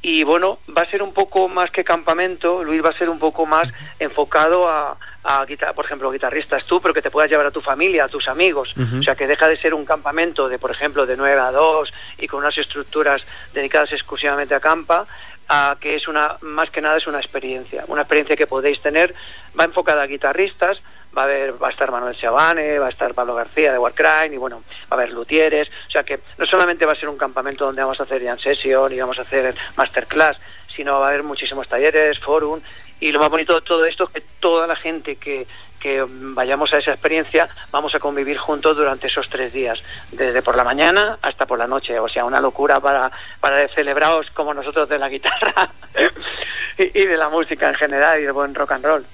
y bueno, va a ser un poco más que campamento, Luis va a ser un poco más enfocado a, a guitar- por ejemplo, guitarristas tú, pero que te puedas llevar a tu familia, a tus amigos. O sea, que deja de ser un campamento de, por ejemplo, de 9 a 2 y con unas estructuras dedicadas exclusivamente a campa, a que es una, más que nada es una experiencia, una experiencia que podéis tener, va enfocada a guitarristas, va a haber, va a estar Manuel Chabane, va a estar Pablo García de Warcry, y bueno, va a haber luthieres, o sea que no solamente va a ser un campamento donde vamos a hacer jam session y vamos a hacer masterclass, sino va a haber muchísimos talleres, forum, y lo más bonito de todo esto es que toda la gente que, que vayamos a esa experiencia vamos a convivir juntos durante esos tres días, desde por la mañana hasta por la noche, o sea, una locura para, para celebrados como nosotros de la guitarra y, y de la música en general y del buen rock and roll.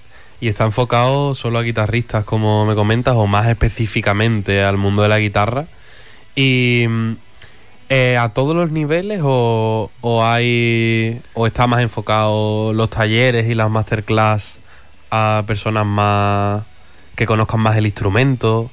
¿Y está enfocado solo a guitarristas, como me comentas, o más específicamente al mundo de la guitarra? ¿Y mm, eh, a todos los niveles o, o hay o está más enfocado los talleres y las masterclass a personas más que conozcan más el instrumento?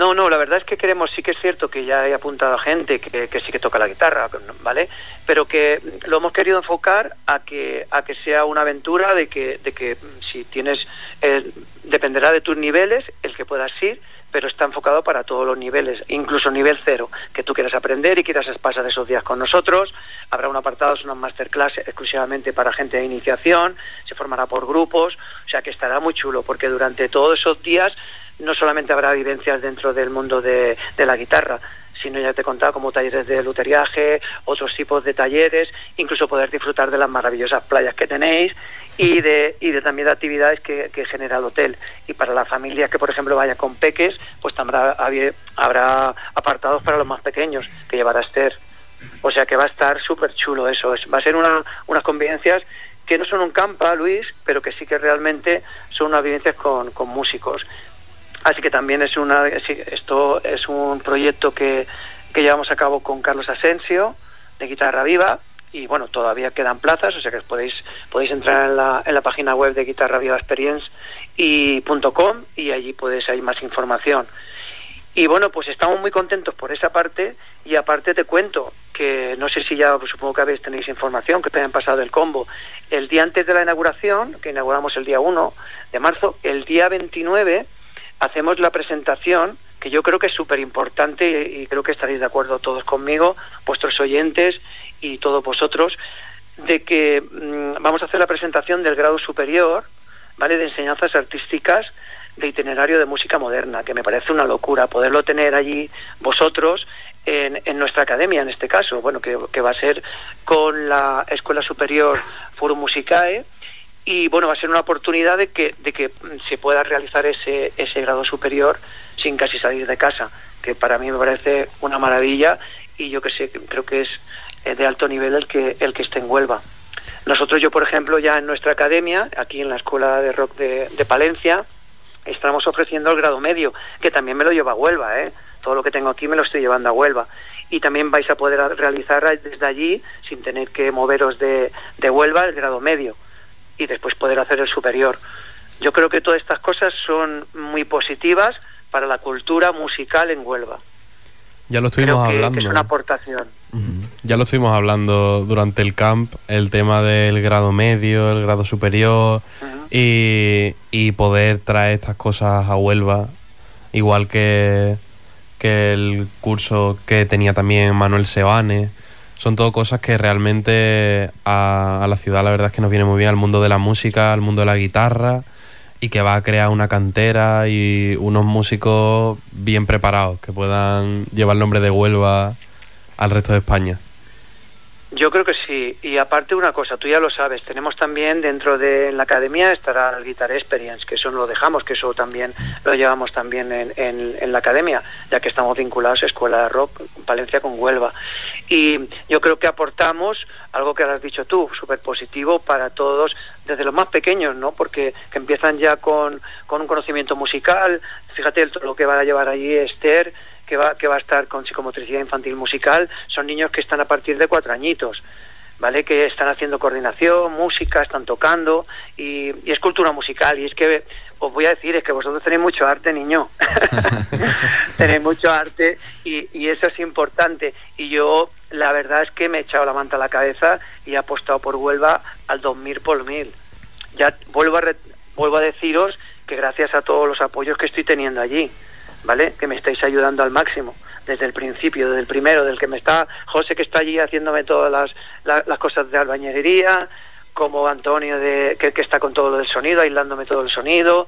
No, no, la verdad es que queremos, sí que es cierto que ya he apuntado a gente que, que sí que toca la guitarra, ¿vale? Pero que lo hemos querido enfocar a que a que sea una aventura de que de que si tienes eh, dependerá de tus niveles el que puedas ir, pero está enfocado para todos los niveles, incluso nivel cero, que tú quieras aprender y quieras pasar esos días con nosotros. Habrá un apartado, es una masterclass exclusivamente para gente de iniciación, se formará por grupos, o sea que estará muy chulo, porque durante todos esos días no solamente habrá vivencias dentro del mundo de, la guitarra, sino ya te he contado como talleres de luteriaje, otros tipos de talleres, incluso poder disfrutar de las maravillosas playas que tenéis y de, y de también de actividades que, genera el hotel. Y para las familias que, por ejemplo, vayan con peques, pues también habrá, habrá apartados para los más pequeños que llevará Esther. O sea que va a estar súper chulo eso. Es, va a ser una, unas convivencias que no son un campa, Luis, pero que sí que realmente son unas vivencias con, con músicos. Así que también es una, esto es un proyecto que, que llevamos a cabo con Carlos Asensio de Guitarra Viva y bueno, todavía quedan plazas, o sea que podéis, podéis entrar en la, en la página web de Guitarra Viva Experience y .com y allí podéis hay más información. Y bueno, pues estamos muy contentos por esa parte y aparte te cuento que no sé si ya supongo que habéis tenéis información que te hayan pasado el combo. El día antes de la inauguración, que inauguramos el día 1 de marzo, el día 29 hacemos la presentación que yo creo que es súper importante y, creo que estaréis de acuerdo todos conmigo, vuestros oyentes y todos vosotros, de que mm, vamos a hacer la presentación del grado superior, ¿vale? De enseñanzas artísticas de itinerario de música moderna, que me parece una locura poderlo tener allí vosotros en, en nuestra academia, en este caso, bueno, que, que va a ser con la Escuela Superior Forum Musicae, y bueno, va a ser una oportunidad de que, de que se pueda realizar ese, ese grado superior sin casi salir de casa, que para mí me parece una maravilla y yo que sé, creo que es eh, de alto nivel el que, el que esté en Huelva. Nosotros, yo por ejemplo, ya en nuestra academia, aquí en la Escuela de Rock de, de Palencia, estamos ofreciendo el grado medio, que también me lo lleva a Huelva, ¿eh? Todo lo que tengo aquí me lo estoy llevando a Huelva. Y también vais a poder realizar desde allí, sin tener que moveros de, de Huelva, el grado medio y después poder hacer el superior. Yo creo que todas estas cosas son muy positivas para la cultura musical en Huelva. Ya lo estuvimos creo que, hablando. que es una aportación. Ya lo estuvimos hablando durante el camp, el tema del grado medio, el grado superior y, y poder traer estas cosas a Huelva, igual que, que el curso que tenía también Manuel Sebane. Son todo cosas que realmente a, la ciudad la verdad es que nos viene muy bien al mundo de la música, al mundo de la guitarra y que va a crear una cantera y unos músicos bien preparados que puedan llevar el nombre de Huelva al resto de España. Yo creo que sí. Y aparte una cosa, tú ya lo sabes, tenemos también dentro de la academia estará el Guitar Experience, que eso no lo dejamos, que eso también lo llevamos también en, en- la academia, ya que estamos vinculados a Escuela de Rock Valencia con Huelva. Y yo creo que aportamos algo que has dicho tú, súper positivo para todos, desde los más pequeños, ¿no? Porque que empiezan ya con, con un conocimiento musical, fíjate lo que va a llevar allí Esther, que va, que va a estar con psicomotricidad infantil musical, son niños que están a partir de cuatro añitos. ¿Vale? Que están haciendo coordinación, música, están tocando y, y es cultura musical. Y es que os voy a decir, es que vosotros tenéis mucho arte, niño. tenéis mucho arte y, y eso es importante. Y yo, la verdad es que me he echado la manta a la cabeza y he apostado por Huelva al 2000 por mil. Ya vuelvo a, re- vuelvo a deciros que gracias a todos los apoyos que estoy teniendo allí, ¿vale? Que me estáis ayudando al máximo desde el principio, desde el primero, del que me está José que está allí haciéndome todas las, la- las cosas de albañilería, como Antonio de, que, que está con todo lo del sonido, aislándome todo el sonido,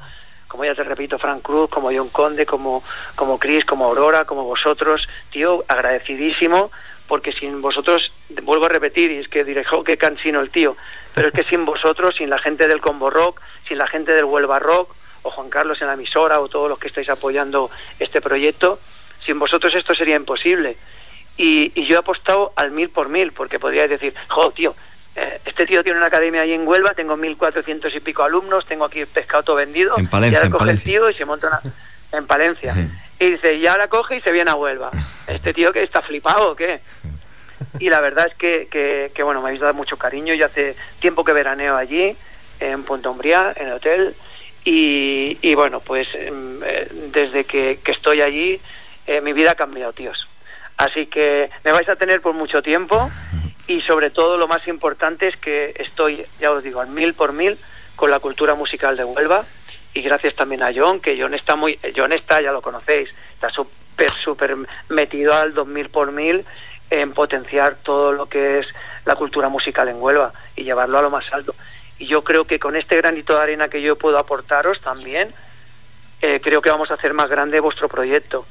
como ya te repito, Frank Cruz, como John Conde, como, como Chris, como Aurora, como vosotros, tío, agradecidísimo, porque sin vosotros, vuelvo a repetir, y es que diré, jo, qué cansino el tío, pero es que sin vosotros, sin la gente del Combo Rock, sin la gente del Huelva Rock, o Juan Carlos en la emisora, o todos los que estáis apoyando este proyecto, sin vosotros esto sería imposible. Y, y yo he apostado al mil por mil, porque podríais decir, jo, tío, eh, este tío tiene una academia ahí en Huelva, tengo mil cuatrocientos y pico alumnos, tengo aquí el pescado todo vendido, En Palencia, y ahora coge el tío y se monta una... en Palencia. Y dice, y ahora coge y se viene a Huelva. Este tío que está flipado o qué. Y la verdad es que, que, que, bueno, me habéis dado mucho cariño. Yo hace tiempo que veraneo allí, en Puente Umbría, en el hotel. Y, y bueno, pues em, eh, desde que, que estoy allí, eh, mi vida ha cambiado, tíos. Así que me vais a tener por mucho tiempo y sobre todo lo más importante es que estoy, ya os digo, al mil por mil con la cultura musical de Huelva y gracias también a John, que John está muy, John está, ya lo conocéis, está súper, súper metido al dos mil por mil en potenciar todo lo que es la cultura musical en Huelva y llevarlo a lo más alto. Y yo creo que con este granito de arena que yo puedo aportaros también, eh, creo que vamos a hacer más grande vuestro proyecto.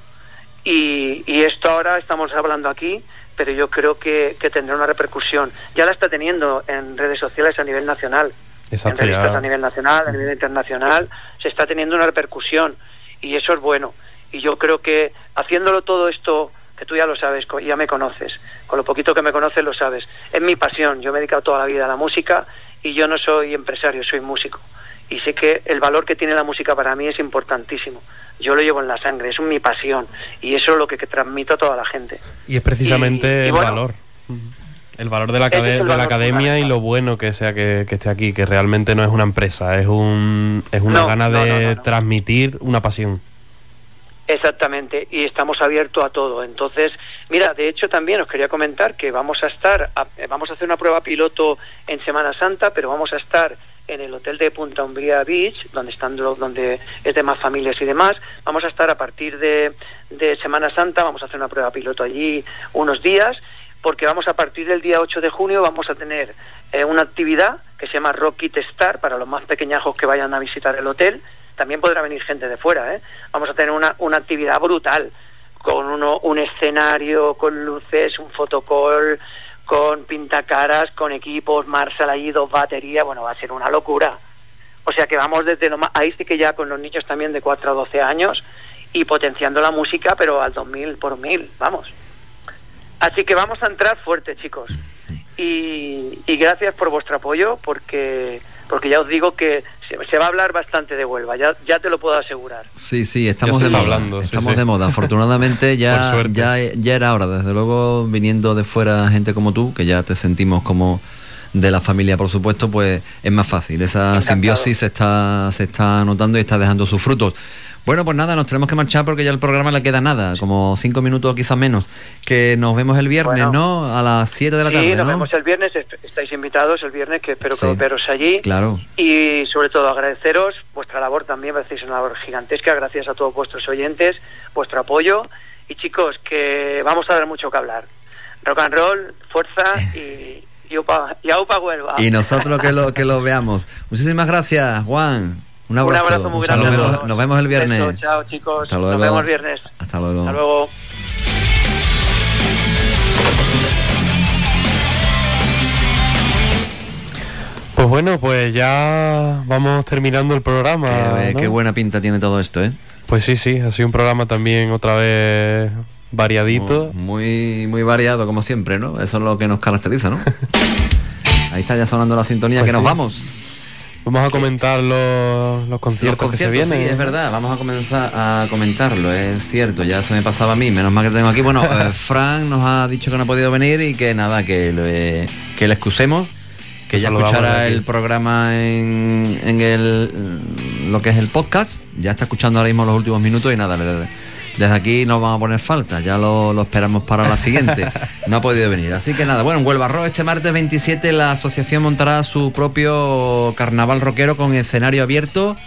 Y, y esto ahora estamos hablando aquí, pero yo creo que, que tendrá una repercusión. Ya la está teniendo en redes sociales a nivel nacional, Exacto, en revistas ya. a nivel nacional, a nivel internacional, se está teniendo una repercusión y eso es bueno. Y yo creo que haciéndolo todo esto, que tú ya lo sabes, ya me conoces, con lo poquito que me conoces lo sabes, es mi pasión. Yo me he dedicado toda la vida a la música y yo no soy empresario, soy músico. Y sé que el valor que tiene la música para mí es importantísimo. Yo lo llevo en la sangre, es mi pasión y eso es lo que, que transmito a toda la gente. Y es precisamente Y- y el bueno, valor. El valor de la, de la academia y lo bueno que sea que, que esté aquí, que realmente no es una empresa, es un es una No, gana no, de no, no, no. transmitir una pasión. Exactamente, y estamos abiertos a todo. Entonces, mira, de hecho también os quería comentar que vamos a estar, a- eh, vamos a hacer una prueba piloto en Semana Santa, pero vamos a estar en el hotel de Punta Umbría Beach, donde están donde es de más familias y demás. Vamos a estar a partir de, de Semana Santa, vamos a hacer una prueba piloto allí unos días, porque vamos a partir del día 8 de junio vamos a tener eh, una actividad que se llama Rocket Star para los más pequeñajos que vayan a visitar el hotel. También podrá venir gente de fuera, ¿eh? Vamos a tener una, una actividad brutal con uno, un escenario, con luces, un fotocall, con pintacaras, con equipos, Marshall allí, dos baterías, bueno, va a ser una locura. O sea que vamos desde lo más, ahí sí que ya con los niños también de 4 a 12 años y potenciando la música, pero al 2000 por 1000, vamos. Así que vamos a entrar fuerte, chicos. Y, y gracias por vuestro apoyo, porque porque ya os digo que se, se va a hablar bastante de Huelva, ya, ya te lo puedo asegurar. Sí, sí, estamos de moda. hablando, estamos sí. de moda. Afortunadamente ya, ya, ya era hora. Desde luego, viniendo de fuera gente como tú, que ya te sentimos como de la familia, por supuesto, pues es más fácil. Esa simbiosis se está, se está notando y está dejando sus frutos. Bueno, pues nada, nos tenemos que marchar porque ya el programa le queda nada, como cinco minutos quizás menos. Que nos vemos el viernes, Bueno. ¿no? A las 7 de la sí, tarde, nos ¿no? vemos el viernes, est- estáis invitados el viernes, que espero Sí. que veros allí. Claro. Y sobre todo agradeceros vuestra labor también, hacéis una labor gigantesca, gracias a todos vuestros oyentes, vuestro apoyo. Y chicos, que vamos a dar mucho que hablar. Rock and roll, fuerza y, y, upa, y aupa Huelva. Y nosotros que lo, que lo veamos. Muchísimas gracias, Juan. Un abrazo. abrazo muy Nos grande vemos- nos vemos el viernes. Chao chicos, Hasta luego. nos vemos el viernes. Hasta luego. Hasta luego. Pues bueno, pues ya vamos terminando el programa. Eh, ¿no? Qué buena pinta tiene todo esto, ¿eh? Pues sí, sí, ha sido un programa también otra vez variadito. Muy, muy variado, como siempre, ¿no? Eso es lo que nos caracteriza, ¿no? Ahí está ya sonando la sintonía Pues que nos vamos. Vamos a comentar los, los conciertos, Los conciertos, que se vienen. sí, es verdad. Vamos a comenzar a comentarlo, es cierto. Ya se me pasaba a mí, menos mal que tengo aquí. Bueno, eh, Frank nos ha dicho que no ha podido venir y que nada, que le, que le excusemos. Que ya Saludamos escuchará el programa en, en el, lo que es el podcast. Ya está escuchando ahora mismo los últimos minutos y nada, le- desde aquí no vamos a poner falta. Ya lo, lo esperamos para la siguiente. No ha podido venir. Así que nada, bueno, en Huelva Rock este martes 27 la asociación montará su propio carnaval rockero con escenario abierto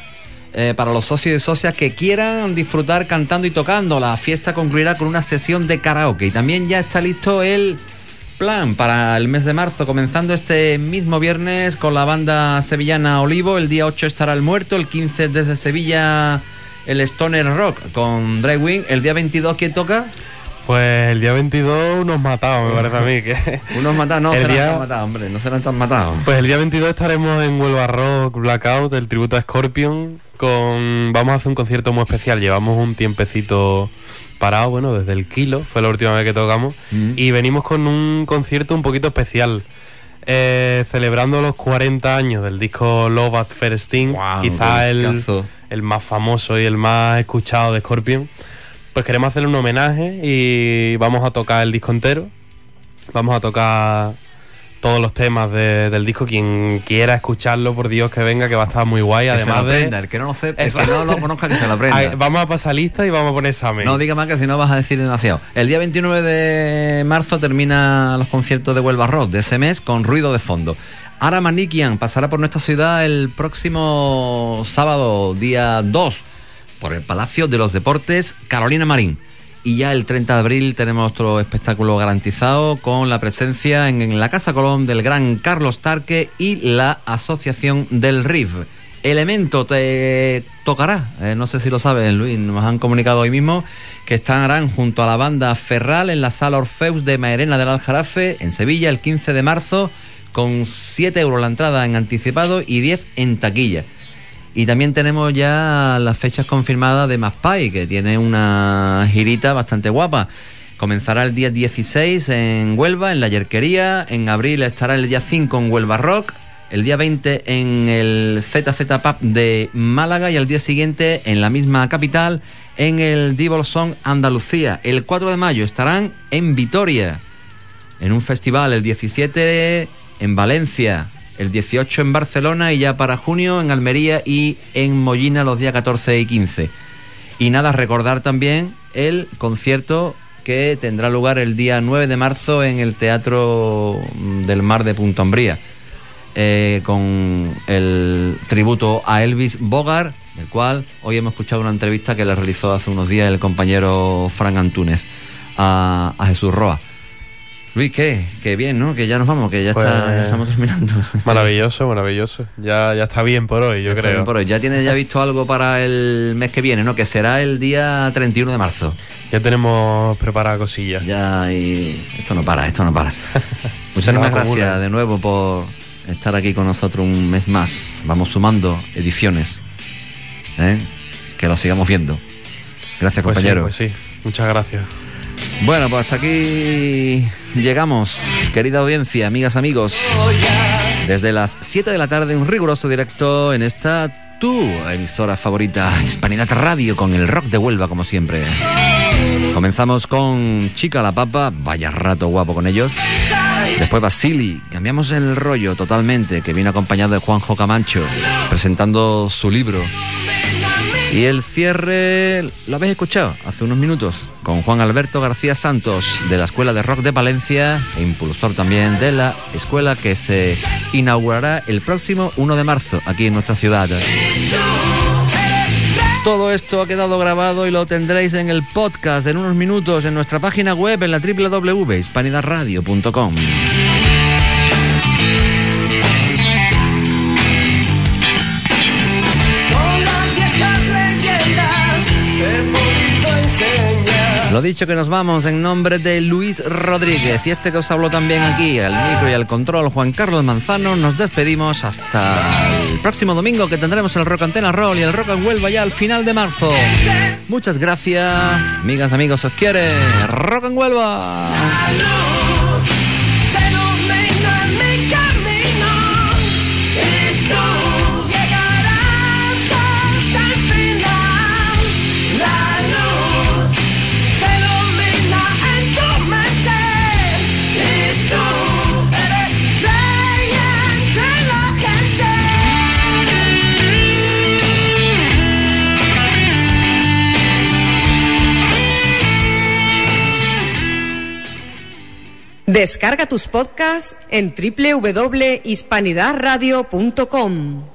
eh, para los socios y socias que quieran disfrutar cantando y tocando. La fiesta concluirá con una sesión de karaoke y también ya está listo el plan para el mes de marzo, comenzando este mismo viernes con la banda sevillana Olivo. El día 8 estará el muerto, el 15 desde Sevilla el Stoner Rock con Dragwing. El día 22, ¿quién toca? Pues el día 22 unos matados, me parece a mí. que Unos matados, no El serán día- tan matados, hombre, no serán tan matados. Pues el día 22 estaremos en Huelva Rock Blackout, el tributo a Scorpion. Con... Vamos a hacer un concierto muy especial. Llevamos un tiempecito parado, bueno, desde el kilo, fue la última vez que tocamos. Mm. Y venimos con un concierto un poquito especial. Eh, celebrando los 40 años del disco Love at First Sting, quizá el, el más famoso y el más escuchado de Scorpion. Pues queremos hacerle un homenaje y vamos a tocar el disco entero. Vamos a tocar todos los temas de- del disco. Quien quiera escucharlo, por Dios que venga, que va a estar muy guay. Que se Además de. el que no lo sepa, el que Exacto. no lo conozca, que se lo aprenda. Ay, Vamos a pasar lista y vamos a poner examen. No diga más que si no vas a decir demasiado. El día 29 de marzo termina los conciertos de Huelva Rock de ese mes con ruido de fondo. Ara Manikian pasará por nuestra ciudad el próximo sábado, día 2, por el Palacio de los Deportes Carolina Marín. Y ya el 30 de abril tenemos otro espectáculo garantizado con la presencia en, la Casa Colón del gran Carlos Tarque y la Asociación del RIF. Elemento te tocará, eh, no sé si lo sabes, Luis, nos han comunicado hoy mismo que estarán junto a la banda Ferral en la sala Orfeus de Mairena del Aljarafe en Sevilla el 15 de marzo con 7 euros la entrada en anticipado y 10 en taquilla. Y también tenemos ya las fechas confirmadas de Maspai, que tiene una girita bastante guapa. Comenzará el día 16 en Huelva, en la Yerquería. En abril estará el día 5 en Huelva Rock. El día 20 en el ZZ Pub de Málaga. Y al día siguiente en la misma capital, en el Divol Song Andalucía. El 4 de mayo estarán en Vitoria en un festival el 17 en Valencia, el 18 en Barcelona y ya para junio en Almería y en Mollina los días 14 y 15. Y nada, recordar también el concierto que tendrá lugar el día 9 de marzo en el Teatro mm, del Mar de Punta Umbría, eh, con el tributo a Elvis Bogart, del cual hoy hemos escuchado una entrevista que le realizó hace unos días el compañero Fran Antúnez a, a Jesús Roa. Luis, ¿qué? Que bien, ¿no? Que ya nos vamos, que ya, Pues, está- ya estamos terminando. Maravilloso, maravilloso. Ya, ya está bien por hoy, yo Está creo. bien por hoy. Ya tienes ya visto algo para el mes que viene, ¿no? Que será el día 31 de marzo. Ya tenemos preparadas cosillas. Ya, y esto no para, esto no para. Muchísimas gracias de nuevo por estar aquí con nosotros un mes más. Vamos sumando ediciones. ¿eh? Que lo sigamos viendo. Gracias, Pues sí, compañero. pues sí, muchas gracias. Bueno, pues hasta aquí llegamos, querida audiencia, amigas, amigos. Desde las 7 de la tarde, un riguroso directo en esta tu emisora favorita, Hispanidad Radio, con el rock de Huelva, como siempre. Comenzamos con Chica la Papa, vaya rato guapo con ellos. Después Basili, cambiamos el rollo totalmente, que viene acompañado de Juanjo Camacho, presentando su libro. Y el cierre lo habéis escuchado hace unos minutos con Juan Alberto García Santos de la Escuela de Rock de Palencia e impulsor también de la escuela que se inaugurará el próximo 1 de marzo aquí en nuestra ciudad. Todo esto ha quedado grabado y lo tendréis en el podcast en unos minutos en nuestra página web en la www.hispanidadradio.com. Lo dicho que nos vamos en nombre de Luis Rodríguez y este que os habló también aquí, al micro y al control, Juan Carlos Manzano, nos despedimos hasta el próximo domingo que tendremos el Rock Antena Roll y el Rock en Huelva ya al final de marzo. Muchas gracias, amigas, amigos, os quiere Rock en Huelva. Descarga tus podcasts en www.hispanidadradio.com.